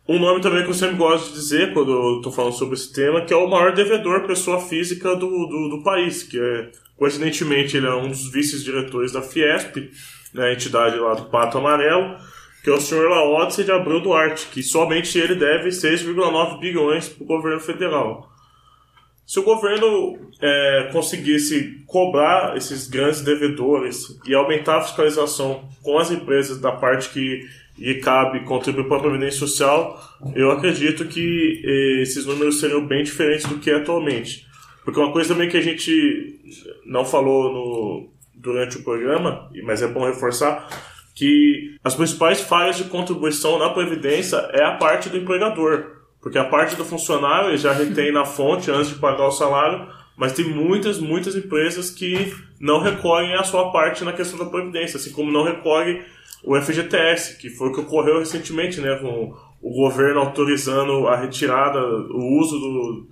Um nome também que eu sempre gosto de dizer quando eu estou falando sobre esse tema, que é o maior devedor pessoa física do, do, do país, que é Coincidentemente, ele é um dos vice-diretores da Fiesp, né, entidade lá do Pato Amarelo, que é o senhor Laodice de Abreu Duarte, que somente ele deve 6,9 bilhões para o governo federal. Se o governo é, conseguisse cobrar esses grandes devedores e aumentar a fiscalização com as empresas da parte que lhe cabe contribuir para a Previdência Social, eu acredito que eh, esses números seriam bem diferentes do que é atualmente. Porque uma coisa também que a gente não falou no, durante o programa, mas é bom reforçar, que as principais falhas de contribuição na Previdência é a parte do empregador. Porque a parte do funcionário já retém na fonte antes de pagar o salário, mas tem muitas, muitas empresas que não recolhem a sua parte na questão da Previdência, assim como não recolhe o FGTS, que foi o que ocorreu recentemente, né, com o governo autorizando a retirada, o uso do,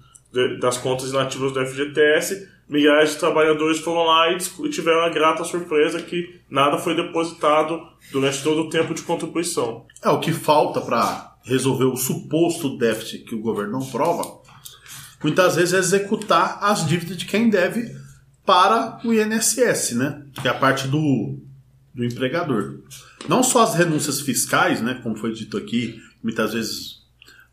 das contas inativas do FGTS, milhares de trabalhadores foram lá e tiveram a grata surpresa que nada foi depositado durante todo o tempo de contribuição. É o que falta para resolver o suposto déficit que o governo não prova. Muitas vezes é executar as dívidas de quem deve para o INSS, né? Que é a parte do, do empregador. Não só as renúncias fiscais, né? Como foi dito aqui, muitas vezes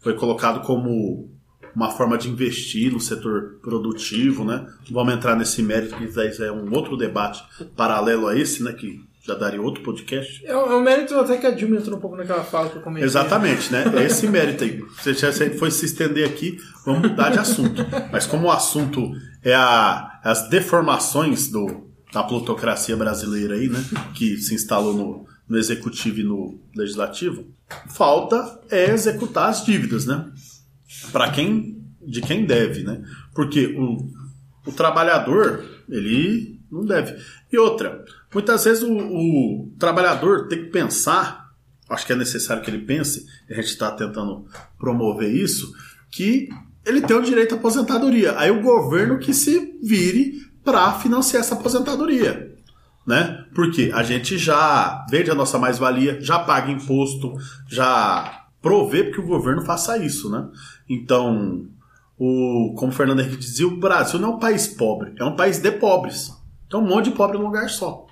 foi colocado como uma forma de investir no setor produtivo, né? Vamos entrar nesse mérito, que isso é um outro debate paralelo a esse, né? Que já daria outro podcast. É um, é mérito até que a Dilma entrou um pouco naquela fala que eu comentei. Exatamente, né? É esse mérito aí. Se já foi se estender aqui, vamos mudar de assunto. Mas como o assunto é a, as deformações do, da plutocracia brasileira aí, né? Que se instalou no, no executivo e no legislativo, falta é executar as dívidas, né? Para quem de quem deve, né? Porque o, o trabalhador ele não deve. E outra, muitas vezes o, o trabalhador tem que pensar, acho que é necessário que ele pense, a gente está tentando promover isso, que ele tem o direito à aposentadoria. Aí o governo que se vire para financiar essa aposentadoria. Né? Porque a gente já vende a nossa mais-valia, já paga imposto, já prover que o governo faça isso, né? Então, o, como o Fernando Henrique dizia, o Brasil não é um país pobre, é um país de pobres. Então, um monte de pobre num lugar só.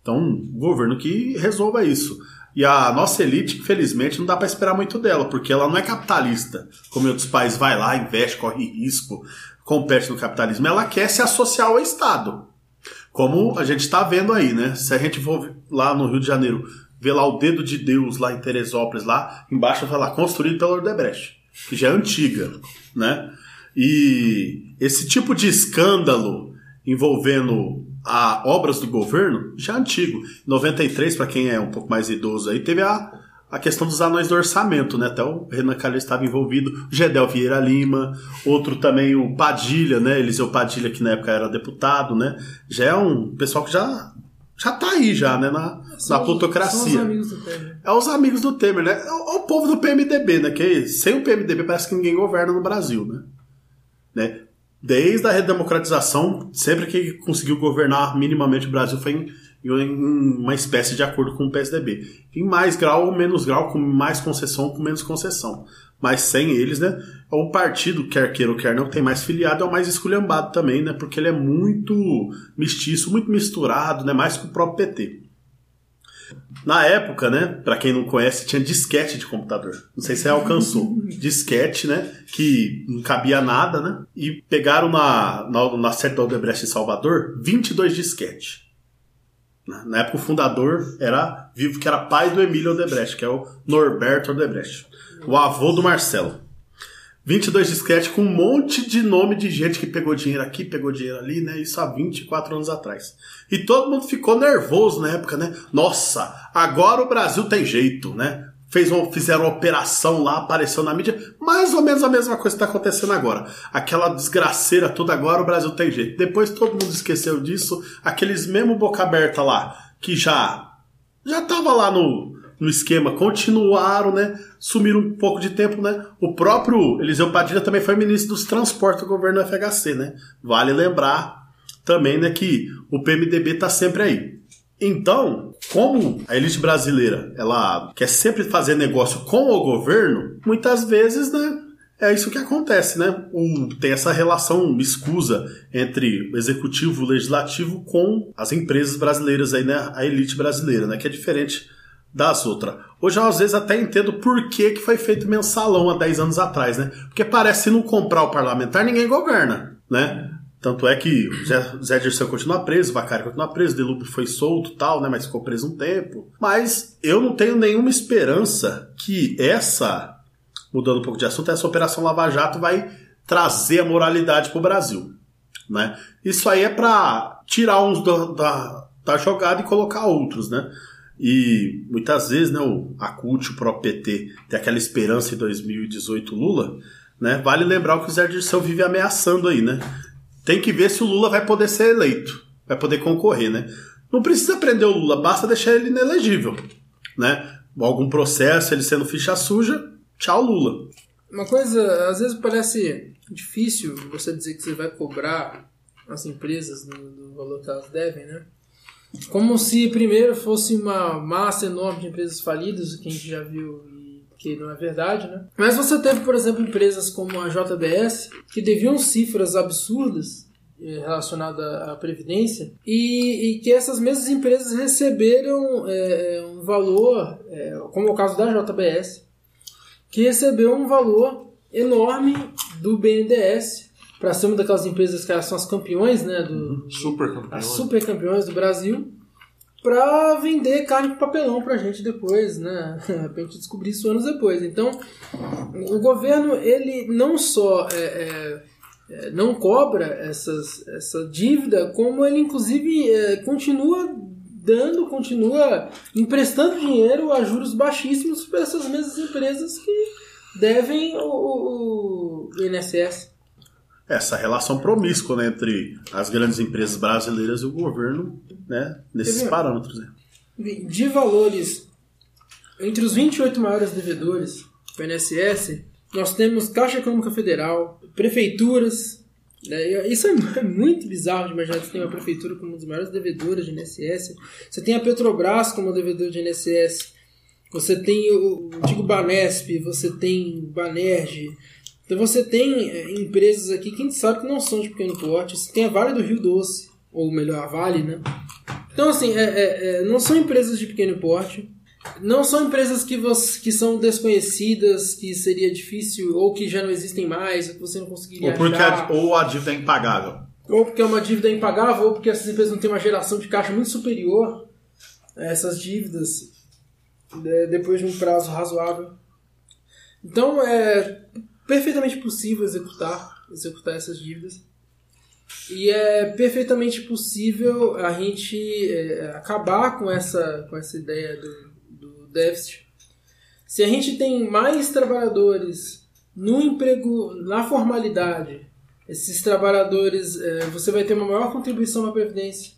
Então, o governo que resolva isso. E a nossa elite, infelizmente, não dá para esperar muito dela, porque ela não é capitalista, como em outros países, vai lá, investe, corre risco, compete no capitalismo. Ela quer se associar ao Estado. Como a gente está vendo aí, né? Se a gente for lá no Rio de Janeiro, ver lá o dedo de Deus lá em Teresópolis, lá embaixo vai lá, construído pela Odebrecht, que já é antiga, né? E esse tipo de escândalo envolvendo a obras do governo já é antigo. Em 93, para quem é um pouco mais idoso aí, teve a, a questão dos anões do orçamento, né? Até o Renan Calheiros estava envolvido, o Gedel Vieira Lima, outro também o Padilha, né? Eliseu Padilha, que na época era deputado, né? Já é um pessoal que já já tá aí já, né? Na, na plutocracia. São os amigos do Temer. É os amigos do Temer, né? É o, o povo do PMDB, né? Que sem o PMDB parece que ninguém governa no Brasil, né? né? Desde a redemocratização, sempre que conseguiu governar minimamente o Brasil foi em, em uma espécie de acordo com o PSDB. Em mais grau ou menos grau, com mais concessão ou com menos concessão. Mas sem eles, né? É um partido, quer queira ou quer não, tem mais filiado, é o mais esculhambado também, né? Porque ele é muito mestiço, muito misturado, né? Mais que o próprio PT. Na época, né, para quem não conhece, tinha disquete de computador. Não sei se você alcançou. disquete, né, que não cabia nada, né? E pegaram na, na, na da Odebrecht em Salvador 22 disquete. Na época o fundador era vivo, que era pai do Emílio Odebrecht, que é o Norberto Odebrecht, o avô do Marcelo. 22 disquete com um monte de nome de gente que pegou dinheiro aqui, pegou dinheiro ali, né? Isso há 24 anos atrás. E todo mundo ficou nervoso na época, né? Nossa, agora o Brasil tem jeito, né? Fez uma, fizeram uma operação lá, apareceu na mídia, mais ou menos a mesma coisa que está acontecendo agora. Aquela desgraceira toda agora, o Brasil tem jeito. Depois todo mundo esqueceu disso, aqueles mesmo boca aberta lá, que já já tava lá no, no esquema, continuaram, né? Sumiram um pouco de tempo, né? O próprio Eliseu Padilha também foi ministro dos transportes do governo do FHC, né? Vale lembrar também, né, que o PMDB tá sempre aí. Então, como a elite brasileira, ela quer sempre fazer negócio com o governo, muitas vezes, né, é isso que acontece, né? O, tem essa relação escusa entre o executivo e o legislativo com as empresas brasileiras aí, né? A elite brasileira, né? Que é diferente das outras. Hoje eu às vezes até entendo por que, que foi feito mensalão há 10 anos atrás, né? Porque parece que não comprar o parlamentar, ninguém governa, né? Tanto é que Zé, Zé Dirceu continua preso, Vacari continua preso, Delupe foi solto tal, né? Mas ficou preso um tempo. Mas eu não tenho nenhuma esperança que essa, mudando um pouco de assunto, essa Operação Lava Jato vai trazer a moralidade para o Brasil. Né? Isso aí é para tirar uns da, da jogada e colocar outros, né? E muitas vezes, né, o, o próprio PT, tem aquela esperança em 2018 Lula, né? Vale lembrar o que o Zé Dirceu vive ameaçando aí, né? Tem que ver se o Lula vai poder ser eleito, vai poder concorrer, né? Não precisa prender o Lula, basta deixar ele inelegível, né? Algum processo, ele sendo ficha suja, tchau Lula. Uma coisa, às vezes parece difícil você dizer que você vai cobrar as empresas do valor que elas devem, né? Como se primeiro fosse uma massa enorme de empresas falidas, que a gente já viu e que não é verdade, né? Mas você teve, por exemplo, empresas como a JBS, que deviam cifras absurdas eh, relacionadas à Previdência, e, e, que essas mesmas empresas receberam é, um valor, é, como é o caso da JBS, que recebeu um valor enorme do BNDES para uma daquelas empresas que são as campeões, né? Do, uhum. super campeões. As super campeões do Brasil. Para vender carne com papelão para a gente depois, né? pra gente descobrir isso anos depois. Então, o governo, ele não só é, é, é, não cobra essas, essa dívida, como ele, inclusive, é, continua dando, continua emprestando dinheiro a juros baixíssimos para essas mesmas empresas que devem o, o, o INSS essa relação promíscua né, entre as grandes empresas brasileiras e o governo né, nesses parâmetros. Né. De valores, entre os 28 maiores devedores do INSS, nós temos Caixa Econômica Federal, prefeituras. Né, isso é muito bizarro de imaginar que você tem uma prefeitura como uma das maiores devedoras de INSS. Você tem a Petrobras como devedor de INSS. Você tem o antigo Banesp, você tem Banerj, então você tem é, empresas aqui que a gente sabe que não são de pequeno porte. Você tem a Vale do Rio Doce, ou melhor, a Vale, né? Então, assim, é, é, é, não são empresas de pequeno porte. Não são empresas que, você, que são desconhecidas, que seria difícil, ou que já não existem mais, ou que você não conseguiria Ou, porque achar. a, ou a dívida é impagável. Ou porque é uma dívida impagável, ou porque essas empresas não têm uma geração de caixa muito superior a essas dívidas né, depois de um prazo razoável. Então é perfeitamente possível executar, executar essas dívidas. E é perfeitamente possível a gente é, acabar com essa, com essa ideia do, do déficit. Se a gente tem mais trabalhadores no emprego, na formalidade, esses trabalhadores, é, você vai ter uma maior contribuição à Previdência.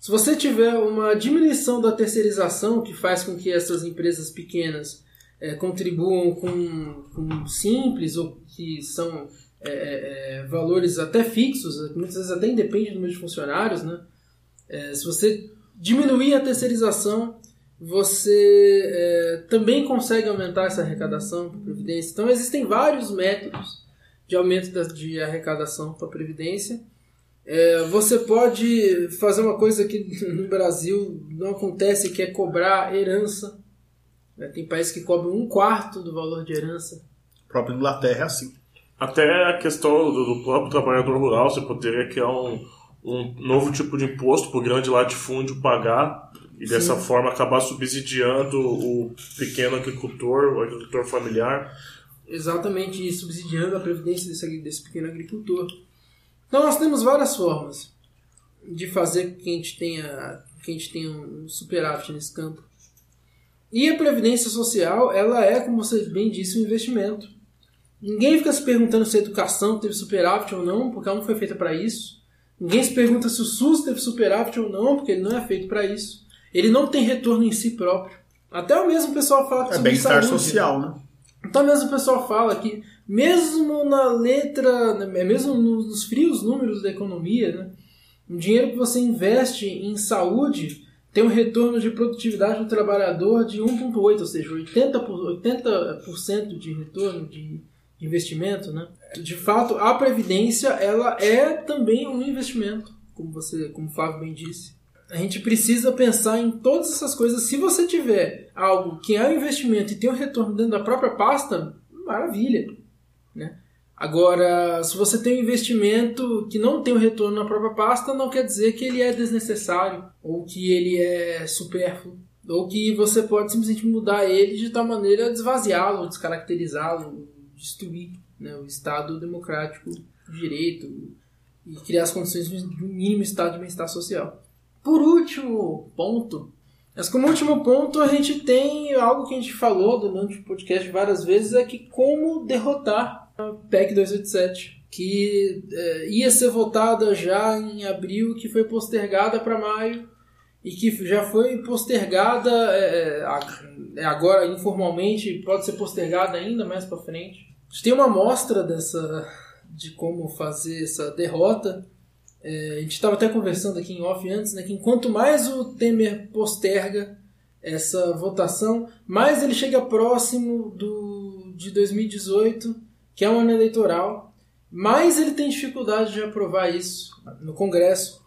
Se você tiver uma diminuição da terceirização, que faz com que essas empresas pequenas é, contribuam com, com simples ou que são é, é, valores até fixos, muitas vezes até independe do número de funcionários, né? É, se você diminuir a terceirização, você é, também consegue aumentar essa arrecadação para a Previdência. Então, existem vários métodos de aumento da, de arrecadação para a Previdência. É, você pode fazer uma coisa que no Brasil não acontece, que é cobrar herança. Né? Tem países que cobram um quarto do valor de herança. A própria Inglaterra é assim. Até a questão do, próprio trabalhador rural, você poderia criar um, um novo tipo de imposto para o grande latifúndio pagar e dessa Sim. forma acabar subsidiando o pequeno agricultor, o agricultor familiar. Exatamente, e subsidiando a previdência desse, desse pequeno agricultor. Então nós temos várias formas de fazer com que a gente tenha, que a gente tenha um superávit nesse campo. E a previdência social, ela é, como você bem disse, um investimento. Ninguém fica se perguntando se a educação teve superávit ou não, porque ela não foi feita para isso. Ninguém se pergunta se o SUS teve superávit ou não, porque ele não é feito para isso. Ele não tem retorno em si próprio. Até o mesmo pessoal fala que É bem-estar social, né? Então mesmo o pessoal fala que mesmo na letra, né, mesmo nos frios números da economia, né, o dinheiro que você investe em saúde tem um retorno de produtividade do trabalhador de 1,8, ou seja, 80%, por- 80% de retorno de investimento. Né? De fato, a Previdência ela é também um investimento, como, você, como o Flávio bem disse. A gente precisa pensar em todas essas coisas. Se você tiver algo que é um investimento e tem um retorno dentro da própria pasta, maravilha. Agora, se você tem um investimento que não tem um retorno na própria pasta, não quer dizer que ele é desnecessário ou que ele é supérfluo. Ou que você pode simplesmente mudar ele de tal maneira a desvaziá-lo, descaracterizá-lo, destruir né, o Estado democrático de direito e criar as condições de um mínimo estado de bem-estar social. Por último ponto, mas como último ponto a gente tem algo que a gente falou durante o podcast várias vezes, é que como derrotar PEC 287, que é, ia ser votada já em abril, que foi postergada para maio e que já foi postergada é, é, agora informalmente, pode ser postergada ainda mais para frente. A gente tem uma amostra dessa de como fazer essa derrota. É, a gente estava até conversando aqui em off antes, né, que enquanto mais o Temer posterga essa votação, mais ele chega próximo do, de 2018, que é um ano eleitoral, mais ele tem dificuldade de aprovar isso no Congresso.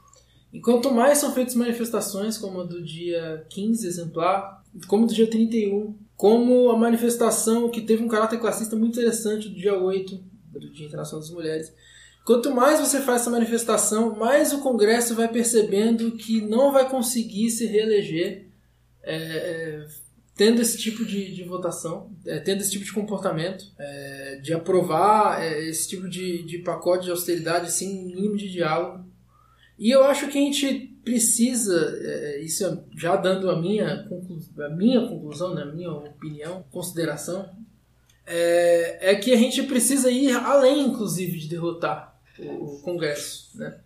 E quanto mais são feitas manifestações, como a do dia 15 exemplar, como do dia 31, como a manifestação que teve um caráter classista muito interessante do dia 8, do Dia Internacional das Mulheres. Quanto mais você faz essa manifestação, mais o Congresso vai percebendo que não vai conseguir se reeleger é, é, tendo esse tipo de, de votação, é, tendo esse tipo de comportamento, é, de aprovar é, esse tipo de, de pacote de austeridade sem mínimo de diálogo. E eu acho que a gente precisa, é, isso é já dando a minha, a minha conclusão, né, a minha opinião, consideração, é, é que a gente precisa ir além, inclusive, de derrotar o, Congresso, né?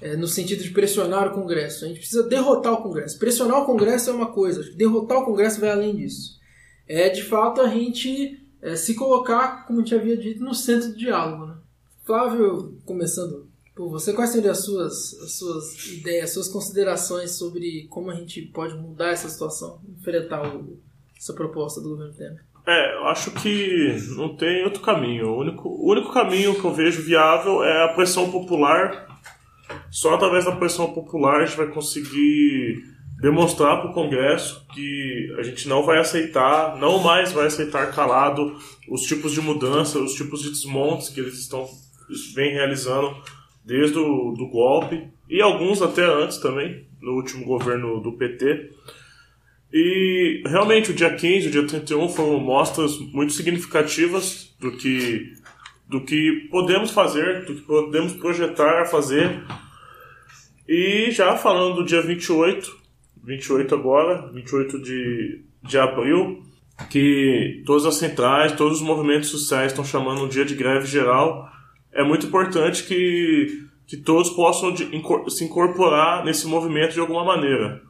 É, no sentido de pressionar o Congresso. A gente precisa derrotar o Congresso. Pressionar o Congresso é uma coisa, derrotar o Congresso vai além disso. É, de fato, a gente é, se colocar, como a gente havia dito, no centro do diálogo. Né? Flávio, começando por você, quais seriam as suas, as suas ideias, as suas considerações sobre como a gente pode mudar essa situação, enfrentar o, essa proposta do governo Temer? É, eu acho que não tem outro caminho. O único, o único caminho que eu vejo viável é a pressão popular. Só através da pressão popular a gente vai conseguir demonstrar para o Congresso que a gente não vai aceitar, não mais vai aceitar calado os tipos de mudança, os tipos de desmontes que eles estão vem realizando desde o do golpe e alguns até antes também, no último governo do PT. E realmente o dia 15, o dia 31 foram mostras muito significativas do que do que podemos fazer, do que podemos projetar a fazer. E já falando do dia 28, 28 agora, 28 de, de abril, que todas as centrais, todos os movimentos sociais estão chamando um dia de greve geral. É muito importante que, que todos possam de, se incorporar nesse movimento de alguma maneira.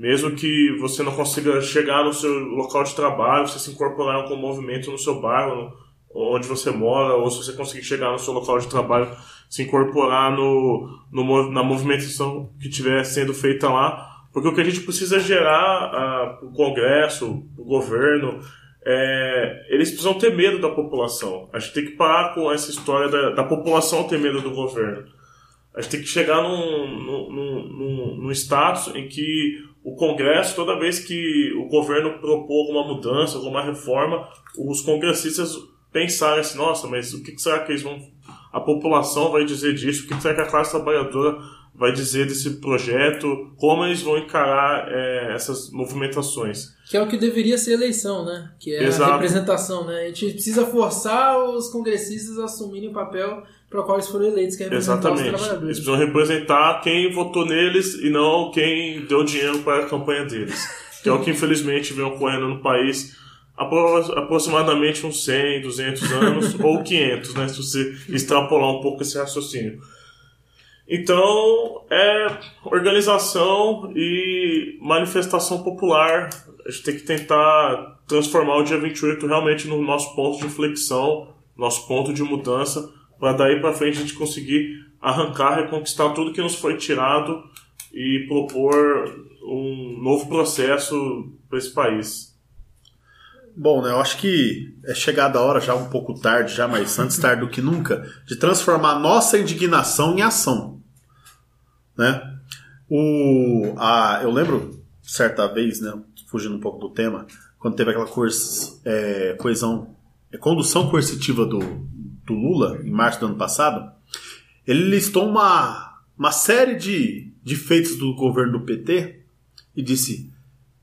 Mesmo que você não consiga chegar no seu local de trabalho, você se incorporar com o movimento no seu bairro, onde você mora, ou se você conseguir chegar no seu local de trabalho, se incorporar no, no na movimentação que estiver sendo feita lá, porque o que a gente precisa gerar para o Congresso, o governo, é, eles precisam ter medo da população. A gente tem que parar com essa história da, da população ter medo do governo. A gente tem que chegar num, num, num, num status em que o Congresso, toda vez que o governo propor alguma mudança, alguma reforma, os congressistas pensarem assim, nossa, mas o que será que eles vão. A população vai dizer disso? O que será que a classe trabalhadora vai dizer desse projeto? Como eles vão encarar é, essas movimentações? Que é o que deveria ser eleição, né? Que é Exato. a representação, né? A gente precisa forçar os congressistas a assumirem o papel para qual eles foram eleitos, que é representar Exatamente. os trabalhadores. Eles precisam representar quem votou neles e não quem deu dinheiro para a campanha deles. que é o que infelizmente vem ocorrendo no país aproximadamente uns 100, 200 anos ou 500, né, se você extrapolar um pouco esse raciocínio. Então, é organização e manifestação popular. A gente tem que tentar transformar o dia 28 realmente no nosso ponto de inflexão, nosso ponto de mudança, para daí para frente a gente conseguir arrancar, reconquistar tudo que nos foi tirado e propor um novo processo para esse país. Bom, né, eu acho que é chegada a hora, já um pouco tarde, já, mas antes tarde do que nunca, de transformar nossa indignação em ação. Né? O, a, eu lembro, certa vez, né, fugindo um pouco do tema, quando teve aquela coisa, é, coesão, é, condução coercitiva do, do Lula, em março do ano passado, ele listou uma, uma série de, de feitos do governo do PT e disse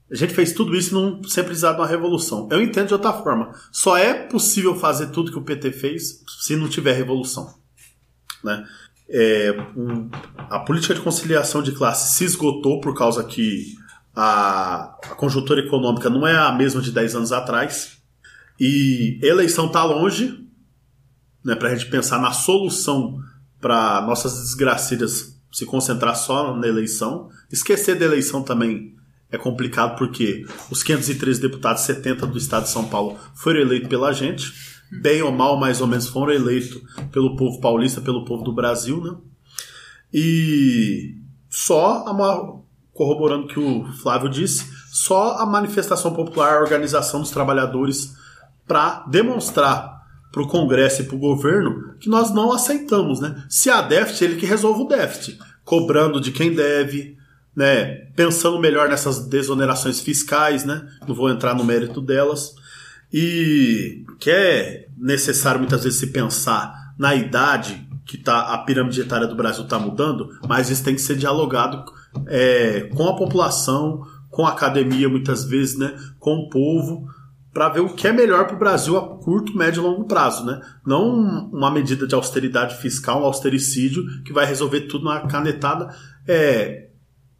a gente fez tudo isso não sem precisar de uma revolução. Eu entendo de outra forma. Só é possível fazer tudo que o PT fez se não tiver revolução. Né? É, um, a política de conciliação de classe se esgotou por causa que a, a conjuntura econômica não é a mesma de 10 anos atrás. E eleição está longe né, para a gente pensar na solução para nossas desgracidas se concentrar só na eleição. Esquecer da eleição também é complicado porque os 513 deputados, 70 do estado de São Paulo, foram eleitos pela gente. Bem ou mal, mais ou menos, foram eleitos pelo povo paulista, pelo povo do Brasil, né? E só, corroborando o que o Flávio disse, só a manifestação popular, a organização dos trabalhadores, para demonstrar para o Congresso e para o governo que nós não aceitamos, né? Se há déficit, ele que resolve o déficit, cobrando de quem deve, né, pensando melhor nessas desonerações fiscais, né, não vou entrar no mérito delas, e que é necessário muitas vezes se pensar na idade que tá, a pirâmide etária do Brasil está mudando, mas isso tem que ser dialogado é, com a população, com a academia muitas vezes, né, com o povo, para ver o que é melhor para o Brasil a curto, médio e longo prazo, né? Não uma medida de austeridade fiscal, um austericídio que vai resolver tudo na canetada. É,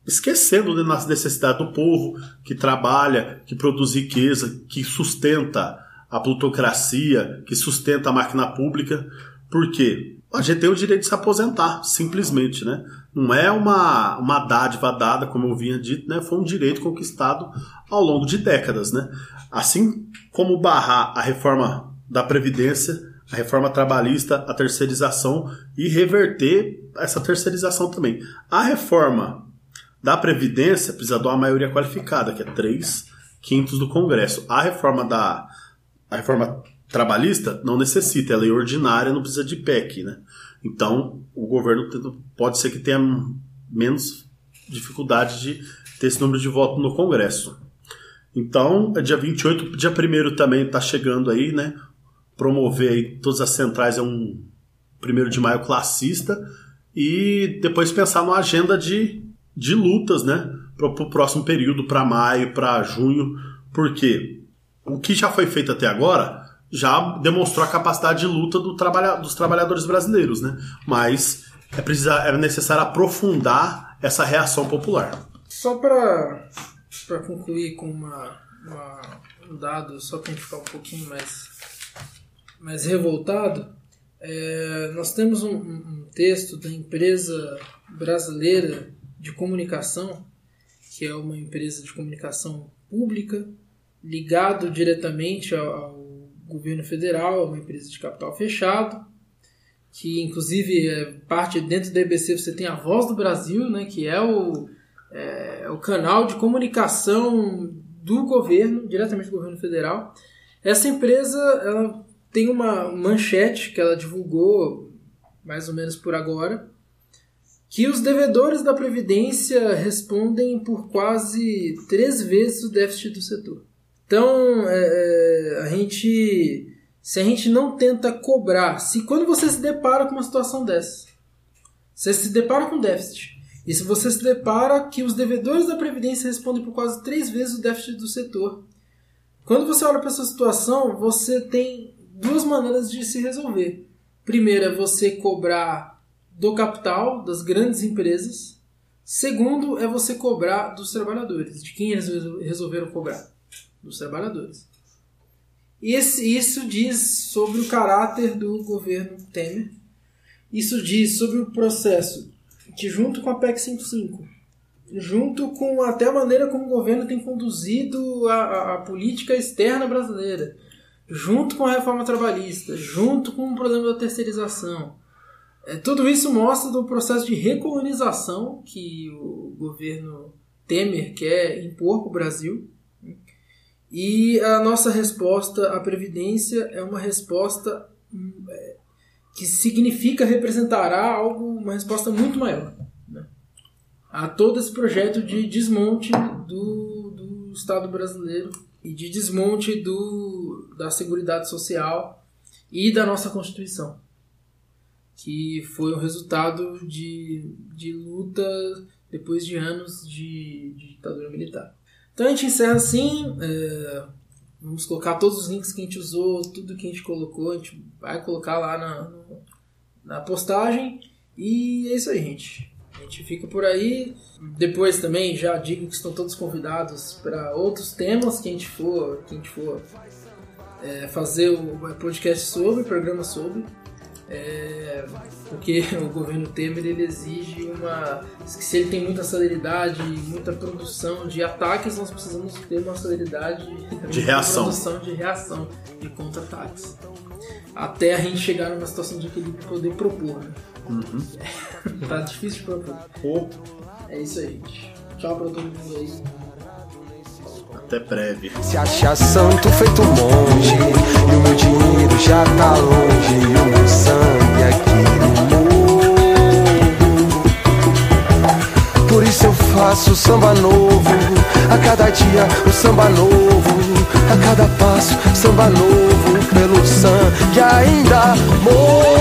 esquecendo né, das necessidades do povo que trabalha, que produz riqueza, que sustenta a plutocracia, que sustenta a máquina pública. Por quê? A gente tem o direito de se aposentar, simplesmente, né? Não é uma, uma dádiva dada, como eu vinha dito, né? Foi um direito conquistado ao longo de décadas, né? Assim como barrar a reforma da Previdência, a reforma trabalhista, a terceirização e reverter essa terceirização também. A reforma da Previdência precisa de uma maioria qualificada, que é 3 quintos do Congresso. A reforma da a reforma trabalhista não necessita, é lei ordinária, não precisa de PEC, né? Então, o governo pode ser que tenha menos dificuldade de ter esse número de votos no Congresso. Então, é dia 28, dia 1 também está chegando aí, né? Promover aí todas as centrais é um 1 de maio classista e depois pensar numa agenda de, de lutas, né? Para o próximo período, para maio, para junho, porque o que já foi feito até agora já demonstrou a capacidade de luta do trabalha, dos trabalhadores brasileiros, né? Mas é, precisa, é necessário aprofundar essa reação popular. Só para concluir com uma, uma, um dado, só para ficar um pouquinho mais, mais revoltado, é, nós temos um, um, texto da empresa brasileira de comunicação, que é uma empresa de comunicação pública, ligado diretamente ao, ao governo federal, uma empresa de capital fechado, que inclusive é parte dentro da EBC você tem a Voz do Brasil, né, que é o, é, o canal de comunicação do governo, diretamente do governo federal. Essa empresa ela tem uma manchete que ela divulgou mais ou menos por agora, que os devedores da Previdência respondem por quase três vezes o déficit do setor. Então, é, é, a gente. Se a gente não tenta cobrar, se quando você se depara com uma situação dessa, você se depara com déficit, e se você se depara que os devedores da Previdência respondem por quase três vezes o déficit do setor, quando você olha para essa situação, você tem duas maneiras de se resolver. Primeiro é você cobrar do capital, das grandes empresas. Segundo é você cobrar dos trabalhadores, de quem eles resolveram cobrar dos trabalhadores. Esse, isso diz sobre o caráter do governo Temer. Isso diz sobre o processo que, junto com a PEC 55, junto com até a maneira como o governo tem conduzido a, a, a política externa brasileira, junto com a reforma trabalhista, junto com o problema da terceirização, é, tudo isso mostra do processo de recolonização que o governo Temer quer impor para o Brasil e a nossa resposta à Previdência é uma resposta hum, é, que significa, representará algo, uma resposta muito maior né? a todo esse projeto de desmonte do, do Estado brasileiro e de desmonte do, da Seguridade Social e da nossa Constituição, que foi o resultado de, de luta depois de anos de, de ditadura militar. Então a gente encerra assim. É, vamos colocar todos os links que a gente usou, tudo que a gente colocou, a gente vai colocar lá na, na postagem. E é isso aí, gente. A gente fica por aí. Depois também já digo que estão todos convidados para outros temas que a gente for, que a gente for é, fazer o podcast sobre, o programa sobre. É, porque o governo Temer ele exige uma. Se ele tem muita celeridade, muita produção de ataques, nós precisamos ter uma celeridade de reação. produção de reação, de contra-ataques. Até a gente chegar numa situação de equilíbrio e poder propor. Né? Uhum. tá difícil de propor. É isso aí, gente. Tchau pra todo mundo aí. Até breve. Se acha santo feito monge, e o meu dinheiro já tá longe, e o meu sangue aqui no mundo. Por isso eu faço samba novo, a cada dia o samba novo, a cada passo samba novo, pelo sangue ainda morro.